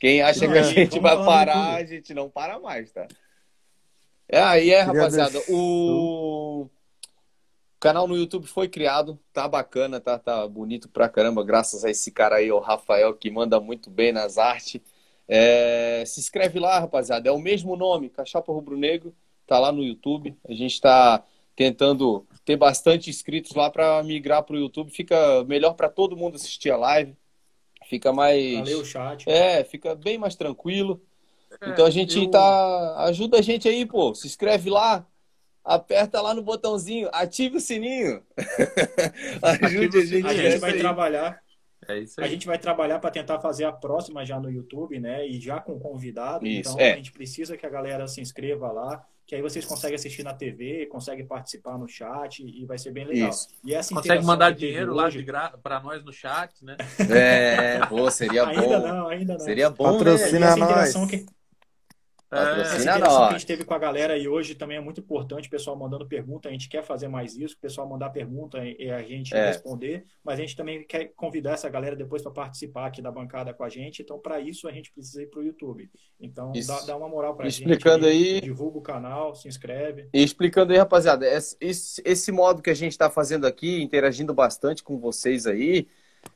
A: Quem acha não, que a gente vai parar, a gente não para mais, tá? É, aí é, rapaziada. O canal no YouTube foi criado, tá bacana, tá, tá bonito pra caramba, graças a esse cara aí, o Rafael, que manda muito bem nas artes. É, se inscreve lá, rapaziada. É o mesmo nome, Cachapa Rubro Negro, tá lá no YouTube. A gente tá tentando ter bastante inscritos lá para migrar pro YouTube. Fica melhor para todo mundo assistir a live. Fica mais.
B: Valeu, chat.
A: É, fica bem mais tranquilo. É, então a gente eu... tá. Ajuda a gente aí, pô. Se inscreve lá. Aperta lá no botãozinho, ative o sininho. [LAUGHS] Ajude a gente.
B: A gente vai aí. trabalhar.
C: É isso aí.
B: A gente vai trabalhar para tentar fazer a próxima já no YouTube, né? E já com convidado.
A: Isso,
B: então
A: é.
B: a gente precisa que a galera se inscreva lá que aí vocês conseguem assistir na TV, conseguem participar no chat e vai ser bem legal.
A: Isso.
B: E essa
C: Consegue mandar dinheiro lá hoje... para nós no chat, né?
A: É, pô, seria [LAUGHS] bom.
B: Ainda não, ainda não.
A: Seria bom,
E: Patrocina
A: né?
E: nós.
B: Que...
A: É,
B: essa interação que a gente teve com a galera e hoje também é muito importante, o pessoal mandando pergunta, a gente quer fazer mais isso, o pessoal mandar pergunta e a gente é. responder, mas a gente também quer convidar essa galera depois para participar aqui da bancada com a gente, então para isso a gente precisa ir para o YouTube. Então dá, dá, uma moral para a gente.
A: Explicando aí,
B: divulga o canal, se inscreve.
A: E explicando aí, rapaziada, esse, esse modo que a gente está fazendo aqui, interagindo bastante com vocês aí,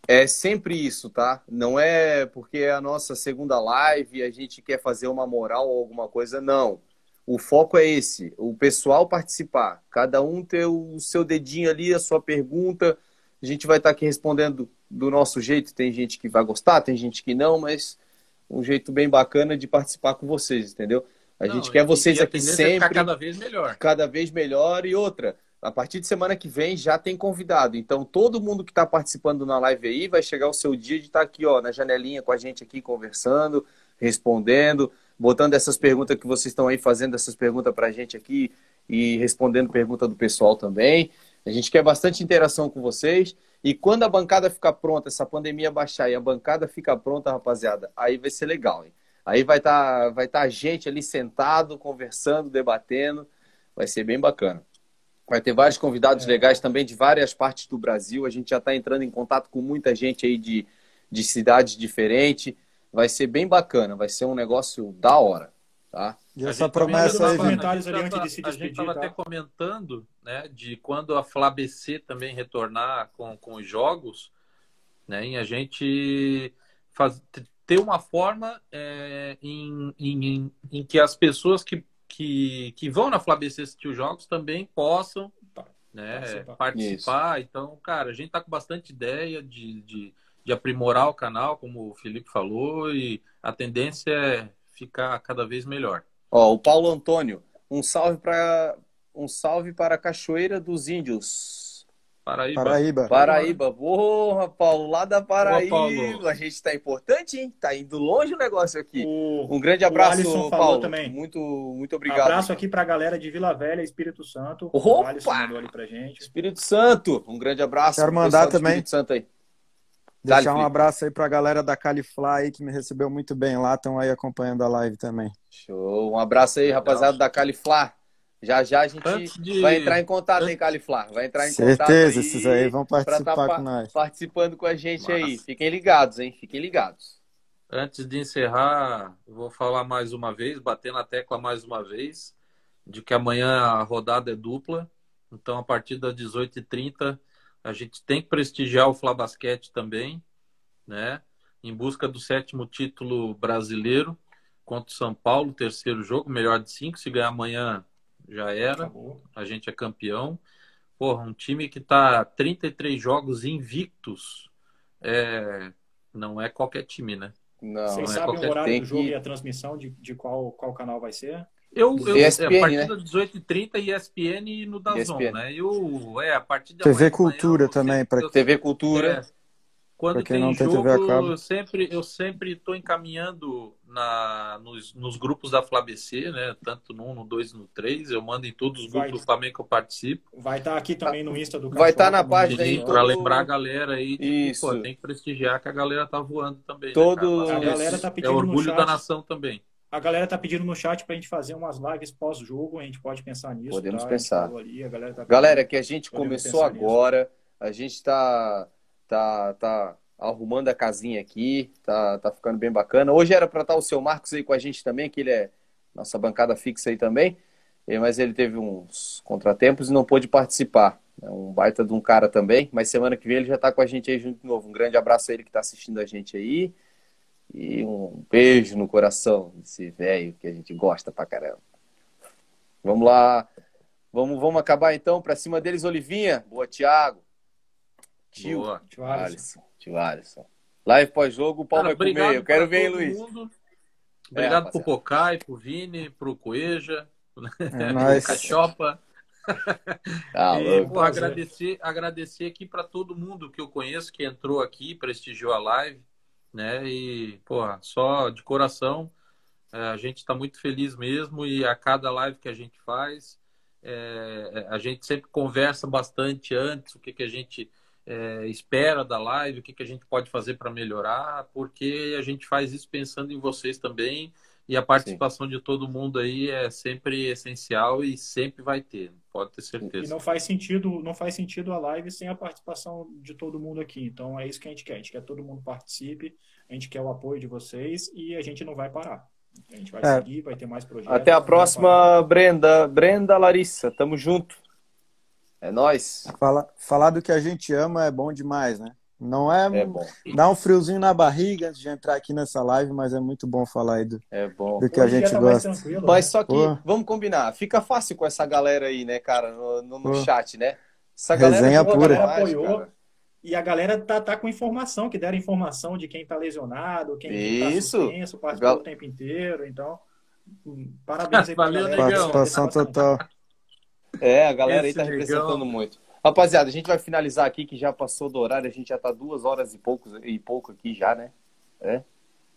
A: é sempre isso, tá? Não é porque é a nossa segunda live e a gente quer fazer uma moral ou alguma coisa, não. O foco é esse, o pessoal participar, cada um ter o seu dedinho ali, a sua pergunta, a gente vai estar aqui respondendo do nosso jeito, tem gente que vai gostar, tem gente que não, mas um jeito bem bacana de participar com vocês, entendeu? A não, gente quer vocês aqui sempre.
C: cada vez melhor.
A: Cada vez melhor e outra a partir de semana que vem já tem convidado. Então, todo mundo que está participando na live aí vai chegar o seu dia de estar tá aqui, ó, na janelinha com a gente aqui, conversando, respondendo, botando essas perguntas que vocês estão aí fazendo, essas perguntas para a gente aqui e respondendo pergunta do pessoal também. A gente quer bastante interação com vocês. E quando a bancada ficar pronta, essa pandemia baixar e a bancada ficar pronta, rapaziada, aí vai ser legal, hein? Aí vai estar tá, vai tá a gente ali sentado, conversando, debatendo. Vai ser bem bacana. Vai ter vários convidados é. legais também de várias partes do Brasil. A gente já está entrando em contato com muita gente aí de, de cidades diferentes. Vai ser bem bacana, vai ser um negócio da hora, tá?
E: E essa promessa aí,
C: comentários ali antes de se despedir. A gente estava tá? até comentando, né, de quando a FlaBC também retornar com, com os jogos, né, e a gente faz, ter uma forma é, em, em, em que as pessoas que que, que vão na FlaBC assistir os jogos também possam né, participar. participar. Então, cara, a gente tá com bastante ideia de, de, de, aprimorar o canal, como o Felipe falou, e a tendência é ficar cada vez melhor.
A: Ó, o Paulo Antônio, um salve para um salve para a Cachoeira dos Índios.
E: Paraíba. Paraíba.
A: Paraíba. Porra, Paulo, lá da Paraíba. Boa, a gente tá importante, hein? Tá indo longe o negócio aqui. O, um grande abraço, o Paulo. também. Muito, muito obrigado. Um
B: abraço aqui pra galera de Vila Velha, Espírito Santo.
A: Opa! O Alisson mandou ali pra gente. Espírito Santo, um grande abraço.
E: Quero mandar também. Espírito Santo aí. Deixar um abraço aí pra galera da Califly aí, que me recebeu muito bem lá, estão aí acompanhando a live também.
A: Show. Um abraço aí, rapaziada da Califly. Já já a gente de... vai entrar em contato, hein, Califlar? Vai entrar em
E: Certeza, contato. Certeza, esses aí vão tá participar tá com nós.
A: Participando com a gente Massa. aí. Fiquem ligados, hein? Fiquem ligados.
C: Antes de encerrar, vou falar mais uma vez, bater na tecla mais uma vez, de que amanhã a rodada é dupla. Então, a partir das 18h30, a gente tem que prestigiar o Fla Basquete também, né? Em busca do sétimo título brasileiro contra o São Paulo, terceiro jogo, melhor de cinco. Se ganhar amanhã, já era. Acabou. A gente é campeão. Porra, um time que tá 33 jogos invictos é... não é qualquer time, né?
B: Não, Vocês não é sabem o horário do jogo que... e a transmissão de, de qual, qual canal vai ser?
C: Eu, eu ESPN, é, a partir né? das 18h30 ESPN e no Dazon, né? Eu, é, a partir de
E: TV Cultura também. Pra...
A: TV Cultura.
C: É, quando tem, tem jogo, eu sempre eu sempre estou encaminhando na, nos, nos, grupos da FlaBC, né? Tanto no 1, no 2 e no 3. Eu mando em todos os grupos vai, do Flamengo que eu participo.
B: Vai estar tá aqui também no Insta do
A: Vai estar tá na página aí.
C: Para lembrar a galera aí. Tipo, Isso. Pô, tem que prestigiar que a galera tá voando também. Né,
A: Todo...
B: Né, a galera tá pedindo
C: é orgulho chat, da nação também.
B: A galera tá pedindo no chat para a gente fazer umas lives pós-jogo. A gente pode pensar nisso.
A: Podemos tá? pensar. Ali, galera, tá galera, que a gente começou agora. Nisso. A gente está tá, tá arrumando a casinha aqui, tá, tá ficando bem bacana. Hoje era para estar o seu Marcos aí com a gente também, que ele é nossa bancada fixa aí também, mas ele teve uns contratempos e não pôde participar. É um baita de um cara também, mas semana que vem ele já está com a gente aí junto de novo. Um grande abraço a ele que está assistindo a gente aí e um beijo no coração desse velho que a gente gosta pra caramba. Vamos lá, vamos, vamos acabar então para cima deles, Olivinha. Boa, Thiago. Tio, Boa. Tio Alisson. Tio Alisson. Live pós-jogo, o pau vai comer. Eu quero ver, Luiz. Mundo.
C: Obrigado é, pro Pocai, pro Vini, pro Coeja, [LAUGHS] é pro Cachopa. Ah, [LAUGHS] e, pô, agradecer, agradecer aqui para todo mundo que eu conheço que entrou aqui, prestigiou a live, né? E, pô, só de coração, é, a gente está muito feliz mesmo e a cada live que a gente faz, é, a gente sempre conversa bastante antes, o que, que a gente é, espera da live, o que, que a gente pode fazer para melhorar, porque a gente faz isso pensando em vocês também e a participação Sim. de todo mundo aí é sempre essencial e sempre vai ter, pode ter certeza.
B: E não faz sentido, não faz sentido a live sem a participação de todo mundo aqui. Então é isso que a gente quer. A gente quer que todo mundo participe, a gente quer o apoio de vocês e a gente não vai parar. A gente vai é. seguir, vai ter mais projetos.
A: Até a próxima, Brenda. Brenda Larissa, tamo junto. É nós.
E: Fala, falar do que a gente ama é bom demais, né? Não é, é bom. dá um friozinho na barriga antes de entrar aqui nessa live, mas é muito bom falar aí do,
A: é bom.
E: do que a gente tá gosta.
A: Mas só que, Pô. vamos combinar, fica fácil com essa galera aí, né, cara, no, no, no chat, né?
E: Essa galera Resenha pura.
B: Galera apoiou, e a galera tá, tá com informação, que deram informação de quem tá lesionado, quem, quem tá suspenso, participou Gal... o tempo inteiro, então, parabéns aí
E: pra Valeu, galera. Participação total.
A: É, a galera Esse aí tá representando muito. Rapaziada, a gente vai finalizar aqui, que já passou do horário, a gente já tá duas horas e, poucos, e pouco aqui já, né? É.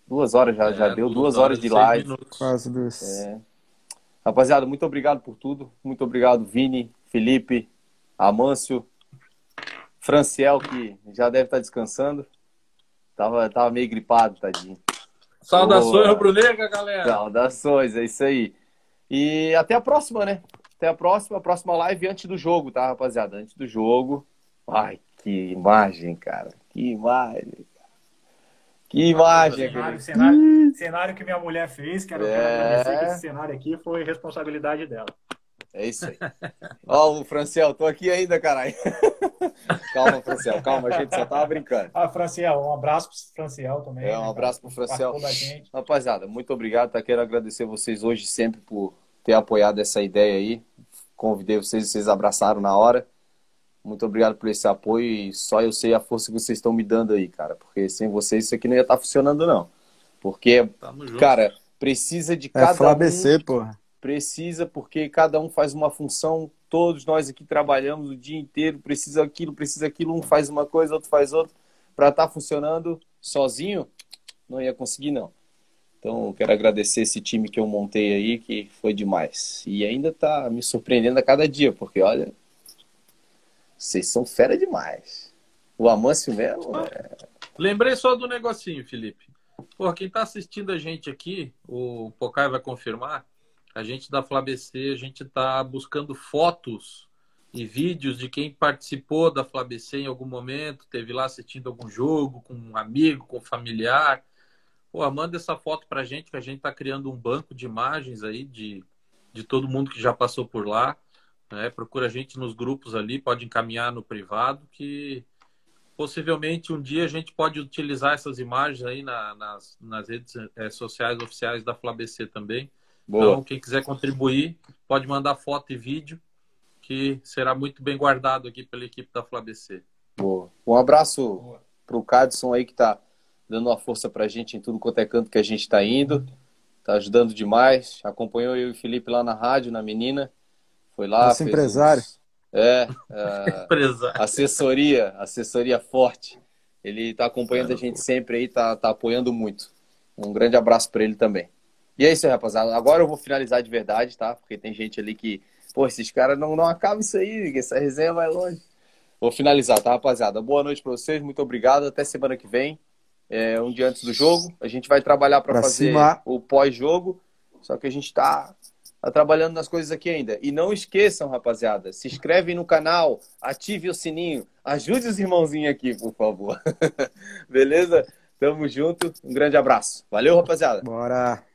A: Duas horas já, é, já deu, duas, duas horas, horas de live.
E: Quase duas. É.
A: Rapaziada, muito obrigado por tudo. Muito obrigado, Vini, Felipe, Amâncio, Franciel, que já deve estar descansando. Tava, tava meio gripado, tadinho.
C: Saudações rubro-negra, galera.
A: Saudações, é isso aí. E até a próxima, né? Até a próxima, a próxima live antes do jogo, tá, rapaziada? Antes do jogo. Ai, que imagem, cara. Que imagem. Que imagem,
B: cenário, cenário, cenário, que minha mulher fez, quero é... agradecer que esse cenário aqui foi responsabilidade dela.
A: É isso aí. Ó, o Franciel, tô aqui ainda, caralho. [LAUGHS] calma, Franciel, calma, a gente só tava brincando.
B: Ah, Franciel, um abraço pro Franciel também.
A: É, um né, abraço pro Franciel. Rapaziada, muito obrigado, tá? Quero agradecer vocês hoje sempre por ter apoiado essa ideia aí. Convidei vocês, vocês abraçaram na hora. Muito obrigado por esse apoio e só eu sei a força que vocês estão me dando aí, cara. Porque sem vocês isso aqui não ia estar tá funcionando, não. Porque, cara, precisa de é cada é
E: um... porra.
A: Precisa, porque cada um faz uma função. Todos nós aqui trabalhamos o dia inteiro. Precisa aquilo, precisa aquilo. Um faz uma coisa, outro faz outra. Para estar tá funcionando sozinho, não ia conseguir, não. Então, quero agradecer esse time que eu montei aí, que foi demais. E ainda tá me surpreendendo a cada dia, porque olha, vocês são fera demais. O Amâncio mesmo. É...
C: Lembrei só do negocinho, Felipe. Pô, quem tá assistindo a gente aqui, o Pocai vai confirmar, a gente da FlaBC, a gente tá buscando fotos e vídeos de quem participou da FlaBC em algum momento, teve lá assistindo algum jogo com um amigo, com um familiar Pô, manda essa foto pra gente, que a gente tá criando um banco de imagens aí de, de todo mundo que já passou por lá. Né? Procura a gente nos grupos ali, pode encaminhar no privado, que possivelmente um dia a gente pode utilizar essas imagens aí na, nas, nas redes é, sociais oficiais da FlaBC também. Boa. Então, quem quiser contribuir, pode mandar foto e vídeo, que será muito bem guardado aqui pela equipe da FlaBC.
A: Boa. Um abraço para o Cadson aí que está dando uma força pra gente em tudo quanto é canto que a gente está indo. Tá ajudando demais. Acompanhou eu e o Felipe lá na rádio, na menina. Foi lá.
E: Esse empresário. Uns...
A: É, [LAUGHS] é assessoria, assessoria forte. Ele está acompanhando a gente sempre aí, tá, tá apoiando muito. Um grande abraço para ele também. E é isso aí, rapaziada. Agora eu vou finalizar de verdade, tá? Porque tem gente ali que, pô, esses caras não, não acabam isso aí, essa resenha vai longe. Vou finalizar, tá, rapaziada? Boa noite para vocês, muito obrigado. Até semana que vem é, um dia antes do jogo. A gente vai trabalhar para fazer cima. o pós-jogo, só que a gente está tá trabalhando nas coisas aqui ainda. E não esqueçam, rapaziada, se inscrevem no canal, ative o sininho, ajude os irmãozinhos aqui, por favor. [LAUGHS] Beleza? Tamo junto, um grande abraço. Valeu, rapaziada.
E: Bora!